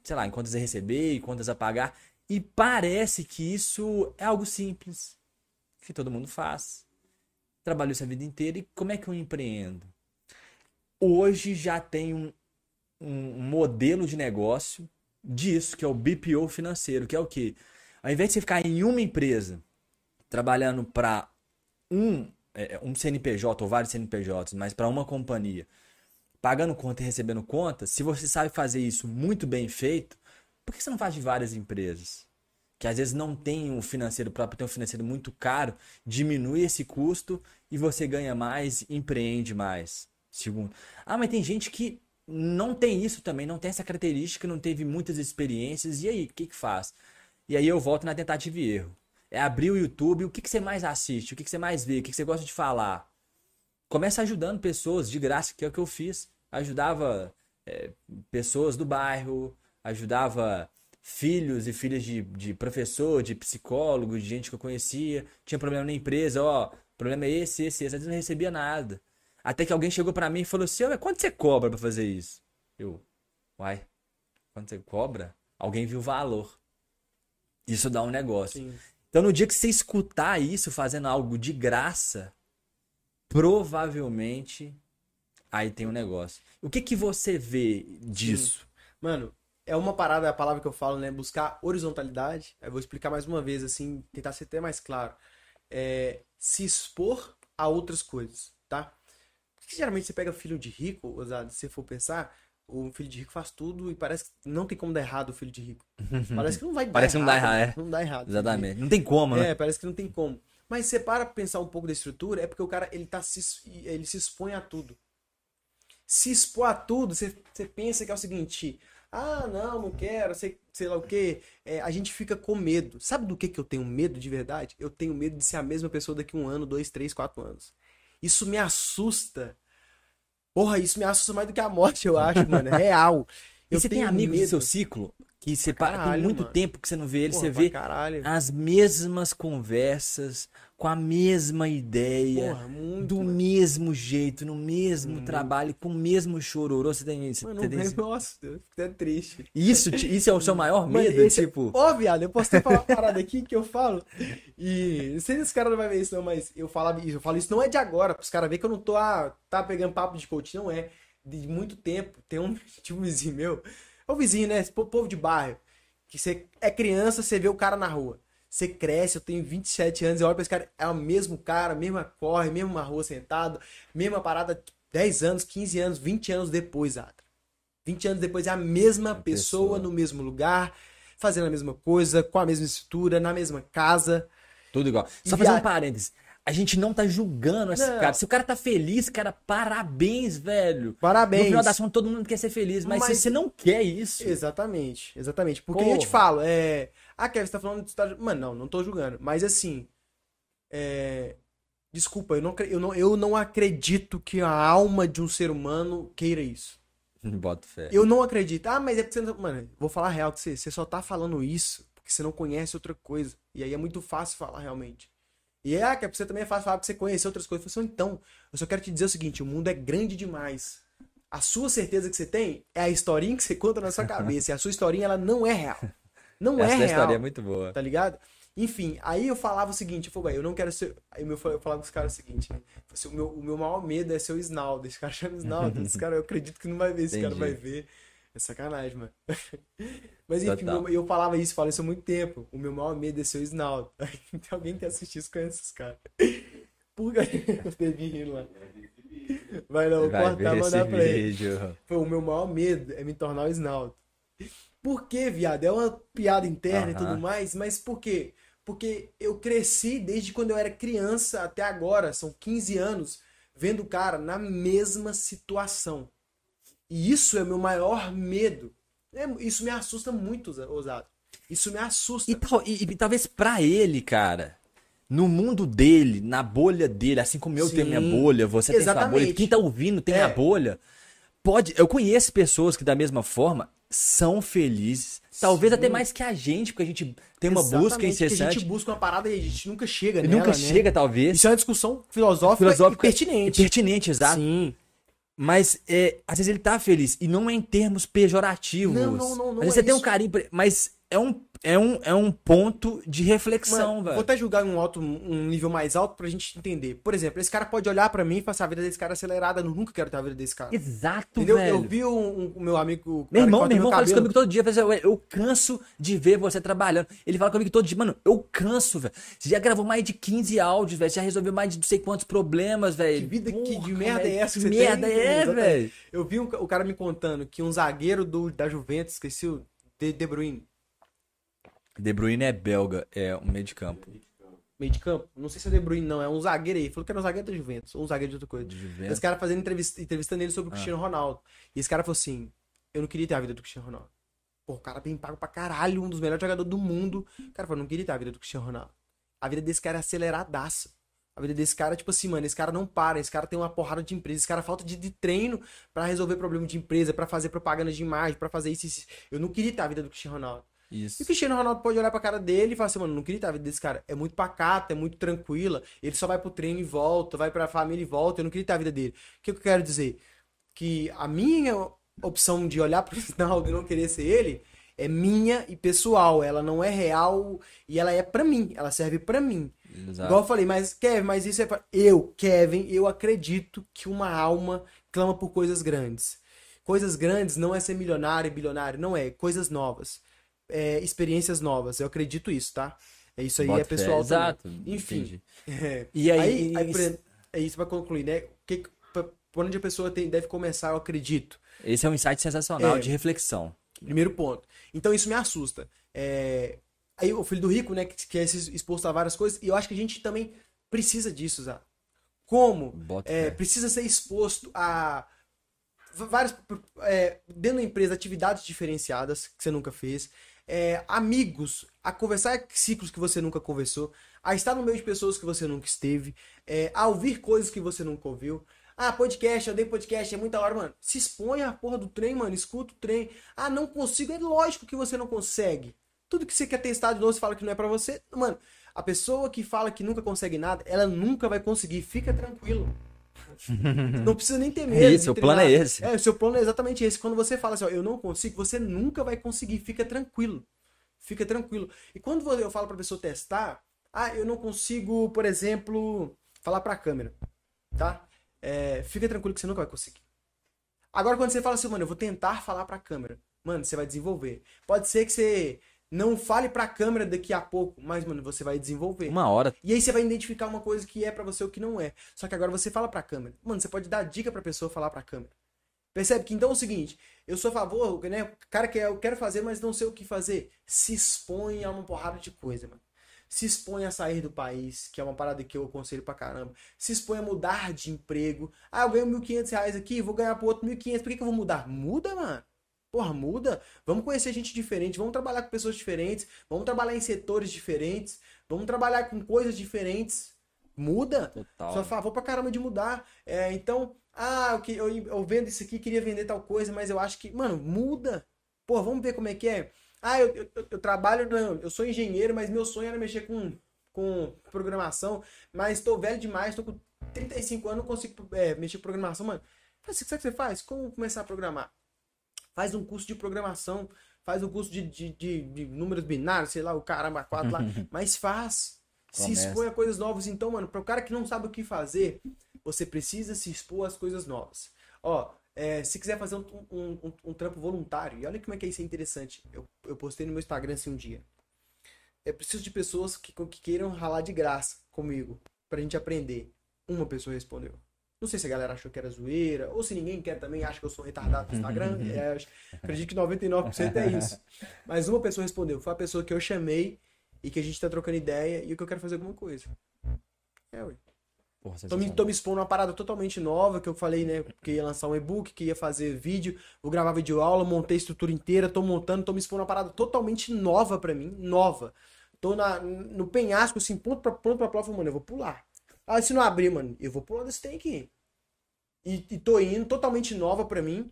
Sei lá, em contas a receber, em contas a pagar. E parece que isso é algo simples, que todo mundo faz. Trabalhou essa vida inteira e como é que eu empreendo? Hoje já tem um, um modelo de negócio disso, que é o BPO financeiro, que é o quê? Ao invés de você ficar em uma empresa trabalhando para um, é, um CNPJ ou vários CNPJs, mas para uma companhia, pagando conta e recebendo conta, se você sabe fazer isso muito bem feito, por que você não faz de várias empresas? Que às vezes não tem um financeiro próprio, tem um financeiro muito caro, diminui esse custo e você ganha mais, empreende mais. Segundo. Ah, mas tem gente que não tem isso também, não tem essa característica, não teve muitas experiências, e aí, o que que faz? E aí eu volto na tentativa e erro. É abrir o YouTube, o que, que você mais assiste, o que, que você mais vê, o que, que você gosta de falar. Começa ajudando pessoas de graça, que é o que eu fiz. Ajudava é, pessoas do bairro, ajudava filhos e filhas de, de professor, de psicólogo, de gente que eu conhecia. Tinha problema na empresa, ó, problema é esse, esse, esse. Às vezes não recebia nada. Até que alguém chegou para mim e falou assim, quanto você cobra pra fazer isso? Eu, uai, quanto você cobra? Alguém viu o valor. Isso dá um negócio. Sim. Então, no dia que você escutar isso fazendo algo de graça, provavelmente aí tem um negócio. O que que você vê disso? Mano, é uma parada, a palavra que eu falo, né? Buscar horizontalidade. Eu vou explicar mais uma vez, assim, tentar ser até mais claro. É se expor a outras coisas, tá? Porque geralmente você pega filho de rico, ousado, se você for pensar, o filho de rico faz tudo e parece que não tem como dar errado o filho de rico. Parece que não vai dar Parece que não dá errado. errado, é. Não dá errado. Exatamente. Não tem como, né? É, parece que não tem como. Mas você para pensar um pouco da estrutura, é porque o cara ele tá se, ele se expõe a tudo. Se expor a tudo, você, você pensa que é o seguinte: ah, não, não quero, sei, sei lá o quê. É, a gente fica com medo. Sabe do que, que eu tenho medo de verdade? Eu tenho medo de ser a mesma pessoa daqui um ano, dois, três, quatro anos. Isso me assusta. Porra, isso me assusta mais do que a morte, eu acho, mano. É real. E Eu você tem amigos do medo. seu ciclo que você Pra para, tem caralho, muito mano. tempo que você não vê ele, Porra, você vê Caralho. as mesmas conversas, com a mesma ideia, Porra, muito. do mano. mesmo jeito, no mesmo trabalho, com o mesmo chororô. Você tem isso? Mano, Você tem isso? nossa, eu fico até triste. Isso, isso é o seu maior Mano, medo? esse- Tipo, Ó, viado, eu posso até falar uma parada aqui que eu falo. E não sei se os caras não vão ver isso, não, mas eu falo isso. Eu falo isso não é de agora, pros caras verem que eu não tô ah, tá pegando papo de coach, não é. De muito tempo. Tem um, um vizinho meu. É o vizinho, né? Esse po- povo de bairro. Que você é criança, você vê o cara na rua. Você cresce, eu tenho 27 anos, eu olho pra esse cara, é o mesmo cara, mesma corre, mesma rua sentado, mesma parada 10 anos, 15 anos, 20 anos depois, Atra. 20 anos depois é a mesma pessoa, pessoa. no mesmo lugar, fazendo a mesma coisa, com a mesma estrutura, na mesma casa. tudo igual. Só fazer um parênteses. A gente não tá julgando esse Não. cara. Se o cara tá feliz, cara, parabéns, velho. Parabéns. No final das contas, todo mundo quer ser feliz, mas, Mas- se você não quer isso, Exatamente, exatamente. Porque Porra. eu te falo, é. Ah, Kevin, você tá falando. Você tá... Mano, não, não tô julgando. Mas assim. É. Desculpa, eu não, eu, não, eu não acredito que a alma de um ser humano queira isso. bota fé. Eu não acredito. Ah, mas é porque você não. Mano, vou falar a real com você. Você só tá falando isso porque você não conhece outra coisa. E aí é muito fácil falar realmente. E é, ah, que é pra você também é fácil falar porque você conhece outras coisas. Eu falei assim, então, eu só quero te dizer o seguinte: o mundo é grande demais. A sua certeza que você tem é a historinha que você conta na sua cabeça. e a sua historinha, ela não é real. Não Essa é real. história é muito boa. Tá ligado? Enfim, aí eu falava o seguinte, eu falei, "Ué, eu não quero ser. Aí eu falava com os caras o seguinte, né? Assim, o, meu, o meu maior medo é ser o Snaldo. Esse cara chama Snaldo. Esse cara, eu acredito que não vai ver, esse cara Entendi. vai ver. É sacanagem, mano. Mas enfim, eu falava isso, falei isso há muito tempo. O meu maior medo é ser o Snaldo. Tem alguém que assistir isso conhece esses caras. Por que eu teve rindo lá? Vai não, vou Vai cortar e mandar pra ele. vídeo. Foi o meu maior medo é me tornar o Snaldo. Por quê, viado? É uma piada interna e Aham. tudo mais, mas por quê? Porque eu cresci desde quando eu era criança até agora, são 15 anos, vendo o cara na mesma situação. E isso é o meu maior medo. É, isso me assusta muito, ousado. Isso me assusta. E, tal- e- e talvez pra ele, cara, no mundo dele, na bolha dele, assim como eu tenho Sim. minha bolha, você tem sua bolha, Exatamente. quem tá ouvindo tem É. a bolha. Pode, eu conheço pessoas que da mesma forma, são felizes. Talvez Sim. até mais que a gente, porque a gente tem uma busca Exatamente, que A incessante. gente busca uma parada e a gente nunca chega e nela, nunca né? chega, talvez. Isso é uma discussão filosófica, Filosófica e pertinente. E pertinente, exato. Sim. Mas é, às vezes ele tá feliz. E não é em termos pejorativos. Não, não, não, não Às vezes é você tem um isso. carinho. Mas é um, é um, é um ponto de reflexão, velho. vou até julgar em um, alto, um nível mais alto pra gente entender. Por exemplo, esse cara pode olhar pra mim e falar assim, a vida desse cara é acelerada, eu nunca quero ter a vida desse cara. Exato, Entendeu? velho. Eu vi o um, um- meu amigo, Meu irmão, meu irmão fala isso comigo todo dia. fala assim, "Ué, Eu canso de ver você trabalhando. Ele fala comigo todo dia, mano, eu canso, velho. Você já gravou mais de 15 áudios, velho. Você já resolveu mais de não sei quantos problemas, velho. Que vida, que de Porra, merda é essa que que você merda tem? é, Exatamente. velho? Eu vi um o cara me contando que um zagueiro do, da Juventus, esqueci o De, de Bruyne, De Bruyne é belga, é um meio de campo. meio de campo, não sei se é De Bruyne não, é um zagueiro aí, falou que era um zagueiro da Juventus, ou um zagueiro de outra coisa. De Esse Juventus. cara fazendo entrevista, entrevistando ele Ah. sobre o Cristiano Ronaldo. E esse cara falou assim: Eu não queria ter a vida do Cristiano Ronaldo. Pô, o cara bem pago pra caralho, um dos melhores jogadores do mundo. O cara falou: Não queria ter a vida do Cristiano Ronaldo. A vida desse cara é aceleradaça. A vida desse cara, tipo assim, mano, esse cara não para, esse cara tem uma porrada de empresa, esse cara falta de, de treino pra resolver problema de empresa, pra fazer propaganda de imagem, pra fazer isso, isso. isso. Eu não queria ter a vida do Cristiano Ronaldo. E Isso. o Cristiano Ronaldo pode olhar pra cara dele e falar assim, mano, não queria ter a vida desse cara. É muito pacata, é muito tranquila. Ele só vai pro treino e volta, vai pra família e volta. Eu não queria ter a vida dele. O que eu quero dizer? Que a minha opção de olhar pro Ronaldo e não querer ser ele é minha e pessoal. Ela não é real e ela é pra mim. Ela serve pra mim. Exato. Igual eu falei, mas Kevin, mas isso é pra... Eu, Kevin, eu acredito que uma alma clama por coisas grandes. Coisas grandes não é ser milionário e bilionário, não é. Coisas novas. É, experiências novas. Eu acredito isso, tá? É isso aí, Bota é fé. pessoal também. Exato. Enfim. É. E aí, Aí, aí, e- é isso pra concluir, né? Que, pra- por onde a pessoa tem, deve começar, eu acredito. esse é um insight sensacional É. de reflexão. Primeiro ponto. Então isso me assusta. É, Aí o filho do rico, né, que que é exposto a várias coisas, e eu acho que a gente também precisa disso, Zé. Como? É, fé. precisa ser exposto a v- vários, é, dentro da empresa, atividades diferenciadas que você nunca fez, é, amigos, a conversar em ciclos que você nunca conversou, a estar no meio de pessoas que você nunca esteve, é, a ouvir coisas que você nunca ouviu. Ah, podcast, eu dei podcast, é muita hora, mano. Se expõe à porra do trem, mano. Escuta o trem. Ah, não consigo. É lógico que você não consegue. Tudo que você quer testar de novo, você fala que não é pra você. Mano, a pessoa que fala que nunca consegue nada, ela nunca vai conseguir. Fica tranquilo. Não precisa nem ter medo. É isso, de o plano é esse. É, o seu plano é exatamente esse. Quando você fala assim, ó, eu não consigo, você nunca vai conseguir. Fica tranquilo. Fica tranquilo. E quando eu falo pra pessoa testar, ah, eu não consigo, por exemplo, falar pra câmera, tá? É, fica tranquilo que você nunca vai conseguir. Agora, quando você fala assim, mano, eu vou tentar falar pra câmera, mano, você vai desenvolver. Pode ser que você não fale pra câmera daqui a pouco, mas, mano, você vai desenvolver. Uma hora. E aí você vai identificar uma coisa que é pra você ou que não é. Só que agora você fala pra câmera. Mano, você pode dar dica pra pessoa falar pra câmera. Percebe que então é o seguinte, eu sou a favor, né? O cara que eu quero fazer, mas não sei o que fazer. Se expõe a uma porrada de coisa, mano. Se expõe a sair do país, que é uma parada que eu aconselho pra caramba. Se expõe a mudar de emprego. Ah, eu ganho 1.500 reais aqui, vou ganhar pro outro 1.500. Por que, que eu vou mudar? Muda, mano. Porra, muda. Vamos conhecer gente diferente, vamos trabalhar com pessoas diferentes, vamos trabalhar em setores diferentes, vamos trabalhar com coisas diferentes. Muda. Total. A favor pra caramba de mudar. É, então, ah, eu, que- eu, eu vendo isso aqui, queria vender tal coisa, mas eu acho que, mano, muda. Pô, vamos ver como é que é. Ah, eu, eu, eu trabalho, não, eu sou engenheiro, mas meu sonho era mexer com, com programação, mas tô velho demais, tô com 35 anos, não consigo é, mexer com programação, mano. Fala assim, o que você faz? Como começar a programar? Faz um curso de programação, faz um curso de, de, de, de números binários, sei lá, o caramba, quatro lá, mas faz. Se Começa. expõe a coisas novas. Então, mano, para o cara que não sabe o que fazer, você precisa se expor às coisas novas. Ó, é, se quiser fazer um, um, um, um trampo voluntário, e olha como é que isso é interessante. Eu, eu postei no meu Instagram assim um dia. É preciso de pessoas que, que queiram ralar de graça comigo, pra gente aprender. Uma pessoa respondeu. Não sei se a galera achou que era zoeira, ou se ninguém quer também, acha que eu sou retardado no Instagram. É, acho- acredito que 99% é isso. Mas uma pessoa respondeu. Foi a pessoa que eu chamei e que a gente tá trocando ideia e que eu quero fazer alguma coisa. É, ué. Porra, Tô me, tô me expondo uma parada totalmente nova, que eu falei, né? Que ia lançar um e-book, que ia fazer vídeo, vou gravar vídeo aula, montei a estrutura inteira, tô montando, tô me expondo uma parada totalmente nova pra mim, nova. Tô na, no penhasco, assim, ponto pra ponto pra prova, mano, eu vou pular. Ah, se não abrir, mano, eu vou pular desse trem aqui. E, e tô indo, totalmente nova pra mim.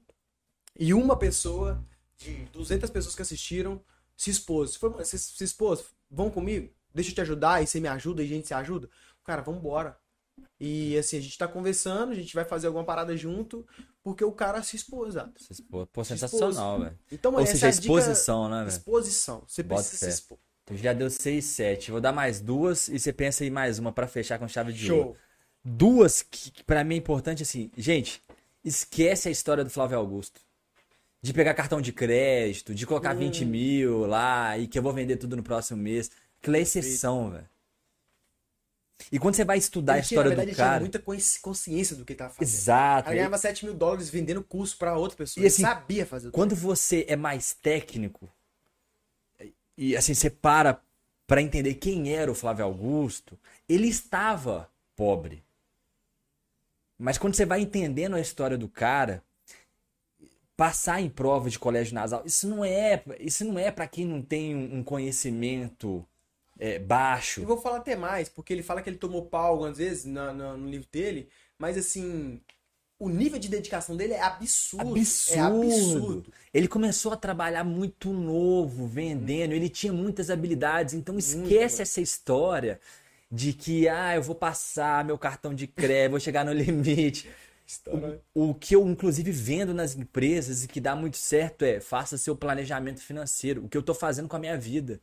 E uma pessoa de 200 pessoas que assistiram, se expôs. Foi, você se expôs? Vão comigo? Deixa eu te ajudar e você me ajuda e a gente se ajuda? Cara, vambora. E assim, a gente tá conversando, a gente vai fazer alguma parada junto, porque o cara se expôs, ah. Se expor. Pô, Se sensacional, velho. Então, Ou essa seja, é a dica- exposição, né, velho? Exposição. Você Bota precisa se fé. expor. Já deu 6, 7. Vou dar mais duas e você pensa em mais uma pra fechar com chave de ouro. Show. Duas que, que para mim é importante assim. Gente, esquece a história do Flávio Augusto. De pegar cartão de crédito, de colocar Hum. 20 mil lá e que eu vou vender tudo no próximo mês. Aquilo é exceção, velho. E quando você vai estudar a Ele história verdade, do ele tinha cara. muita consci- consciência do que ele tava fazendo. Exato. Ele ganhava 7 mil dólares vendendo curso pra outra pessoa. E assim, ele sabia fazer. Quando você é mais técnico e assim você para para entender quem era o Flávio Augusto, ele estava pobre. Mas quando você vai entendendo a história do cara, passar em prova de colégio nasal, isso não é, isso não é para quem não tem um conhecimento é, Eu baixo. vou falar até mais, porque ele fala que ele tomou pau algumas vezes na- na- no livro dele, mas assim, o nível de dedicação dele é absurdo. Absurdo. É absurdo. Ele começou a trabalhar muito novo, vendendo, ele tinha muitas habilidades, então esquece mano. essa história de que, ah, eu vou passar meu cartão de crédito, vou chegar no limite. O, o que eu, inclusive, vendo nas empresas e que dá muito certo é faça seu planejamento financeiro, o que eu tô fazendo com a minha vida.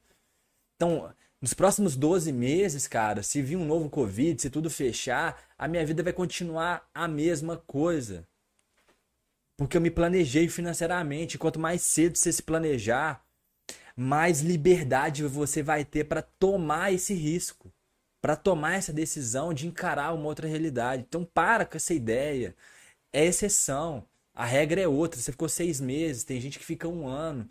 Então, nos próximos 12 meses, cara, se vir um novo Covid, se tudo fechar, a minha vida vai continuar a mesma coisa. Porque eu me planejei financeiramente. Quanto mais cedo você se planejar, mais liberdade você vai ter para tomar esse risco, para tomar essa decisão de encarar uma outra realidade. Então, para com essa ideia. É exceção. A regra é outra. Você ficou seis meses, tem gente que fica um ano.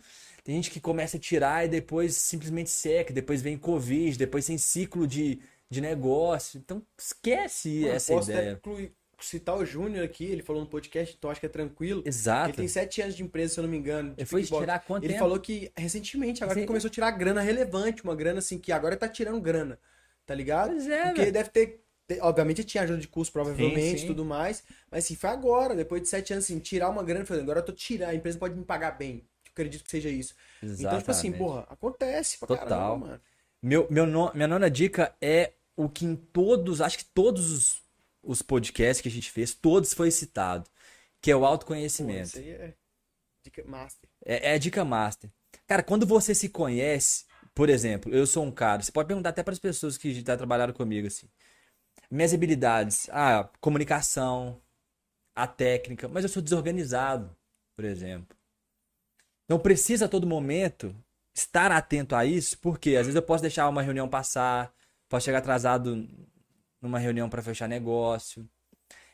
Tem gente que começa a tirar e depois simplesmente seca, depois vem Covid, depois tem ciclo de, de negócio. Então esquece Mano, essa posso ideia. incluir- citar o Júnior aqui, ele falou no podcast, então acho que é tranquilo. Ele Exato. tem sete anos de empresa, se eu não me engano. Ele foi tirar quanto Ele tempo? falou que recentemente, agora Sim. que começou a tirar grana relevante, uma grana assim, que agora tá tirando grana, tá ligado? Pois é, Porque velho. deve ter, obviamente tinha ajuda de custo provavelmente, sim. tudo mais, mas assim, foi agora, depois de sete anos, assim, tirar uma grana, falando, agora eu tô tirando, a empresa pode me pagar bem, acredito que seja isso. Então, tipo assim, Exatamente. porra, acontece pra Total. caramba, mano. Meu, meu no- minha nona dica é o que em todos, acho que todos os, os podcasts que a gente fez, todos foi citado, que é o Pô, autoconhecimento. isso aí é dica master. É, é dica master. Cara, quando você se conhece, por exemplo, eu sou um cara, você pode perguntar até para as pessoas que já trabalharam comigo assim. Minhas habilidades, a comunicação, a técnica, mas eu sou desorganizado, por exemplo. Então precisa a todo momento estar atento a isso, porque às vezes eu posso deixar uma reunião passar, posso chegar atrasado numa reunião para fechar negócio.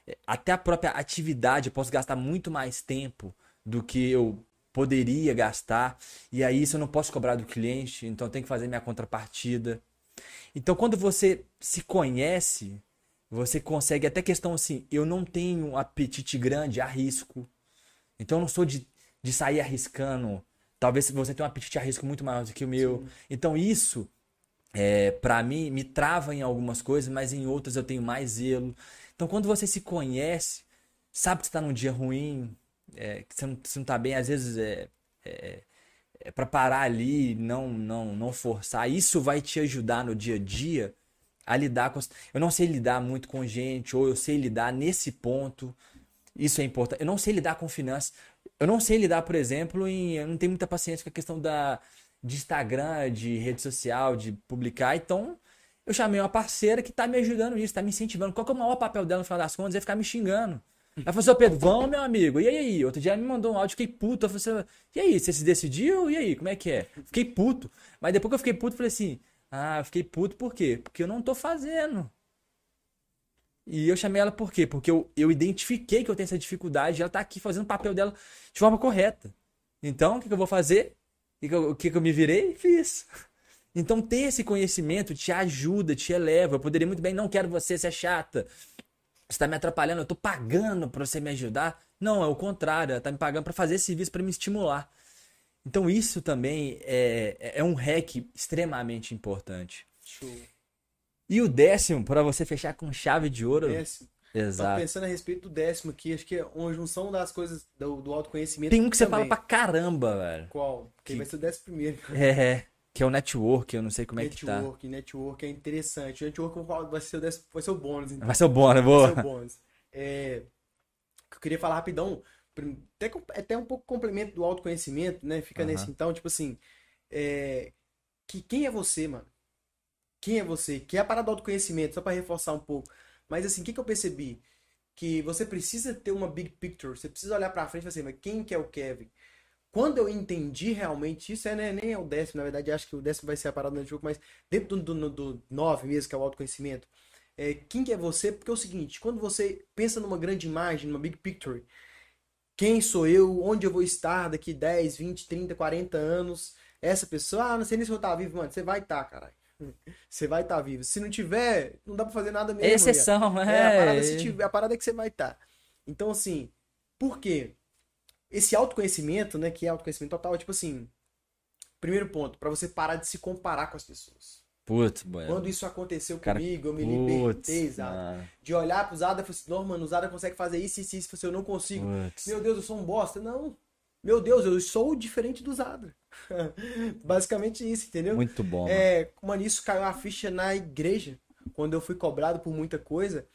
É, Até a própria atividade, eu posso gastar muito mais tempo do que eu poderia gastar, e aí isso eu não posso cobrar do cliente, então eu tenho que fazer minha contrapartida. Então, quando você se conhece, você consegue até questão assim, eu não tenho um apetite grande a risco. Então eu não sou de, de sair arriscando. Talvez você tenha um apetite a risco muito maior do que o meu. Então isso é, para mim me trava em algumas coisas, mas em outras eu tenho mais zelo. Então quando você se conhece, sabe que você tá num dia ruim, é, que você não, você não tá bem, às vezes é, é, é para parar ali, não, não, não forçar. Isso vai te ajudar no dia a dia a lidar com. as- Eu não sei lidar muito com gente, ou eu sei lidar nesse ponto. Isso é importante. Eu não sei lidar com finanças. Eu não sei lidar, por exemplo, em. Eu não tenho muita paciência com a questão da, de Instagram, de rede social, de publicar. Então, eu chamei uma parceira que tá me ajudando nisso, tá me incentivando. Qual que é o maior papel dela no final das contas? É ficar me xingando. Ela falou assim, Pedro, vamos, meu amigo. E aí? Outro dia ela me mandou um áudio, fiquei puto. Eu falei assim, e aí, você se decidiu? E aí, como é que é? Fiquei puto. Mas depois que eu fiquei puto, falei assim, ah, eu fiquei puto por quê? Porque eu não tô fazendo. E eu chamei ela por quê? Porque eu, eu identifiquei que eu tenho essa dificuldade e ela tá aqui fazendo o papel dela de forma correta. Então, o que, que eu vou fazer? O que, eu, o que, que eu me virei? Fiz. Então, ter esse conhecimento te ajuda, te eleva. Eu poderia muito bem, não quero você, você é chata. Você tá me atrapalhando, eu tô pagando pra você me ajudar. Não, é o contrário, ela tá me pagando pra fazer esse serviço pra me estimular. Então, isso também é, é um hack extremamente importante. Show. E o décimo, pra você fechar com chave de ouro, Péssimo. Tava Exato. pensando a respeito do décimo aqui, acho que é uma junção das coisas do, do autoconhecimento. Tem um que você fala também. pra caramba, velho. Qual? Que Que- vai ser o décimo primeiro. É, que é o network, eu não sei como é que tá. network, network é interessante. O network vai ser o, décimo, vai ser o bônus, então. Vai ser o bom, né? Vai Boa. ser o bônus. É, eu queria falar rapidão, até, até um pouco complemento do autoconhecimento, né? Fica nesse então, tipo assim, é, que quem é você, mano? Quem é você? Que é a parada do autoconhecimento, só pra reforçar um pouco. Mas assim, o que que eu percebi? Que você precisa ter uma big picture, você precisa olhar pra frente e falar assim, mas quem que é o Kevin? Quando eu entendi realmente isso, é, né, nem é o décimo, na verdade, acho que o décimo vai ser a parada do jogo, mas dentro do, do, do nove mesmo, que é o autoconhecimento, é, quem que é você? Porque é o seguinte, quando você pensa numa grande imagem, numa big picture, quem sou eu, onde eu vou estar daqui 10, 20, 30, 40 anos, essa pessoa, ah, não sei nem se eu estar vivo, mano, você vai estar, caralho. Você vai estar vivo. Se não tiver, não dá pra fazer nada mesmo. É exceção, É, a parada, é. se tiver, a parada é que você vai estar. Então, assim, por quê? Esse autoconhecimento, né, que é autoconhecimento total, é tipo assim, primeiro ponto, pra você parar de se comparar com as pessoas. Putz. Quando isso aconteceu Cara, comigo, eu me Putz, libertei, Zada. De olhar pro Zada e falar assim, não, mano, o Zada consegue fazer isso, isso, isso, eu não consigo. Putz. Meu Deus, eu sou um bosta. Não. Meu Deus, eu sou diferente do Zada. Basicamente isso, entendeu? Muito bom. mano. É, mano, isso caiu a ficha na igreja, quando eu fui cobrado por muita coisa.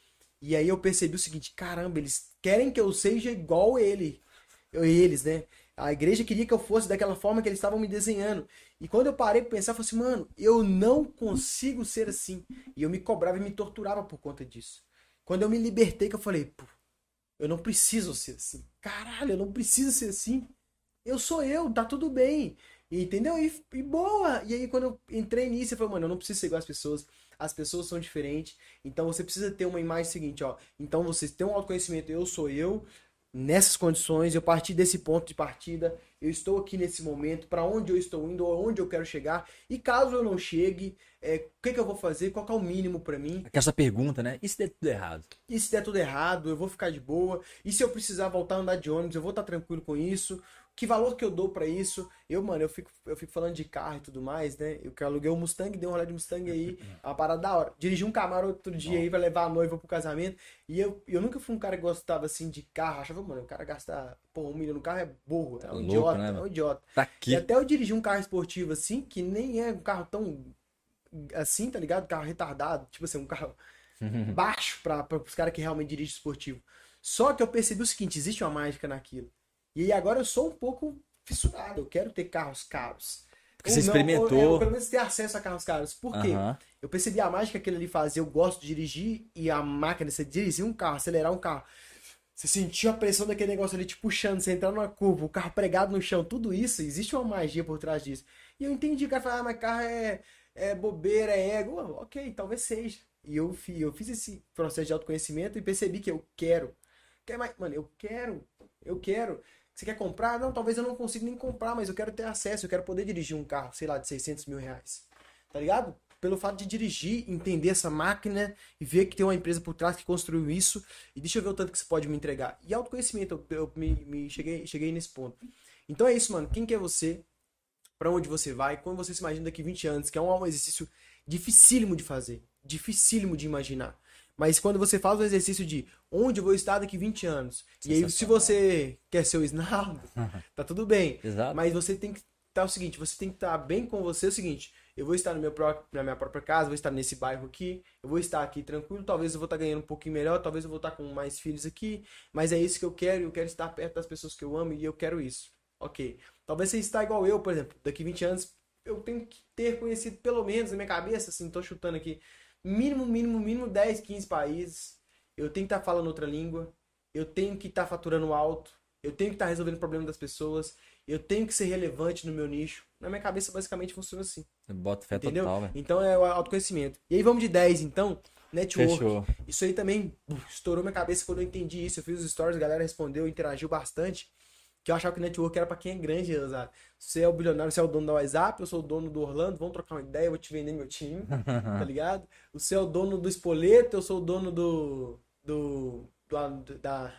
E aí eu percebi o seguinte, caramba, eles querem que eu seja igual ele. Eu, eles, né? A igreja queria que eu fosse daquela forma que eles estavam me desenhando. E quando eu parei pra pensar, eu falei assim, mano, eu não consigo ser assim. E eu me cobrava e me torturava por conta disso. Quando eu me libertei, que eu falei, pô, eu não preciso ser assim. Caralho, eu não preciso ser assim. Eu sou eu, tá tudo bem. Entendeu? E, e boa! E aí, quando eu entrei nisso, eu falei, mano, eu não preciso ser igual às pessoas. As pessoas são diferentes. Então, você precisa ter uma imagem seguinte, ó. Então, você tem um autoconhecimento, eu sou eu, nessas condições, eu parti desse ponto de partida, eu estou aqui nesse momento, para onde eu estou indo, onde eu quero chegar. E caso eu não chegue, é, o que, que eu vou fazer? Qual que é o mínimo para mim? Aquela pergunta, né? E se der tudo errado? E se der tudo errado, eu vou ficar de boa. E se eu precisar voltar a andar de ônibus, eu vou estar tranquilo com isso. Que valor que eu dou pra isso? Eu, mano, eu fico, eu fico falando de carro e tudo mais, né? Eu que aluguei um Mustang, dei um rolê de Mustang aí, é uma parada da hora. Dirigi um Camaro outro dia aí pra levar a noiva pro casamento. E eu, eu nunca fui um cara que gostava assim de carro. Achava, mano, o cara gastar, pô, um milhão no carro é burro, é Tá um louco, idiota, né, é um idiota. Tá E aqui. até eu dirigi um carro esportivo assim, que nem é um carro tão assim, tá ligado? Carro retardado, tipo assim, um carro baixo para os caras que realmente dirigem esportivo. Só que eu percebi o seguinte, existe uma mágica naquilo. E agora eu sou um pouco fissurado, eu quero ter carros caros. Porque você não, experimentou. Ou, é, ou pelo menos ter acesso a carros caros. Por quê? Aham. Eu percebi a mágica que ele ali fazia, eu gosto de dirigir e a máquina, você dirigir um carro, acelerar um carro. Você sentiu a pressão daquele negócio ali te puxando, você entrar numa curva, o carro pregado no chão, tudo isso, existe uma magia por trás disso. E eu entendi, o cara falou, ah, mas carro é, é bobeira, é ego. Ok, talvez seja. E eu, fi- eu fiz esse processo de autoconhecimento e percebi que eu quero. Quer mais? Mano, eu quero. Eu quero. Você quer comprar? Não, talvez eu não consiga nem comprar, mas eu quero ter acesso, eu quero poder dirigir um carro, sei lá, de 600 mil reais. Tá ligado? Pelo fato de dirigir, entender essa máquina e ver que tem uma empresa por trás que construiu isso. E deixa eu ver o tanto que você pode me entregar. E autoconhecimento, eu, eu me, me cheguei, cheguei nesse ponto. Então é isso, mano. Quem que é você? Pra onde você vai? Quando você se imagina daqui 20 anos, que é um exercício dificílimo de fazer, dificílimo de imaginar. Mas quando você faz o exercício de onde eu vou estar daqui 20 anos, e aí se você quer ser o Snardo, tá tudo bem. Exato. Mas você tem que estar o seguinte, você tem que estar bem com você o seguinte, eu vou estar no meu pró- na minha própria casa, vou estar nesse bairro aqui, eu vou estar aqui tranquilo, talvez eu vou estar ganhando um pouquinho melhor, talvez eu vou estar com mais filhos aqui, mas é isso que eu quero, eu quero estar perto das pessoas que eu amo e eu quero isso. Ok. Talvez você está igual eu, por exemplo, daqui 20 anos eu tenho que ter conhecido pelo menos na minha cabeça, assim, tô chutando aqui, mínimo, mínimo, mínimo 10, 15 países. Eu tenho que estar falando outra língua, eu tenho que estar faturando alto, eu tenho que estar resolvendo o problema das pessoas, eu tenho que ser relevante no meu nicho. Na minha cabeça, basicamente, funciona assim. Bota fé Entendeu? total, velho. Então é o autoconhecimento. E aí vamos de 10, então. Network. Fechou. Isso aí também estourou minha cabeça quando eu entendi isso. Eu fiz os stories, a galera respondeu, interagiu bastante. Que eu achava que network era pra quem é grande, Exato. Você é o bilionário, você é o dono da WhatsApp, eu sou o dono do Orlando, vamos trocar uma ideia, eu vou te vender meu time, tá ligado? Você é o dono do Espoleto, eu sou o dono do. do. do da,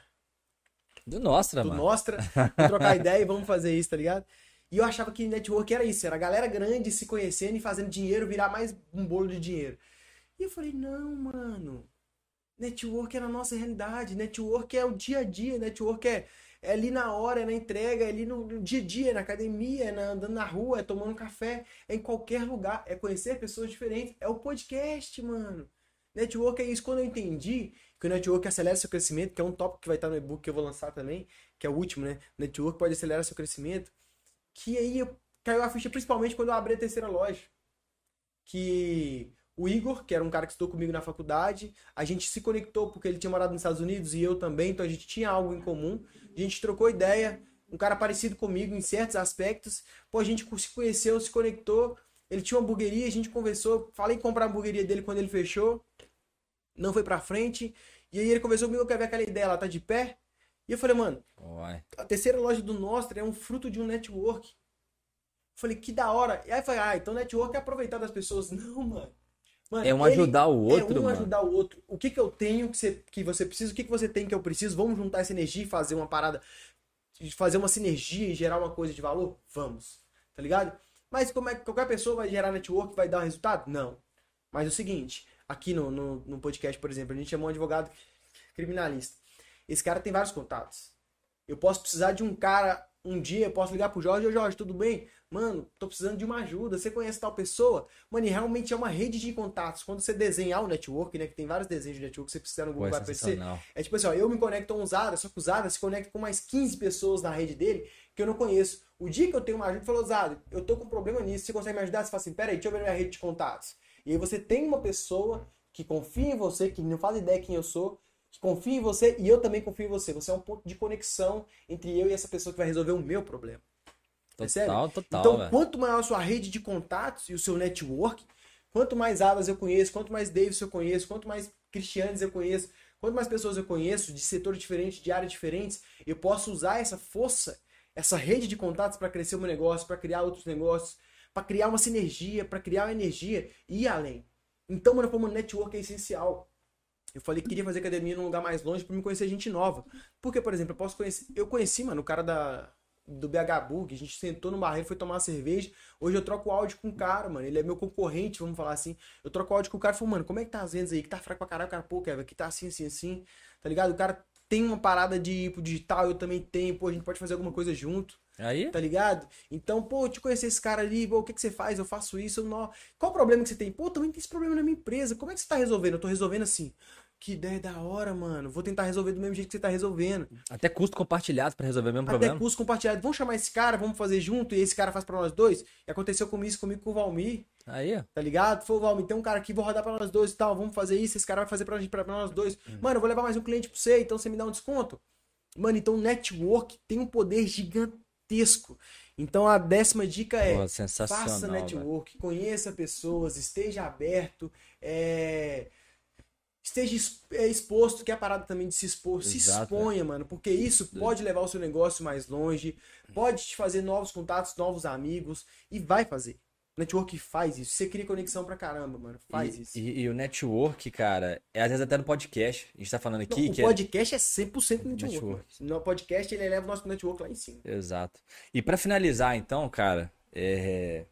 Do Nostra, do mano. Nostra, vamos trocar ideia e vamos fazer isso, tá ligado? E eu achava que network era isso, era a galera grande se conhecendo e fazendo dinheiro virar mais um bolo de dinheiro. E eu falei, não, mano. Network é na nossa realidade, network é o dia a dia, network é, é ali na hora, é na entrega, é ali no, no dia a dia, é na academia, é na- andando na rua, é tomando café, é em qualquer lugar, é conhecer pessoas diferentes, é o podcast, mano. Network é isso. Quando eu entendi que o network acelera seu crescimento, que é um tópico que vai estar no e-book que eu vou lançar também, que é o último, né? Network pode acelerar seu crescimento. Que aí caiu a ficha principalmente quando eu abri a terceira loja. Que o Igor, que era um cara que estudou comigo na faculdade, a gente se conectou porque ele tinha morado nos Estados Unidos e eu também, então a gente tinha algo em comum. A gente trocou ideia, um cara parecido comigo em certos aspectos. Pô, a gente se conheceu, se conectou. Ele tinha uma hamburgueria, a gente conversou. Falei em comprar a hamburgueria dele quando ele fechou. Não foi pra frente. E aí ele conversou comigo, quer ver aquela ideia, ela tá de pé? E eu falei, mano, Uai. a terceira loja do Nostra é um fruto de um network. Falei, que da hora. E aí eu falei, ah, então network é aproveitar das pessoas. Não, mano. Mano, É um ele- ajudar o outro, é um mano. ajudar o outro. O que que eu tenho que você, que você precisa? O que que você tem que eu preciso? Vamos juntar essa energia e fazer uma parada, fazer uma sinergia e gerar uma coisa de valor? Vamos. Tá ligado? Mas como é que qualquer pessoa vai gerar network vai dar um resultado? Não. Mas é o seguinte, aqui no, no, no podcast, por exemplo, a gente chamou um advogado criminalista. Esse cara tem vários contatos. Eu posso precisar de um cara um dia, eu posso ligar pro Jorge, ô Jorge, tudo bem? Mano, tô precisando de uma ajuda. Você conhece tal pessoa? Mano, e realmente é uma rede de contatos. Quando você desenhar o network, né? Que tem vários desenhos de network que você precisa no Pô, Google é vai aparecer. sensacional. É tipo assim, ó, eu me conecto a um Zara, só que o Zara se conecta com mais 15 pessoas na rede dele que eu não conheço. O dia que eu tenho uma ajuda, falou, Zara, eu tô com um problema nisso, você consegue me ajudar? Você fala assim, peraí, deixa eu ver minha rede de contatos. E aí você tem uma pessoa que confia em você, que não faz ideia quem eu sou, que confia em você e eu também confio em você. Você é um ponto de conexão entre eu e essa pessoa que vai resolver o meu problema. Percebe? Total, total, Então, velho. quanto maior a sua rede de contatos e o seu network, quanto mais Adas eu conheço, quanto mais Davis eu conheço, quanto mais Cristianes eu conheço, quanto mais pessoas eu conheço de setores diferentes, de áreas diferentes, eu posso usar essa força, essa rede de contatos para crescer o meu negócio, para criar outros negócios, para criar uma sinergia, para criar uma energia e ir além. Então, mano, como network é essencial. Eu falei que queria fazer academia num lugar mais longe para me conhecer gente nova. Porque, por exemplo, eu posso conhecer. Eu conheci, mano, o cara da, do BH Bug, a gente sentou no barreiro, foi tomar uma cerveja. Hoje eu troco áudio com o cara, mano. Ele é meu concorrente, vamos falar assim. Eu troco áudio com o cara e falo, mano, como é que tá as vendas aí? Que tá fraco pra caralho, o cara, pô, Kevin, aqui tá assim, assim, assim. Tá ligado? O cara tem uma parada de pro digital, eu também tenho, pô, a gente pode fazer alguma coisa junto, Aí, tá ligado? Então, pô, eu te conhecer esse cara ali, pô, o que, que você faz? Eu faço isso, eu não. Qual o problema que você tem? Pô, também tem esse problema na minha empresa. Como é que você tá resolvendo? Eu tô resolvendo assim. Que ideia da hora, mano. Vou tentar resolver do mesmo jeito que você tá resolvendo. até custo compartilhado pra resolver o mesmo Até problema. curso compartilhado. Vamos chamar esse cara, vamos fazer junto, e esse cara faz pra nós dois. E aconteceu com isso comigo com o Valmir, Aí, tá ligado? Foi o Valmir, tem um cara aqui, vou rodar pra nós dois e tal, vamos fazer isso, esse cara vai fazer pra, gente, pra nós dois. Mano, eu vou levar mais um cliente pra você, então você me dá um desconto. Mano, então network tem um poder gigantesco. Então a décima dica é. Pô. Faça network, conheça pessoas, esteja aberto, é, esteja es- é, exposto, que é a parada também de se expor. Se Exato, exponha, mano, porque isso pode levar o seu negócio mais longe, pode te fazer novos contatos, novos amigos, e vai fazer. Network faz isso. Você cria conexão pra caramba, mano. Faz E, isso. e- e o network, cara, é às vezes até no podcast. A gente tá falando Não, aqui o que é- podcast é 100% network. Network. No podcast ele eleva o nosso network lá em cima. Exato. E pra finalizar, então, cara, é...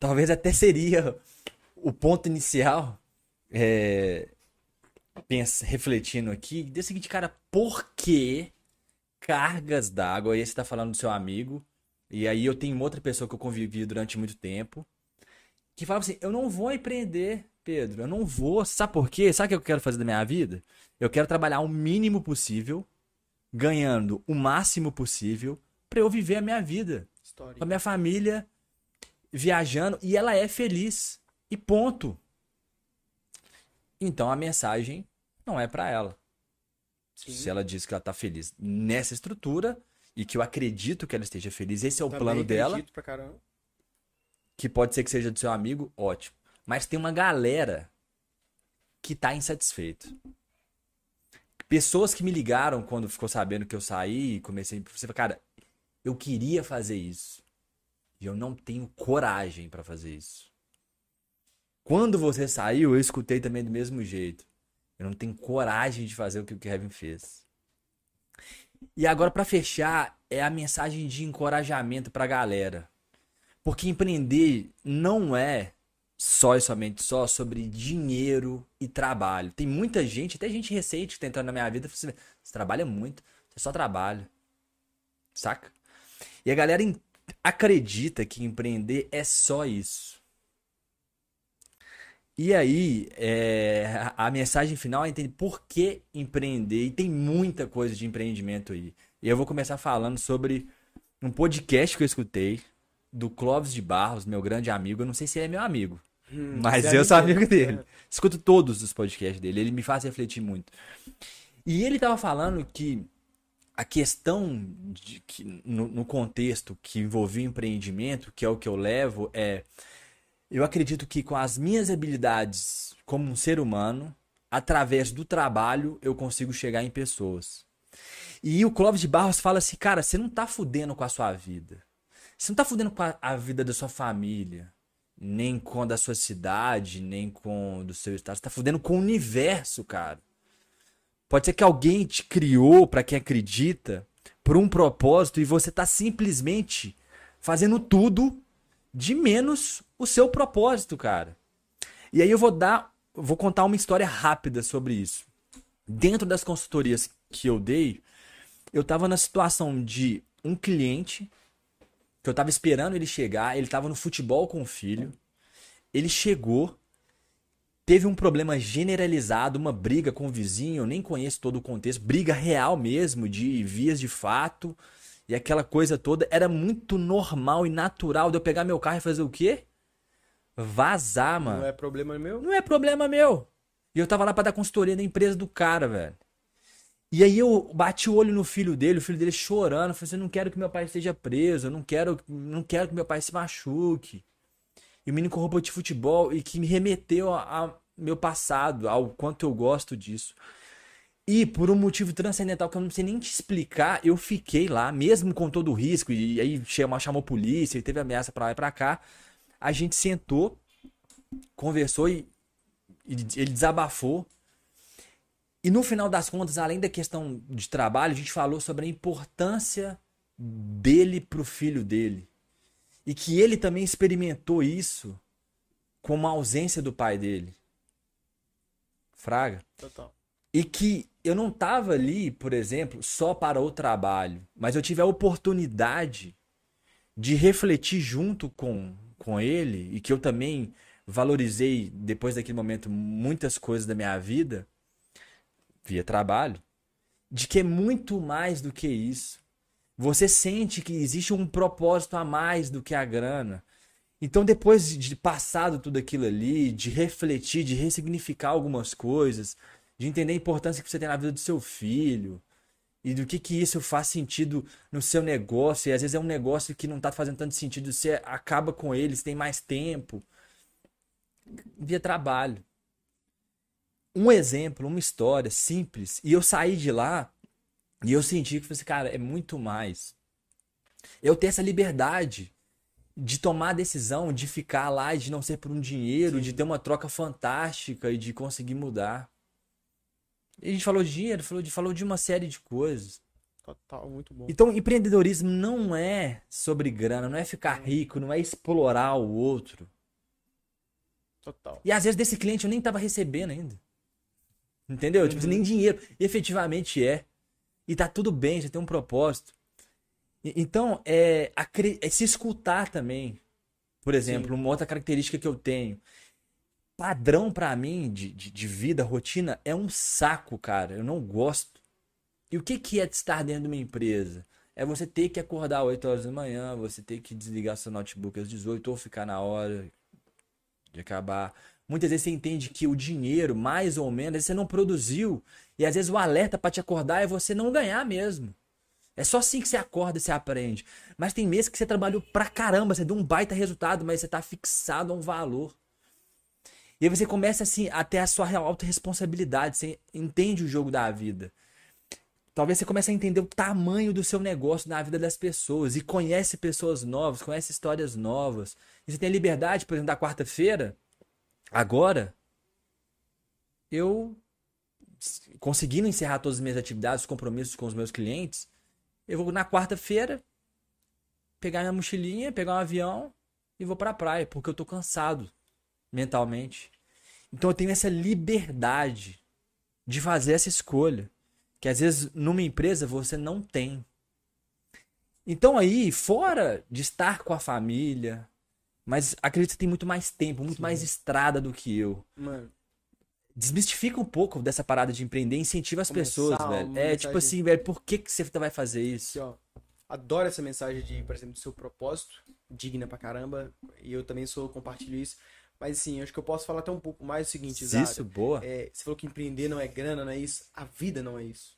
talvez até seria o ponto inicial, é... pensa, refletindo aqui, do seguinte, cara, por que cargas d'água? Aí você tá falando do seu amigo, e aí eu tenho outra pessoa que eu convivi durante muito tempo, que fala assim, eu não vou empreender, Pedro, eu não vou. Sabe por quê? Sabe o que eu quero fazer da minha vida? Eu quero trabalhar o mínimo possível, ganhando o máximo possível pra eu viver a minha vida História. com a minha família, viajando, e ela é feliz. E ponto. Então a mensagem não é pra ela. Sim. Se ela diz que ela tá feliz nessa estrutura e que eu acredito que ela esteja feliz, esse é o Também plano dela, pra caramba. que pode ser que seja do seu amigo, ótimo. Mas tem uma galera que tá insatisfeito. Pessoas que me ligaram quando ficou sabendo que eu saí e comecei. Você fala, cara, eu queria fazer isso. E eu não tenho coragem pra fazer isso. Quando você saiu, eu escutei também do mesmo jeito. Eu não tenho coragem de fazer o que o Kevin fez. E agora, pra fechar, é a mensagem de encorajamento pra galera. Porque empreender não é só e somente só sobre dinheiro e trabalho. Tem muita gente, até gente recente que tá entrando na minha vida, você, trabalha muito, você só trabalha. Saca? E a galera acredita que empreender é só isso. E aí, é, a mensagem final é entender por que empreender. E tem muita coisa de empreendimento aí. E eu vou começar falando sobre um podcast que eu escutei do Clóvis de Barros, meu grande amigo. Eu não sei se ele é meu amigo, mas você é eu sou amigo dele. dele. Escuto todos os podcasts dele. Ele me faz refletir muito. E ele tava falando que a questão de que, no, no contexto que envolvia empreendimento, que é o que eu levo, é eu acredito que com as minhas habilidades como um ser humano, através do trabalho, eu consigo chegar em pessoas. E o Clóvis de Barros fala assim, cara, você não tá fudendo com a sua vida. Você não tá fudendo com a, vida da sua família, nem com a da sua cidade, nem com do seu estado. Você tá fudendo com o universo, cara. Pode ser que alguém te criou, pra quem acredita, por um propósito e você tá simplesmente fazendo tudo de menos o seu propósito, cara. E aí eu vou dar, vou contar uma história rápida sobre isso. Dentro das consultorias que eu dei, eu tava na situação de um cliente que eu tava esperando ele chegar, ele tava no futebol com o filho. Ele chegou, teve um problema generalizado, uma briga com o vizinho, eu nem conheço todo o contexto, briga real mesmo, de vias de fato, e aquela coisa toda. Era muito normal e natural de eu pegar meu carro e fazer o quê? Vazar, mano. Não é problema meu? Não é problema meu. E eu tava lá pra dar consultoria na empresa do cara, velho. E aí eu bati o olho no filho dele, o filho dele chorando, falei assim, eu não quero que meu pai esteja preso, eu não quero, não quero que meu pai se machuque. E o menino com roupa de futebol e que me remeteu a, a meu passado, ao quanto eu gosto disso. E por um motivo transcendental que eu não sei nem te explicar, eu fiquei lá, mesmo com todo o risco, e aí chamou, chamou a polícia, e teve ameaça pra lá e pra cá. A gente sentou, conversou e, e ele desabafou. E no final das contas, além da questão de trabalho, a gente falou sobre a importância dele pro filho dele. E que ele também experimentou isso com uma ausência do pai dele. Fraga. Total. E que eu não tava ali, por exemplo, só para o trabalho, mas eu tive a oportunidade de refletir junto com, com ele e que eu também valorizei depois daquele momento muitas coisas da minha vida via trabalho, de que é muito mais do que isso. Você sente que existe um propósito a mais do que a grana. Então, depois de passado tudo aquilo ali, de refletir, de ressignificar algumas coisas, de entender a importância que você tem na vida do seu filho e do que que isso faz sentido no seu negócio, e às vezes é um negócio que não tá fazendo tanto sentido, você acaba com ele, você tem mais tempo. Via trabalho. Um exemplo, uma história simples, e eu saí de lá e eu senti que, assim, cara, é muito mais. Eu ter essa liberdade de tomar a decisão, de ficar lá e de não ser por um dinheiro, de ter uma troca fantástica e de conseguir mudar. E a gente falou de dinheiro, falou de, falou de uma série de coisas. Total, muito bom. Então, empreendedorismo não é sobre grana, não é ficar rico, não é explorar o outro. Total. E às vezes desse cliente eu nem tava recebendo ainda. Entendeu? Tipo, nem dinheiro. Efetivamente é. E tá tudo bem, você tem um propósito. E- Então, é, é se escutar também. Por exemplo, uma outra característica que eu tenho. Padrão pra mim de, de, de vida, rotina, é um saco, cara. Eu não gosto. E o que, que é estar dentro de uma empresa? É você ter que acordar às 8 horas da manhã, você ter que desligar seu notebook às 18 ou ficar na hora de acabar. Muitas vezes você entende que o dinheiro, mais ou menos, você não produziu. E às vezes o alerta pra te acordar é você não ganhar mesmo. É só assim que você acorda e você aprende. Mas tem meses que você trabalhou pra caramba, você deu um baita resultado, mas você tá fixado a um valor. E aí você começa assim a ter a sua real autorresponsabilidade, você entende o jogo da vida. Talvez você comece a entender o tamanho do seu negócio na vida das pessoas e conhece pessoas novas, conhece histórias novas. E você tem a liberdade, por exemplo, da quarta-feira, agora, eu conseguindo encerrar todas as minhas atividades, os compromissos com os meus clientes, eu vou na quarta-feira pegar minha mochilinha, pegar um avião e vou pra praia, porque eu tô cansado. mentalmente. Então eu tenho essa liberdade de fazer essa escolha. Que às vezes numa empresa você não tem. Então aí, fora de estar com a família, mas acredito que tem muito mais tempo, muito Sim. mais estrada do que eu. Mano, Desmistifica um pouco dessa parada de empreender, incentiva as Começar pessoas, velho. É mensagem- tipo assim, velho, por que, que você vai fazer isso? assim, ó. Adoro essa mensagem de, por exemplo, do seu propósito. Digna pra caramba. E eu também sou, compartilho isso. Mas assim, acho que eu posso falar até um pouco mais o seguinte, Zara. Isso, boa. É, você falou que empreender não é grana, não é isso. A vida não é isso.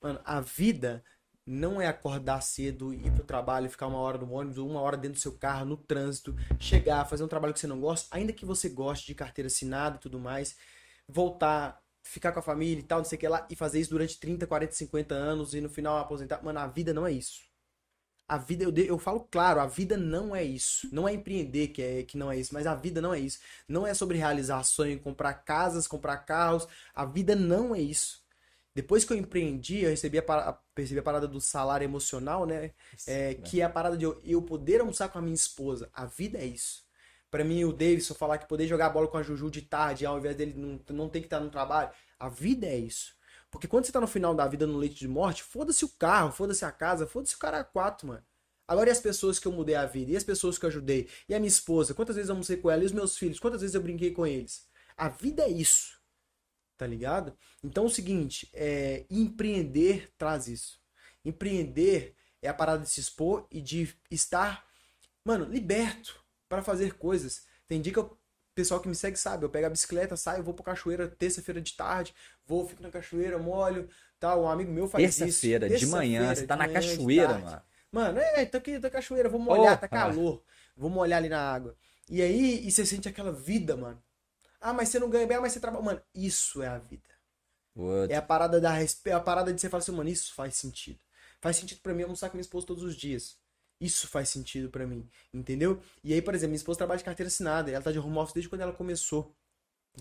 Mano, a vida não é acordar cedo, ir pro trabalho, ficar uma hora no ônibus, ou uma hora dentro do seu carro, no trânsito, chegar, fazer um trabalho que você não gosta, ainda que você goste de carteira assinada e tudo mais, voltar, ficar com a família e tal, não sei o que lá, e fazer isso durante 30, 40, 50 anos e no final aposentar. Mano, a vida não é isso. A vida, eu, de- eu falo claro, a vida não é isso. Não é empreender que, é, que não é isso, mas a vida não é isso. Não é sobre realizar sonho, comprar casas, comprar carros. A vida não é isso. Depois que eu empreendi, eu recebi a, para- a- percebi a parada do salário emocional, né? É, que é a parada de eu, eu poder almoçar com a minha esposa. A vida é isso. Pra mim, o Davidson falar que poder jogar bola com a Juju de tarde, ao invés dele não, não ter que estar no trabalho. A vida é isso. Porque quando você tá no final da vida no leito de morte, foda-se o carro, foda-se a casa, foda-se o cara a quatro, mano. Agora e as pessoas que eu mudei a vida? E as pessoas que eu ajudei? E a minha esposa? Quantas vezes eu almocei com ela? E os meus filhos? Quantas vezes eu brinquei com eles? A vida é isso. Tá ligado? Então é o seguinte, é, empreender traz isso. Empreender é a parada de se expor e de estar, mano, liberto para fazer coisas. Tem dia que o pessoal que me segue sabe, eu pego a bicicleta, saio, vou pra cachoeira terça-feira de tarde, vou, fico na cachoeira, molho, tal, um amigo meu faz isso. Terça-feira, de manhã, você tá na manhã, cachoeira, mano. Mano, é, tô aqui na cachoeira, vou molhar, tá Opa. calor. Vou molhar ali na água. E aí, e você sente aquela vida, mano. Ah, mas você não ganha bem, ah, mas você trabalha. Mano, isso é a vida. Puta, É a parada da é a parada de você falar assim, mano, isso faz sentido. Faz sentido pra mim almoçar com minha esposa todos os dias. Isso faz sentido pra mim, entendeu? E aí, por exemplo, minha esposa trabalha de carteira assinada, ela tá de home office desde quando ela começou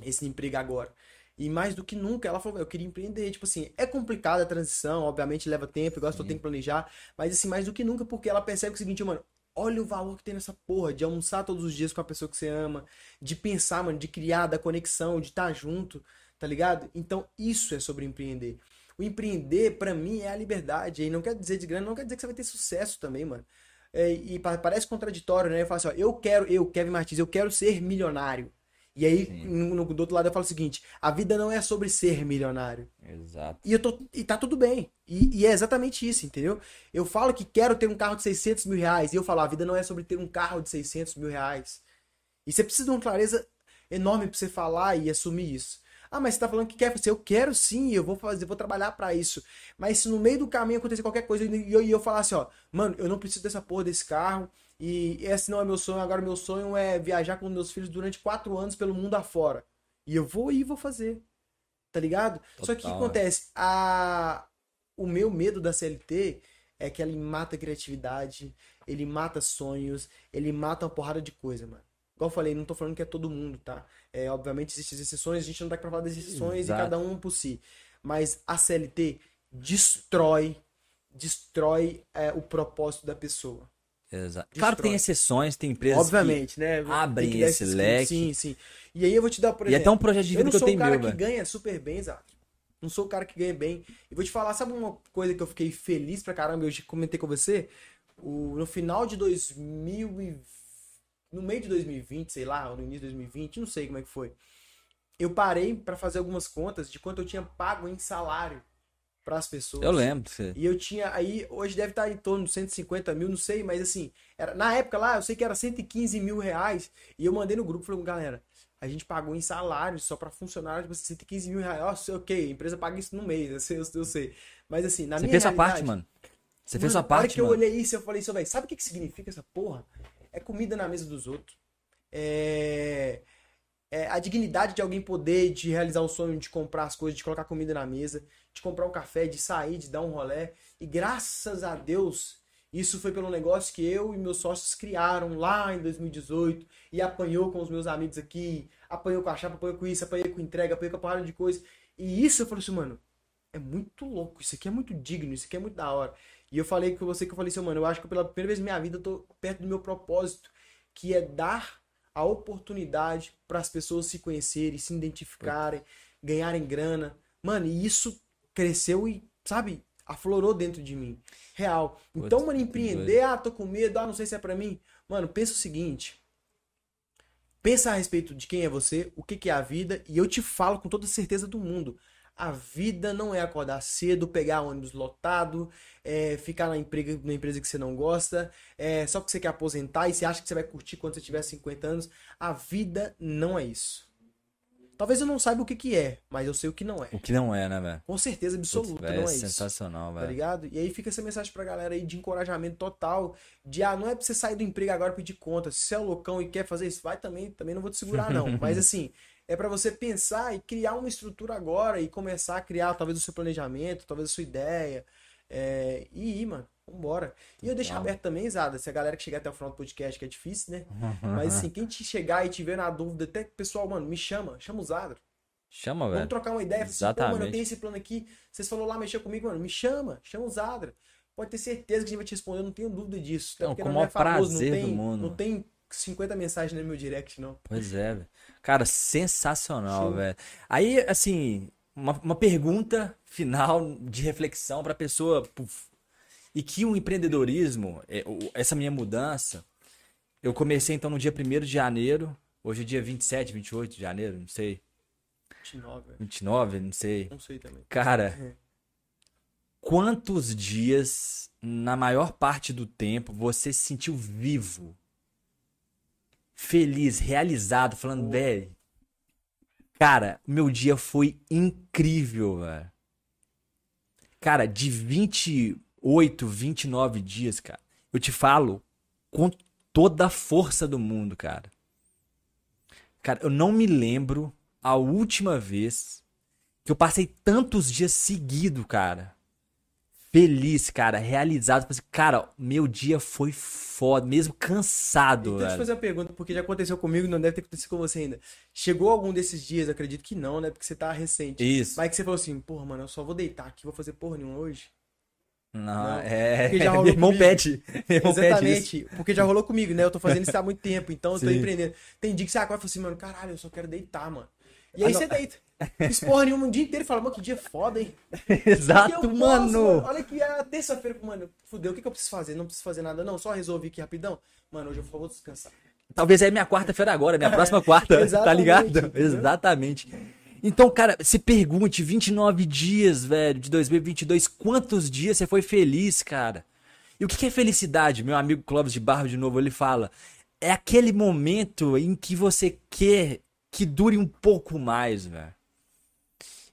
esse emprego agora. E mais do que nunca, ela falou, eu queria empreender. Tipo assim, é complicada a transição, obviamente leva tempo, igual Sim. tenho que planejar. Mas assim, mais do que nunca, porque ela percebe o seguinte, mano, olha o valor que tem nessa porra, de almoçar todos os dias com a pessoa que você ama, de pensar, mano, de criar, da conexão, de estar junto, tá ligado? Então, isso é sobre empreender. O empreender, pra mim, é a liberdade. E não quer dizer de grana, não quer dizer que você vai ter sucesso também, mano. É, e pa- parece contraditório, né? Eu falo assim, ó, eu quero, eu, Kevin Martins, eu quero ser milionário. E aí, no, no- do outro lado, eu falo o seguinte: a vida não é sobre ser milionário. Exato. E, eu tô, e tá tudo bem. E, e é exatamente isso, entendeu? Eu falo que quero ter um carro de 600 mil reais. E eu falo, a vida não é sobre ter um carro de 600 mil reais. E você precisa de uma clareza enorme pra você falar e assumir isso. Ah, mas você tá falando que quer fazer. Eu quero sim, eu vou fazer, vou trabalhar pra isso. Mas se no meio do caminho acontecer qualquer coisa e eu, e eu falar assim, ó, mano, eu não preciso dessa porra desse carro. E esse não é meu sonho. Agora meu sonho é viajar com meus filhos durante quatro anos pelo mundo afora. E eu vou e vou fazer. Tá ligado? Só que o que Total, acontece? A... O meu medo da CLT é que ele mata a criatividade, ele mata sonhos, ele mata uma porrada de coisa, mano. Igual eu falei, não tô falando que é todo mundo, tá? É, obviamente existem exceções, a gente não tá aqui pra falar das exceções Exato. e cada um por si. Mas a CLT destrói, destrói é, o propósito da pessoa. Exato. Claro que tem exceções, tem empresas que- Obviamente, né? abrem Tem que dar esse leque. Sim, sim. E aí eu vou te dar, por E exemplo. até um projeto de Eu vida não que eu sou um tenho cara meu, que velho. ganha super bem, Zac. Não sou o cara que ganha bem. E vou te falar, sabe uma coisa que eu fiquei feliz pra caramba? Eu já comentei com você. O, no final de 2000 e... No meio de 2020, sei lá, ou no início de 2020, não sei como é que foi. Eu parei pra fazer algumas contas de quanto eu tinha pago em salário pras pessoas. Eu lembro. Você... E eu tinha aí, hoje deve estar em torno de 150 mil, não sei, mas assim, era, na época lá, eu sei que era 115 mil reais. E eu mandei no grupo, falei, galera, a gente pagou em salário só pra funcionário, tipo, 115 mil reais. Nossa, ok, a empresa paga isso no mês, eu sei, eu, eu sei. Mas assim, na Você minha fez realidade, parte, mano. Você mano, fez hora parte, que eu mano. olhei isso, eu falei isso, velho, sabe o que, que significa essa porra? É comida na mesa dos outros. É... é a dignidade de alguém poder de realizar o sonho de comprar as coisas, de colocar comida na mesa, de comprar um café, de sair, de dar um rolé. E graças a Deus, isso foi pelo negócio que eu e meus sócios criaram lá em 2018 e apanhou com os meus amigos aqui, apanhou com a chapa, apanhou com isso, apanhou com entrega, apanhou com a porrada de coisa. E isso eu falei assim, mano, é muito louco, isso aqui é muito digno, isso aqui é muito da hora. E eu falei com você que eu falei assim, mano, eu acho que pela primeira vez na minha vida eu tô perto do meu propósito, que é dar a oportunidade para as pessoas se conhecerem, se identificarem, ganharem grana. Mano, e isso cresceu e, sabe, aflorou dentro de mim. Real. Então, Putz, mano, que empreender, ah, tô com medo, ah, não sei se é pra mim. Mano, pensa o seguinte. Pensa a respeito de quem é você, o que que é a vida, e eu te falo com toda certeza do mundo. A vida não é acordar cedo, pegar ônibus lotado, é, ficar na, emprega, na empresa que você não gosta, é, só porque você quer aposentar e você acha que você vai curtir quando você tiver 50 anos. A vida não é isso. Talvez eu não saiba o que que é, mas eu sei o que não é. O que não é, né, velho? Com certeza Putz, absoluta, velho, não é é isso sensacional, tá velho. ligado? E aí fica essa mensagem pra galera aí de encorajamento total, de ah, não é pra você sair do emprego agora e pedir conta, se você é loucão e quer fazer isso, vai também, também não vou te segurar não, mas assim, é pra você pensar e criar uma estrutura agora e começar a criar talvez o seu planejamento, talvez a sua ideia, é, e ir, mano, vambora. E eu deixo aberto também, Zada, se a galera que chegar até o final do podcast, que é difícil, né? Mas assim, quem te chegar e tiver na dúvida, até pessoal, mano, me chama, chama o Zadra. Chama, Vamos velho. trocar uma ideia. Fala assim, mano, eu Exatamente. tenho esse plano aqui. Vocês falaram lá, mexer comigo, mano. Me chama, chama o Zadra. Pode ter certeza que a gente vai te responder, eu não tenho dúvida disso. Até Não, porque com o não é maior famoso, prazer não do tem, mundo. Não tem 50 mensagens no meu direct, não. Pois é, velho. Cara, sensacional, velho. Aí, assim, uma, uma pergunta final de reflexão pra pessoa. puf. E que o empreendedorismo, é, essa minha mudança, eu comecei então no dia 1 de janeiro. Hoje é dia 27, 28 de janeiro, não sei. 29, velho. 29, não sei. Não sei também. Cara, Uhum. quantos dias, na maior parte do tempo, você se sentiu vivo? Feliz, realizado, falando, velho. Cara, meu dia foi incrível, velho. Cara, de 28, 29 dias, cara, eu te falo com toda a força do mundo, cara. Cara, eu não me lembro a última vez que eu passei tantos dias seguido, cara. Feliz, cara, realizado. Assim, Cara, meu dia foi foda, mesmo cansado, Então, deixa eu te velho. fazer uma pergunta, porque já aconteceu comigo, não deve ter acontecido com você ainda. Chegou algum desses dias, acredito que não, né? Porque você tá recente. Isso. Mas que você falou assim, porra, mano, eu só vou deitar aqui, vou fazer porra nenhuma hoje. Não, Não, é. porque já rolou Meu irmão comigo. pede. Meu irmão pede isso. Exatamente, porque já rolou comigo, né? Eu tô fazendo isso há muito tempo, então eu tô Sim. empreendendo. Tem dia que você acorda e fala assim, mano, caralho, eu só quero deitar, mano. E Ah, aí não. você deita. Fiz porra nenhuma um dia inteiro e fala, mano, que dia foda, hein? Exato, posso, mano. Olha que é terça-feira, mano, fudeu, o que, que eu preciso fazer? Não preciso fazer nada, não, só resolvi aqui rapidão. Mano, hoje eu vou descansar. Talvez é minha quarta-feira agora, minha próxima quarta, tá ligado? entendeu? Exatamente. Então, cara, se pergunte, 29 dias, velho, de 2022, quantos dias você foi feliz, cara? E o que é felicidade? Meu amigo Clóvis de Barro, de novo, ele fala, é aquele momento em que você quer que dure um pouco mais, velho.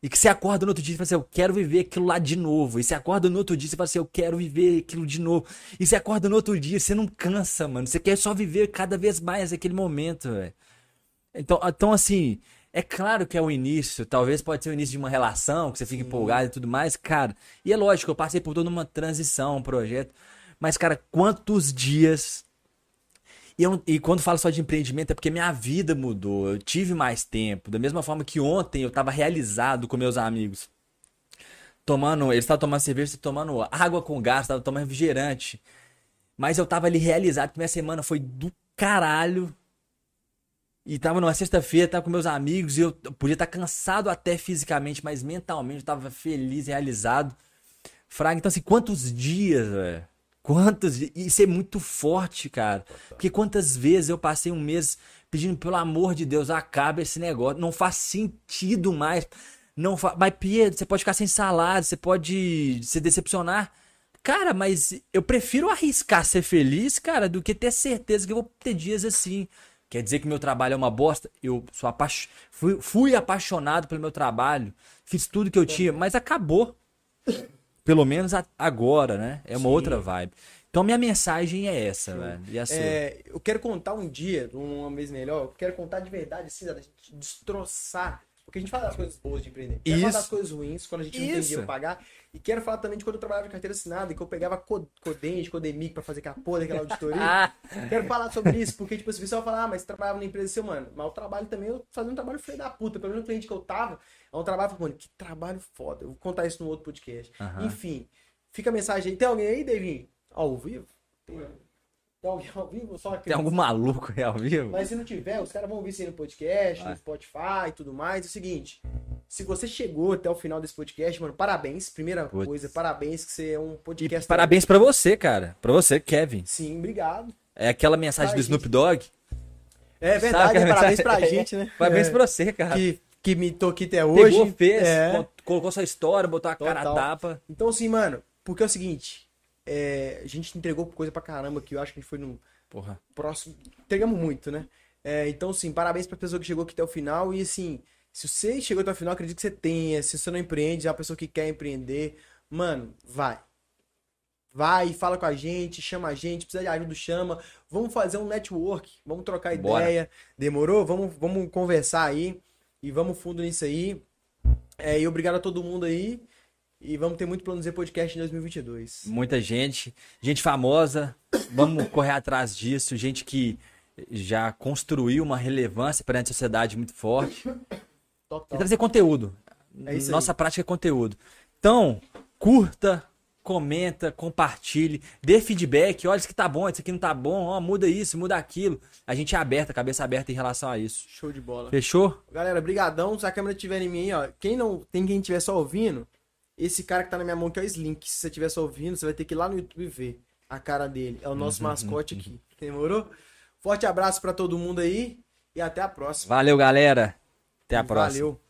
E que você acorda no outro dia e fala assim, eu quero viver aquilo lá de novo. E você acorda no outro dia e fala assim, eu quero viver aquilo de novo. E você acorda no outro dia, você não cansa, mano. Você quer só viver cada vez mais aquele momento, velho. Então, então, assim, é claro que é o início. Talvez pode ser o início de uma relação, que você fica empolgado e tudo mais, cara. E é lógico, eu passei por toda uma transição, um projeto. Mas, cara, quantos dias e, eu- e quando falo só de empreendimento é porque minha vida mudou. Eu tive mais tempo. Da mesma forma que ontem eu tava realizado com meus amigos. Tomando. Eles estavam tomando cerveja, tomando água com gás, estavam tomando refrigerante. Mas eu tava ali realizado que minha semana foi do caralho. E tava numa sexta-feira, tava com meus amigos e eu podia estar cansado até fisicamente, mas mentalmente eu tava feliz, realizado. Fraga, então assim, quantos dias, velho? Quantos dias? Isso é muito forte, cara. Porque quantas vezes eu passei um mês pedindo, pelo amor de Deus, acaba esse negócio. Não faz sentido mais. Não fa... Mas, Pedro, você pode ficar sem salário, você pode se decepcionar. Cara, mas eu prefiro arriscar ser feliz, cara, do que ter certeza que eu vou ter dias assim. Quer dizer que meu trabalho é uma bosta? Eu sou apaix... fui, fui apaixonado pelo meu trabalho, fiz tudo que eu tinha, mas acabou. Pelo menos agora, né? É uma Sim. outra vibe. Então minha mensagem é essa, velho. E a sua? É, eu quero contar um dia, uma vez melhor, eu quero contar de verdade, assim, destroçar. Porque a gente fala das coisas boas de empreender. Quero falar Isso. das coisas ruins, quando a gente não tem dinheiro pra pagar. E quero falar também de quando eu trabalhava de carteira assinada, e que eu pegava co- Codente, Codemic pra fazer aquela porra daquela auditoria. Ah, Quero falar sobre isso, porque, tipo, esse pessoal fala, ah, mas você trabalhava na empresa seu, mano. Mas o trabalho também, eu fazia um trabalho feio da puta. Pelo menos o cliente que eu tava, é um trabalho, mano, que trabalho foda. Eu vou contar isso no outro podcast. Enfim, fica a mensagem aí. Tem alguém aí, Devin? Ao vivo? Tem. Tem alguém ao vivo? Só Tem algum maluco aí ao vivo? Mas se não tiver, os caras vão ouvir isso aí no podcast, Vai. no Spotify e tudo mais. É o seguinte, se você chegou até o final desse podcast, mano, parabéns. Primeira coisa, parabéns que você é um E podcast. parabéns pra você, cara. Pra você, Kevin. Sim, obrigado. É aquela mensagem Ai, do gente. Snoop Dogg. É verdade, é parabéns pra mensagem? gente, né? Parabéns É, pra você, cara. que, que me tô aqui até hoje. Pegou, fez, É. co- colocou sua história, botou a cara a Total. tapa. Então, assim, mano, porque é o seguinte, é, a gente entregou coisa pra caramba aqui, eu acho que a gente foi no Porra. próximo. Entregamos muito, né? É, então, sim, parabéns pra pessoa que chegou aqui até o final. E assim, se você chegou até o final, acredito que você tenha. Se você não empreende, é uma pessoa que quer empreender, mano, vai. Vai, fala com a gente, chama a gente, precisa de ajuda, chama. Vamos fazer um network, vamos trocar Bora. ideia. Demorou? Vamos, vamos conversar aí e vamos fundo nisso aí. É, e obrigado a todo mundo aí. E vamos ter muito plano Z podcast em 2022. Muita gente. Gente famosa. Vamos correr atrás disso. Gente que já construiu uma relevância perante a sociedade muito forte. E Total. trazer conteúdo. É isso aí. Nossa prática é conteúdo. Então, curta, comenta, compartilhe, dê feedback. Olha, isso aqui tá bom, isso aqui não tá bom. Ó, muda isso, muda aquilo. A gente é aberta, cabeça aberta em relação a isso. Show de bola. Fechou? Galera, brigadão. Se a câmera estiver em mim aí, ó. Quem não tem quem estiver só ouvindo, esse cara que tá na minha mão que é o Slink. Se você estiver só ouvindo, você vai ter que ir lá no YouTube ver a cara dele. É o nosso mascote aqui. Demorou? Forte abraço pra todo mundo aí e até a próxima. Valeu, galera. Até a próxima. Valeu.